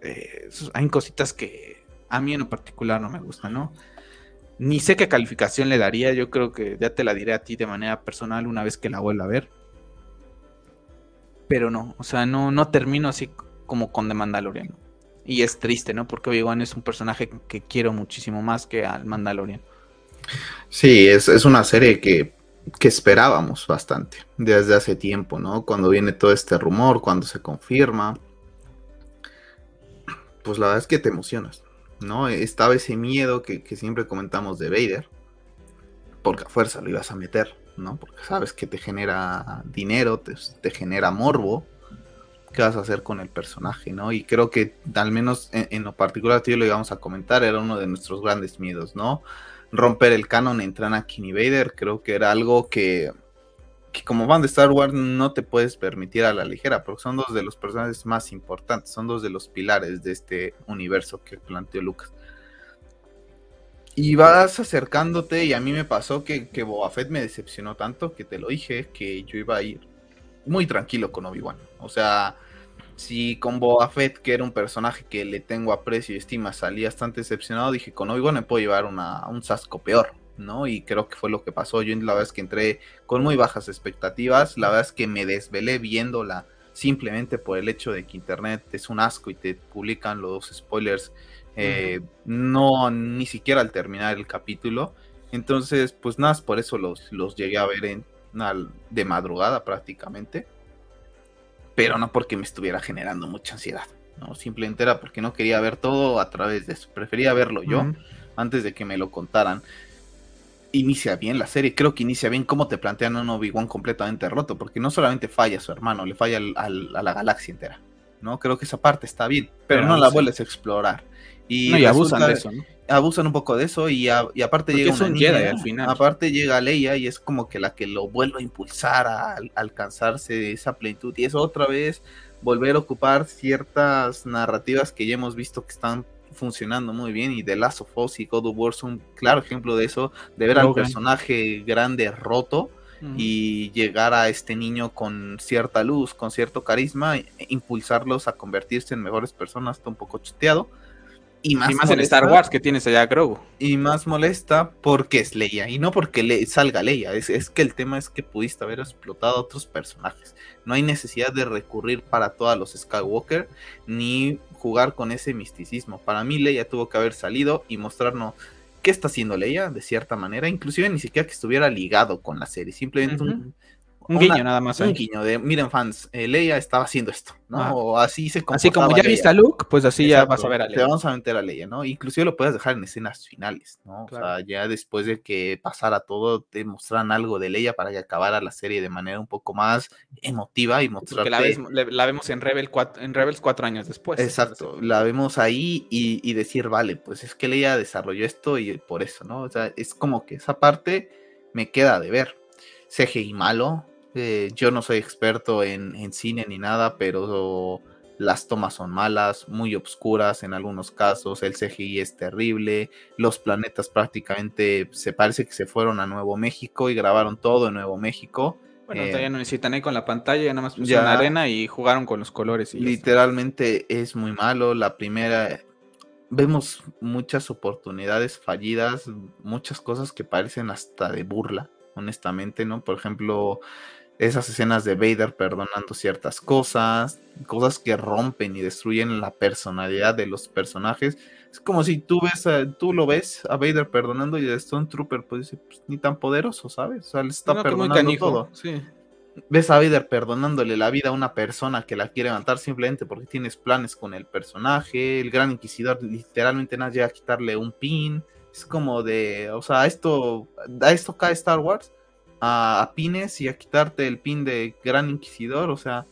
eh, hay cositas que a mí en particular no me gustan, ¿no? Ni sé qué calificación le daría, yo creo que ya te la diré a ti de manera personal una vez que la vuelva a ver pero no, o sea, no, no termino así como con The Mandalorian. Y es triste, ¿no? Porque Obi-Wan es un personaje que quiero muchísimo más que al Mandalorian. Sí, es, una serie que, que, esperábamos bastante desde hace tiempo, ¿no? Cuando viene todo este rumor, cuando se confirma, pues la verdad es que te emocionas, ¿no? Estaba ese miedo que, siempre comentamos de Vader, porque a fuerza lo ibas a meter, ¿no? Porque sabes que te genera dinero, te, genera morbo. ¿Qué vas a hacer con el personaje, no? Y creo que, al menos en, lo particular, tío, lo íbamos a comentar, era uno de nuestros grandes miedos, ¿no? Romper el canon entre Anakin y Vader, creo que era algo que, que como van de Star Wars no te puedes permitir a la ligera, porque son dos de los personajes más importantes, son dos de los pilares de este universo que planteó Lucas. Y vas acercándote, y a mí me pasó que, que Boba Fett me decepcionó tanto que te lo dije, que yo iba a ir muy tranquilo con Obi-Wan. O sea, si con Boba Fett, que era un personaje que le tengo aprecio y estima, salí bastante decepcionado, dije, con Obi-Wan me puedo llevar una, un sasco peor, ¿no? Y creo que fue lo que pasó. Yo la verdad es que entré con muy bajas expectativas, la verdad es que me desvelé viéndola simplemente por el hecho de que Internet es un asco y te publican los spoilers eh, no, ni siquiera al terminar el capítulo. Entonces, pues nada, por eso los, los llegué a ver en, de madrugada prácticamente. Pero no porque me estuviera generando mucha ansiedad. No, simplemente era porque no quería ver todo a través de eso. Prefería verlo yo antes de que me lo contaran. inicia bien la serie. Creo que inicia bien cómo te plantean a un Obi-Wan completamente roto, porque no solamente falla a su hermano, le falla a la galaxia entera. ¿no? Creo que esa parte está bien, pero, no la vuelves a explorar. Y, abusan de eso, ¿no? Abusan un poco de eso y, aparte llega una niña, al final. Aparte llega Leia y es como que la que lo vuelve a impulsar a, alcanzarse esa plenitud. Y es otra vez volver a ocupar ciertas narrativas que ya hemos visto que están funcionando muy bien y The Last of Us y God of War son un claro ejemplo de eso, de ver al personaje grande roto y llegar a este niño con cierta luz, con cierto carisma, e impulsarlos a convertirse en mejores personas, está un poco chuteado. Y más, en Star Wars que tienes allá Grogu. Y más molesta porque es Leia. Y no porque le salga Leia. Es, es, que el tema es que pudiste haber explotado a otros personajes. No hay necesidad de recurrir para todos los Skywalker. Ni jugar con ese misticismo. Para mí Leia tuvo que haber salido y mostrarnos qué está haciendo Leia de cierta manera. Inclusive ni siquiera que estuviera ligado con la serie. Simplemente un un guiño nada más. Un guiño de, miren fans, eh, Leia estaba haciendo esto, ¿no? Ah. O así se Así como ya viste a Luke, pues así ya vas a ver a Leia. Te vamos a meter a Leia, ¿no? Inclusive lo puedes dejar en escenas finales, ¿no? O sea, ya después de que pasara todo, te mostraran algo de Leia para que acabara la serie de manera un poco más emotiva y mostrarte... Porque la, vemos en, Rebel en Rebels cuatro años después. Exacto, la vemos ahí y, y decir, vale, pues es que Leia desarrolló esto y por eso, ¿no? O sea, es como que esa parte me queda de ver. CGI malo, eh, yo no soy experto en, cine ni nada, pero las tomas son malas, muy oscuras en algunos casos, el CGI es terrible, los planetas prácticamente se parece que se fueron a Nuevo México y grabaron todo en Nuevo México. Bueno, eh, no necesitan ir con la pantalla, ya nada más pusieron la arena y jugaron con los colores. Y literalmente es muy malo. La primera, vemos muchas oportunidades fallidas, muchas cosas que parecen hasta de burla, honestamente, ¿no? Por ejemplo, esas escenas de Vader perdonando ciertas cosas, cosas que rompen y destruyen la personalidad de los personajes. Es como si tú ves, tú lo ves a Vader perdonando y a Stone Trooper, pues pues, ni tan poderoso, ¿sabes? O sea, le está perdonando todo. Ves a Vader perdonándole la vida a una persona que la quiere matar simplemente porque tienes planes con el personaje. El Gran Inquisidor literalmente nada llega a quitarle un pin. Es como de, o sea, esto, a esto cae Star Wars a, pines y a quitarte el pin de Gran Inquisidor. O sea,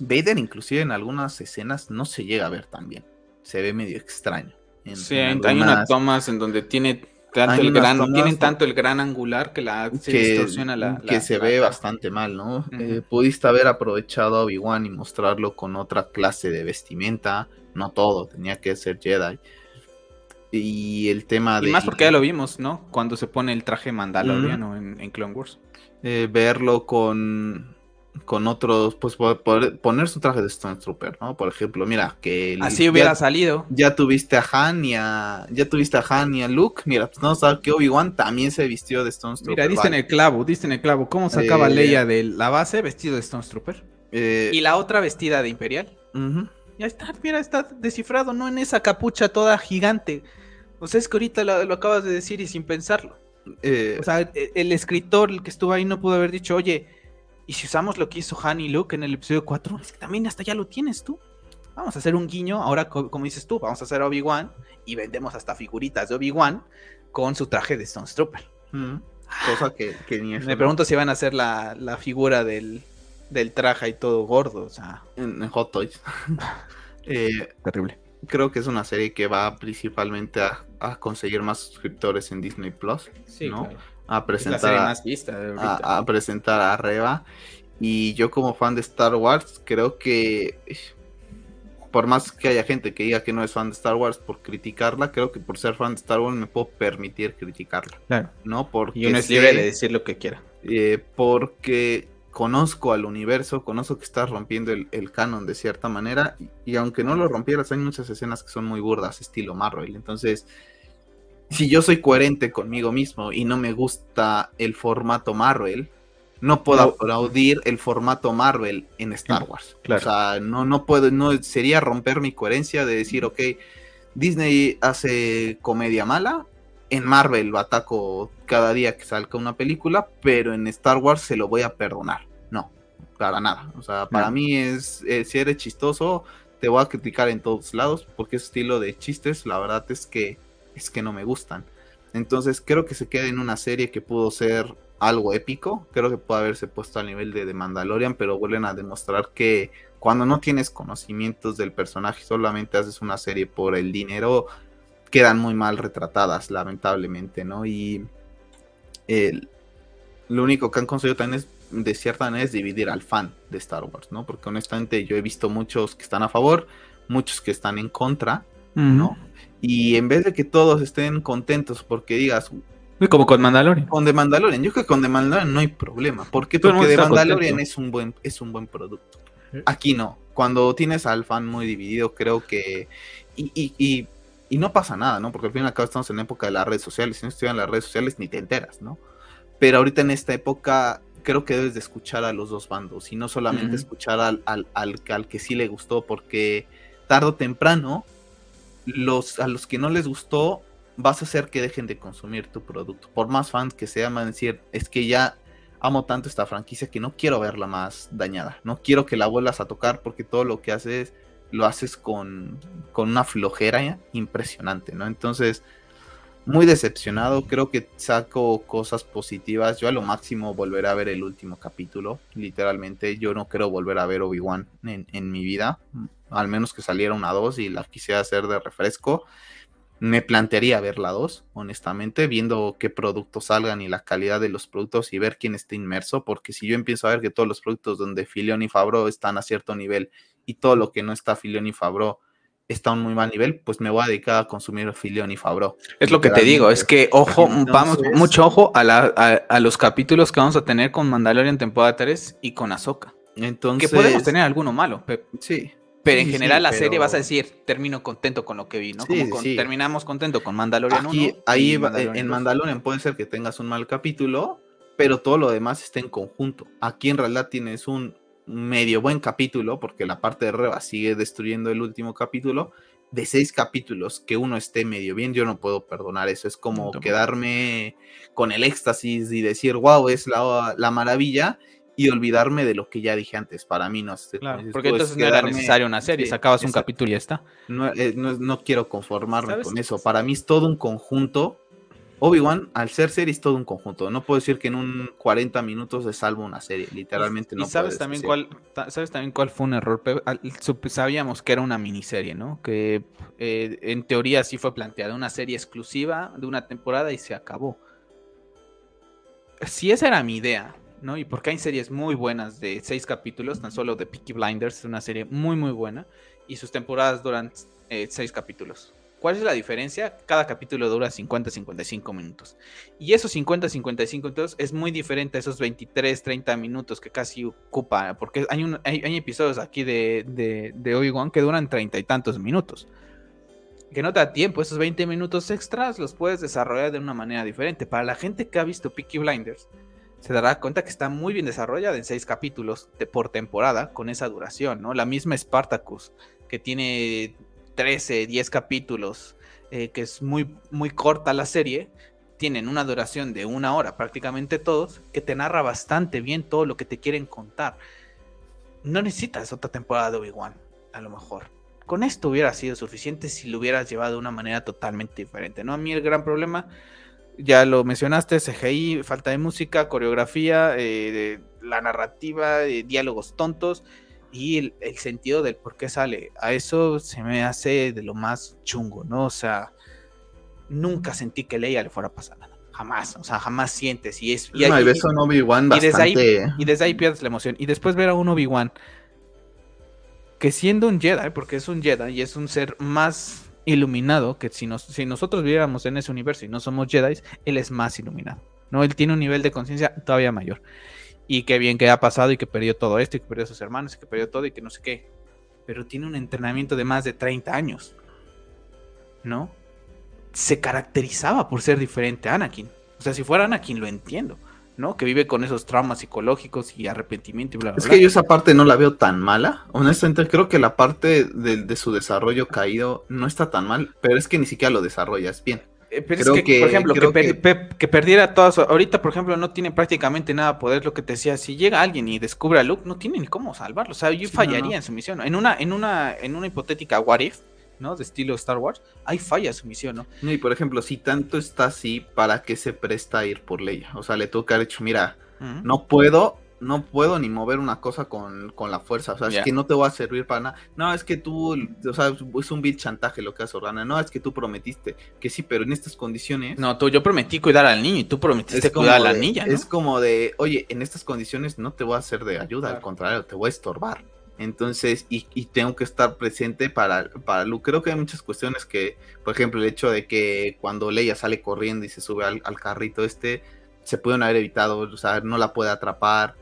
Vader inclusive en algunas escenas no se llega a ver tan bien. Se ve medio extraño. sí, hay unas tomas en donde tiene tanto el gran, tienen tanto el gran angular que la se distorsiona la, que se ve bastante mal, ¿no? Eh, pudiste haber aprovechado a Obi-Wan y mostrarlo con otra clase de vestimenta, no todo, tenía que ser Jedi. Y el tema de. Y más porque ya lo vimos, ¿no? Cuando se pone el traje mandaloriano en, Clone Wars. Eh, verlo con. Con otros, pues poner su traje de Stone Trooper, ¿no? Por ejemplo, mira, que. Así hubiera salido. Ya tuviste a Han y a. Ya tuviste a Han y a Luke. Mira, pues no sabes que Obi-Wan también se vistió de Stone Trooper. Mira, diste en el clavo, diste en el clavo. ¿Cómo sacaba eh, Leia de la base vestido de Stone Trooper? Eh, y la otra vestida de Imperial. Ya está, mira, está descifrado, no en esa capucha toda gigante. O sea, es que ahorita lo, acabas de decir y sin pensarlo. Eh, o sea, e, el, escritor, el que estuvo ahí, no pudo haber dicho, oye, ¿y si usamos lo que hizo Han y Luke en el episodio 4? Es que también hasta ya lo tienes tú. Vamos a hacer un guiño, ahora como dices tú, vamos a hacer Obi-Wan y vendemos hasta figuritas de Obi-Wan con su traje de Stone Trooper. Cosa que, ni Me pregunto si van a hacer la, figura del, del traje y todo gordo, o sea. En, Hot Toys. Eh, Terrible creo que es una serie que va principalmente a, conseguir más suscriptores en Disney Plus, ¿no? A presentar a, presentar a Reba. Y yo como fan de Star Wars, creo que por más que haya gente que diga que no es fan de Star Wars por criticarla, creo que por ser fan de Star Wars me puedo permitir criticarla. Claro. ¿No? Porque y uno es libre de decir lo que quiera. Eh, porque conozco al universo, conozco que estás rompiendo el, canon de cierta manera, y, aunque no lo rompieras, hay muchas escenas que son muy burdas, estilo Marvel. Entonces, si yo soy coherente conmigo mismo y no me gusta el formato Marvel, no puedo aplaudir el formato Marvel en Star Wars. O sea, no, no puedo, no sería romper mi coherencia de decir, ok, Disney hace comedia mala, en Marvel lo ataco cada día que salga una película, pero en Star Wars se lo voy a perdonar. No, para nada. O sea, para mí es, eh, si eres chistoso, te voy a criticar en todos lados, porque ese estilo de chistes, la verdad es que, es que no me gustan. Entonces creo que se queda en una serie que pudo ser algo épico. Creo que puede haberse puesto al nivel de, de Mandalorian, pero vuelven a demostrar que cuando no tienes conocimientos del personaje, solamente haces una serie por el dinero, quedan muy mal retratadas, lamentablemente, ¿no? Y lo único que han conseguido también es, de cierta manera, es dividir al fan de Star Wars, ¿no? Porque honestamente yo he visto muchos que están a favor, muchos que están en contra, ¿no? Y en vez de que todos estén contentos porque digas... Como con Mandalorian. Con The Mandalorian. Yo creo que con The Mandalorian no hay problema. ¿Por qué? Porque The Mandalorian es un, buen, es un buen producto. Aquí no. Cuando tienes al fan muy dividido, creo que... Y, y, y, no pasa nada, ¿no? Porque al fin y al cabo estamos en la época de las redes sociales. Si no estuvieran las redes sociales, ni te enteras, ¿no? Pero ahorita en esta época creo que debes de escuchar a los dos bandos y no solamente escuchar al, al, al, al, que sí le gustó, porque tarde o temprano los, a los que no les gustó vas a hacer que dejen de consumir tu producto. Por más fans que sean, van a decir, es que ya amo tanto esta franquicia que no quiero verla más dañada. No quiero que la vuelvas a tocar porque todo lo que haces lo haces con, con una flojera impresionante, ¿no? Entonces, muy decepcionado. Creo que saco cosas positivas. Yo a lo máximo volveré a ver el último capítulo. Literalmente, yo no quiero volver a ver Obi-Wan en, en, mi vida. Al menos que saliera una 2 y la quisiera hacer de refresco. Me plantearía ver la 2, honestamente, viendo qué productos salgan y la calidad de los productos y ver quién está inmerso. Porque si yo empiezo a ver que todos los productos donde Filion y Fabro están a cierto nivel y todo lo que no está Filion y Fabro está a un muy mal nivel, pues me voy a dedicar a consumir Filión y Fabro. Es lo que te digo, es que ojo, vamos, mucho ojo a, la, a, los capítulos que vamos a tener con Mandalorian temporada 3 y con Ahsoka. Entonces, que podemos tener alguno malo. Sí. Pero en general la serie vas a decir, termino contento con lo que vi, ¿no? Como terminamos contento con Mandalorian Aquí, Ahí en Mandalorian puede ser que tengas un mal capítulo, pero todo lo demás está en conjunto. Aquí en realidad tienes un medio buen capítulo, porque la parte de Reba sigue destruyendo el último capítulo, de seis capítulos que uno esté medio bien, yo no puedo perdonar eso. Es como quedarme con el éxtasis y decir, wow, es la, la, maravilla, y olvidarme de lo que ya dije antes. Para mí no es. porque entonces no era necesario una serie, sacabas un capítulo y ya está. No, eh, no, quiero conformarme con eso. Para mí es todo un conjunto Obi-Wan, al ser serie, es todo un conjunto. No puedo decir que en un 40 minutos se salva una serie. Literalmente no. Y sabes también cuál, sabes también cuál fue un error. Sabíamos que era una miniserie, ¿no? Que eh, en teoría sí fue planteada una serie exclusiva de una temporada y se acabó. Si esa era mi idea, ¿no? Y porque hay series muy buenas de seis capítulos, tan solo de Peaky Blinders, es una serie muy muy buena y sus temporadas duran eh, seis capítulos. ¿Cuál es la diferencia? Cada capítulo dura 50-55 minutos. Y esos 50-55 minutos es muy diferente a esos 23-30 minutos que casi ocupa. Porque hay, un, hay, episodios aquí de, de, de Obi-Wan que duran treinta y tantos minutos. Que no te da tiempo. Esos 20 minutos extras los puedes desarrollar de una manera diferente. Para la gente que ha visto Peaky Blinders, se dará cuenta que está muy bien desarrollada en seis capítulos por temporada con esa duración, ¿no? La misma Spartacus, que tiene 13, 10 capítulos, eh, que es muy, muy corta la serie, tienen una duración de una hora prácticamente todos, que te narra bastante bien todo lo que te quieren contar. No necesitas otra temporada de Obi-Wan, a lo mejor. Con esto hubiera sido suficiente si lo hubieras llevado de una manera totalmente diferente. ¿no? A mí el gran problema, ya lo mencionaste, CGI, falta de música, coreografía, eh, la narrativa, eh, diálogos tontos y el, sentido del por qué sale. A eso se me hace de lo más chungo, ¿no? O sea, nunca sentí que Leia le fuera a pasar nada. Jamás, o sea, jamás sientes. Y es. Y, no, un Obi-Wan bastante. Desde ahí, y desde ahí pierdes la emoción. Y después ver a un Obi-Wan que siendo un Jedi, porque es un Jedi y es un ser más iluminado, que si, nos, si nosotros viviéramos en ese universo y no somos Jedi, él es más iluminado. ¿no? Él tiene un nivel de conciencia todavía mayor y qué bien que ha pasado y que perdió todo esto y que perdió a sus hermanos y que perdió todo y que no sé qué. Pero tiene un entrenamiento de más de 30 años. ¿No? Se caracterizaba por ser diferente a Anakin. O sea, si fuera Anakin lo entiendo. ¿no? Que vive con esos traumas psicológicos y arrepentimiento y bla, bla, Es que yo esa parte no la veo tan mala. Honestamente, creo que la parte de, de, su desarrollo caído no está tan mal, pero es que ni siquiera lo desarrollas bien. Eh, pero es que, por ejemplo, que, perdiera todas. Ahorita, por ejemplo, no tiene prácticamente nada de poder. Lo que te decía, si llega alguien y descubre a Luke, no tiene ni cómo salvarlo. O sea, yo fallaría en su misión. En una, en una, en una hipotética What If, ¿no? De estilo Star Wars, ahí falla su misión, ¿no? Y por ejemplo, si tanto está así, ¿para qué se presta a ir por Leia? O sea, le que haber dicho, mira, no puedo, no puedo ni mover una cosa con, la fuerza. O sea, es que no te va a servir para nada. No, es que tú, o sea, es un vil chantaje lo que hace Organa. No, es que tú prometiste que sí, pero en estas condiciones. No, tú, yo prometí cuidar al niño y tú prometiste cuidar a la niña. Es como de, oye, en estas condiciones no te voy a hacer de ayuda, al contrario, te voy a estorbar. Entonces, y, tengo que estar presente para, para Creo que hay muchas cuestiones que, por ejemplo, el hecho de que cuando Leia sale corriendo y se sube al, al carrito este, se pueden haber evitado, o sea, no la puede atrapar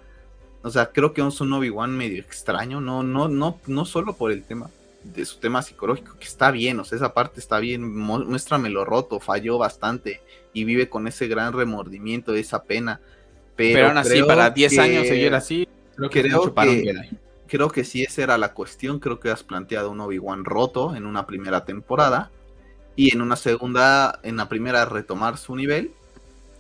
o sea, creo que es un Obi-Wan medio extraño, no, no, no, no solo por el tema de su tema psicológico, que está bien, o sea, esa parte está bien, muéstramelo roto, falló bastante y vive con ese gran remordimiento, esa pena. Pero, aún así, para 10 años seguir así, creo que, creo que, creo que si esa era la cuestión, creo que has planteado un Obi-Wan roto en una primera temporada y en una segunda, en la primera retomar su nivel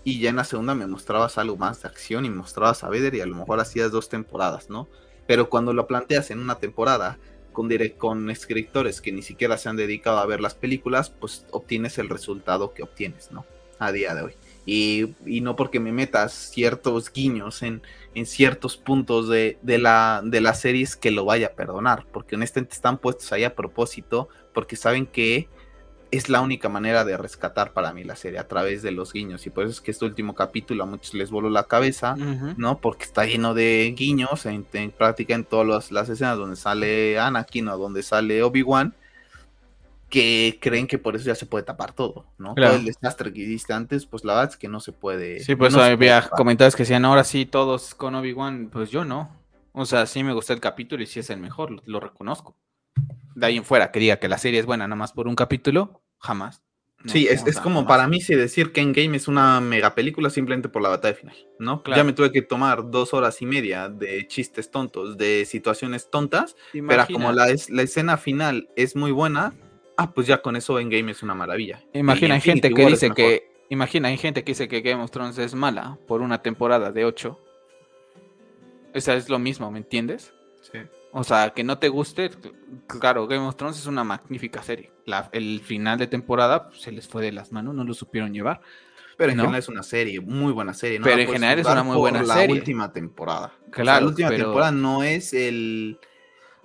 y ya en la segunda me mostrabas algo más de acción y mostrabas a Vader y a lo mejor hacías dos temporadas, ¿no? Pero cuando lo planteas en una temporada con, con escritores que ni siquiera se han dedicado a ver las películas, pues obtienes el resultado que obtienes, ¿no? A día de hoy. Y, no porque me metas ciertos guiños en, en ciertos puntos de, de, la, de las series que lo vaya a perdonar, porque honestamente están puestos ahí a propósito, porque saben que es la única manera de rescatar para mí la serie a través de los guiños. Y por eso es que este último capítulo a muchos les voló la cabeza, ¿no? Porque está lleno de guiños en, práctica en todas las, escenas donde sale Anakin o donde sale Obi-Wan, que creen que por eso ya se puede tapar todo, ¿no? Todo el desastre que hiciste antes, pues la verdad es que no se puede. Sí, pues había comentarios que decían, ahora sí, todos con Obi-Wan, pues yo no. O sea, sí me gustó el capítulo y sí es el mejor, lo reconozco de ahí en fuera que diga que la serie es buena nada más por un capítulo, jamás. sí, es, es como para mí si decir que Endgame es una mega película simplemente por la batalla final, ¿no? Ya me tuve que tomar dos horas y media de chistes tontos, de situaciones tontas, pero como la, es, la escena final es muy buena, ah, pues ya con eso Endgame es una maravilla. Imagina, hay gente que dice que, imagina, hay gente que dice que Game of Thrones es mala por una temporada de ocho. Esa es lo mismo, ¿me entiendes? Sí. O sea, que no te guste, claro, Game of Thrones es una magnífica serie. el final de temporada pues, se les fue de las manos, no lo supieron llevar. Pero en general es una serie, muy buena serie. pero en general es una muy buena serie. La última temporada. Claro, la última temporada no es el.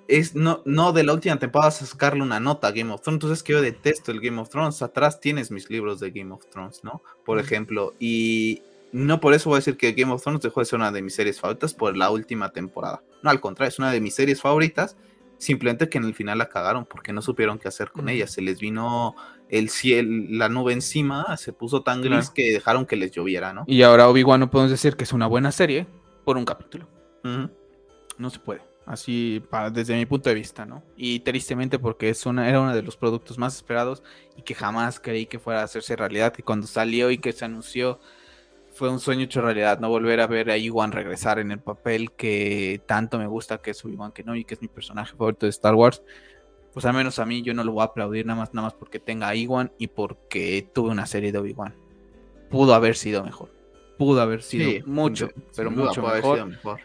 Es, no, no de la última temporada sacarle una nota a Game of Thrones. Entonces que yo detesto el Game of Thrones. Atrás tienes mis libros de Game of Thrones, ¿no? Por ejemplo. Y no por eso voy a decir que Game of Thrones dejó de ser una de mis series favoritas por la última temporada. No, al contrario, es una de mis series favoritas. Simplemente que en el final la cagaron porque no supieron qué hacer con ella. Se les vino el cielo, la nube encima, se puso tan gris que dejaron que les lloviera, ¿no? Y ahora Obi-Wan no podemos decir que es una buena serie por un capítulo. No se puede. Así, para, desde mi punto de vista, ¿no? Y tristemente porque es una, era uno de los productos más esperados y que jamás creí que fuera a hacerse realidad. Que cuando salió y que se anunció fue un sueño hecho realidad, no volver a ver a Iwan regresar en el papel que tanto me gusta, que es Obi-Wan Kenobi, que es mi personaje favorito de Star Wars. Pues al menos a mí yo no lo voy a aplaudir nada más, nada más porque tenga a Iwan y porque tuve una serie de Obi-Wan. Pudo haber sido mejor. Pudo haber sido mucho, pero mucho mejor.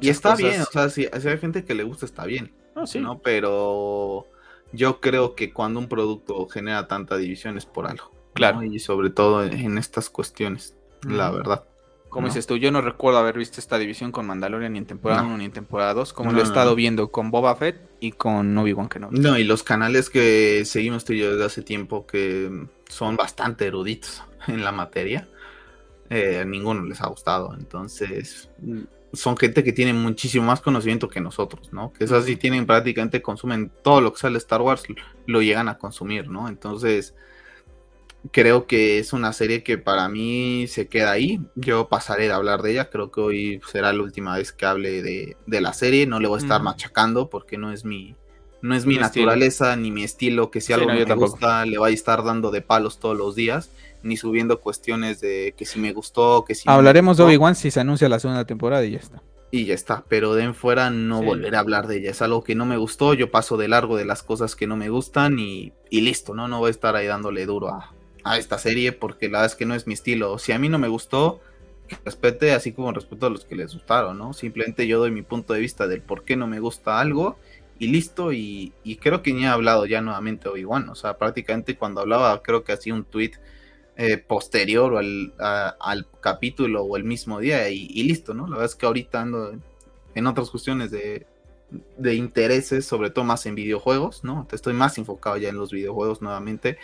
y está bien, o sea, si, hay gente que le gusta, está bien. No, sí. ¿no? Pero yo creo que cuando un producto genera tanta división es por algo. Claro. Y sobre todo en estas cuestiones la verdad. Como dices tú, yo no recuerdo haber visto esta división con Mandalorian ni en temporada 1 ni en temporada 2, como lo he estado viendo con Boba Fett y con Obi-Wan Kenobi. No, y los canales que seguimos tú y yo desde hace tiempo que son bastante eruditos en la materia, eh, a ninguno les ha gustado. Entonces, son gente que tiene muchísimo más conocimiento que nosotros, ¿no? Que esas sí tienen prácticamente, consumen todo lo que sale Star Wars, lo llegan a consumir, ¿no? Entonces creo que es una serie que para mí se queda ahí. Yo pasaré de hablar de ella. Creo que hoy será la última vez que hable de, la serie. No le voy a estar machacando porque no es mi, no es mi, naturaleza ni mi estilo. Que si algo me gusta, le voy a estar dando de palos todos los días. Ni subiendo cuestiones de que si me gustó, que si. Hablaremos de Obi-Wan si se anuncia la segunda temporada y ya está. Y ya está, pero de en fuera no volveré a hablar de ella. Es algo que no me gustó, yo paso de largo de las cosas que no me gustan y, y listo, ¿no? No voy a estar ahí dándole duro a, a esta serie porque la verdad es que no es mi estilo. Si a mí no me gustó, respete así como respeto a los que les gustaron, ¿no? Simplemente yo doy mi punto de vista del por qué no me gusta algo listo. Y, creo que ni ha hablado ya nuevamente Obi-Wan. O sea, prácticamente cuando hablaba, creo que hacía un tweet eh, posterior al, al, capítulo o el mismo día y, listo, ¿no? La verdad es que ahorita ando en otras cuestiones de, de intereses, sobre todo más en videojuegos, ¿no? Estoy más enfocado ya en los videojuegos nuevamente.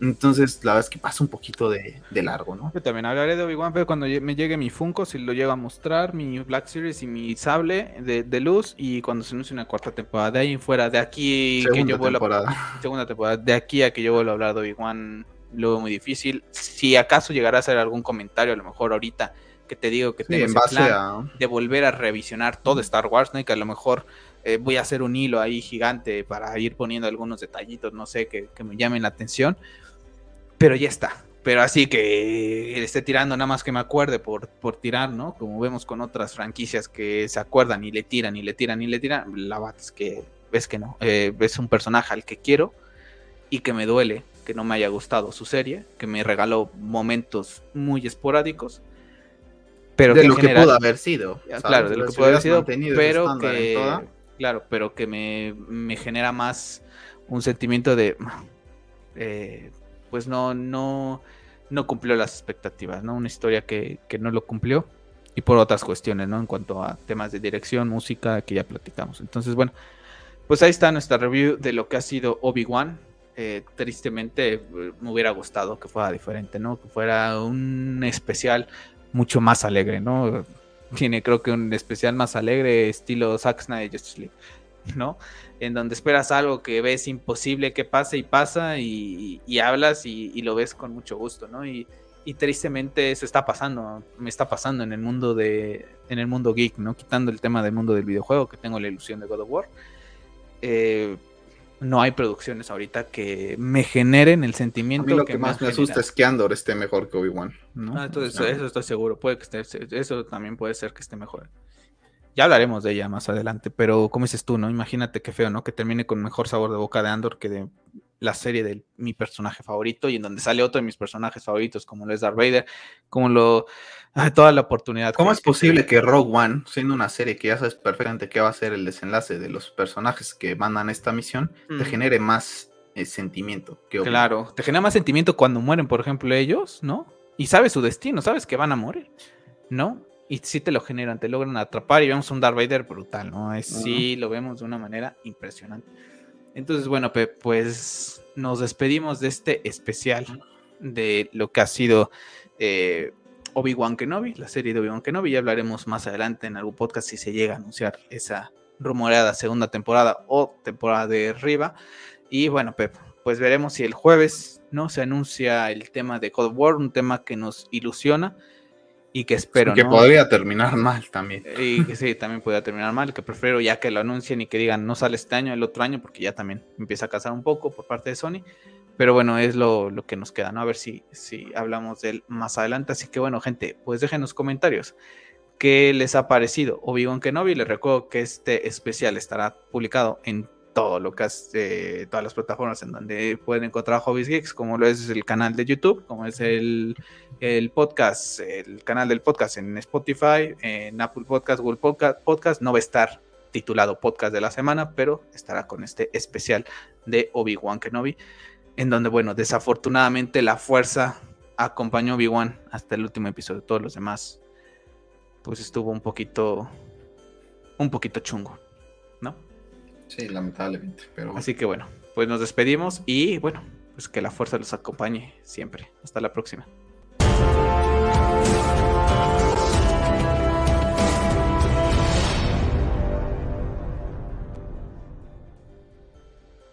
Entonces, la verdad es que pasa un poquito de, largo, ¿no? Yo también hablaré de Obi-Wan, pero cuando me llegue mi Funko, si lo llego a mostrar, mi Black Series y mi sable de, luz, y cuando se anuncie una cuarta temporada. De ahí fuera, de aquí segunda que yo vuelvo a, segunda temporada, de aquí a que yo vuelva a hablar de Obi-Wan, lo veo muy difícil. Si acaso llegará a hacer algún comentario, a lo mejor ahorita, que te digo que tengo en base a... de volver a revisionar todo Star Wars, ¿no? Y que a lo mejor eh, voy a hacer un hilo ahí gigante para ir poniendo algunos detallitos, no sé, que, que me llamen la atención pero ya está. Pero así que esté tirando nada más que me acuerde por, por tirar, ¿no? Como vemos con otras franquicias que se acuerdan y le tiran y le tiran y le tiran. La verdad es que ves que no. Eh, es un personaje al que quiero y que me duele que no me haya gustado su serie, que me regaló momentos muy esporádicos. Pero de lo que pudo haber sido. Claro, de lo que pudo haber sido, pero que, claro, pero que me, me genera más un sentimiento de eh, pues no, no, no cumplió las expectativas, ¿no? Una historia que, no lo cumplió y por otras cuestiones, ¿no? En cuanto a temas de dirección, música, que ya platicamos. Entonces, bueno, pues ahí está nuestra review de lo que ha sido Obi-Wan. Eh, tristemente eh, me hubiera gustado que fuera diferente, ¿no? Que fuera un especial mucho más alegre, ¿no? Tiene creo que un especial más alegre estilo Zack Snyder Justice League, ¿no? en donde esperas algo que ves imposible que pase y pasa y, hablas y, lo ves con mucho gusto, ¿no? Y, tristemente eso está pasando, me está pasando en el mundo de, en el mundo geek, ¿no? Quitando el tema del mundo del videojuego, que tengo la ilusión de God of War. Eh, no hay producciones ahorita que me generen el sentimiento. lo que, más me asusta es que Andor esté mejor que Obi-Wan. ¿no? Ah, entonces, eso estoy seguro. Puede que esté, eso también puede ser que esté mejor. Ya hablaremos de ella más adelante, pero como dices tú, ¿no? Imagínate qué feo, ¿no? Que termine con mejor sabor de boca de Andor que de la serie de mi personaje favorito y en donde sale otro de mis personajes favoritos, como lo es Darth Vader, como lo... toda la oportunidad. ¿Cómo es posible que Rogue One, siendo una serie que ya sabes perfectamente qué va a ser el desenlace de los personajes que mandan esta misión, te mm. genere más eh, sentimiento? Que claro, te genera más sentimiento cuando mueren, por ejemplo, ellos, ¿no? Y sabes su destino, sabes que van a morir, ¿no? Y sí te lo generan, te logran atrapar y vemos un Darth Vader brutal, ¿no? Es, Sí, lo vemos de una manera impresionante. Entonces, bueno, pues nos despedimos de este especial de lo que ha sido eh, Obi-Wan Kenobi, la serie de Obi-Wan Kenobi. Ya hablaremos más adelante en algún podcast si se llega a anunciar esa rumoreada segunda temporada o temporada de arriba. Y bueno, Pep, pues veremos si el jueves no se anuncia el tema de of War, un tema que nos ilusiona y que espero. que podría terminar mal también. Y que sí, también podría terminar mal, que prefiero ya que lo anuncien y que digan no sale este año, el otro año, porque ya también empieza a casar un poco por parte de Sony. Pero bueno, es lo, que nos queda, ¿no? A ver si, si hablamos de él más adelante. Así que bueno, gente, pues dejen los comentarios qué les ha parecido Obi-Wan Kenobi. Les recuerdo que este especial estará publicado en todo lo que hace, todas las plataformas en donde pueden encontrar Hobbies Geeks, como lo es el canal de YouTube, como es el, podcast, el canal del podcast en Spotify, en Apple Podcast, Google Podcast, podcast, no va a estar titulado podcast de la semana, pero estará con este especial de Obi-Wan Kenobi, en donde, bueno, desafortunadamente la fuerza acompañó a Obi-Wan hasta el último episodio, todos los demás, pues estuvo un poquito, un poquito chungo. Sí, lamentablemente. Pero... Así que bueno, pues nos despedimos y bueno, pues que la fuerza los acompañe siempre. Hasta la próxima.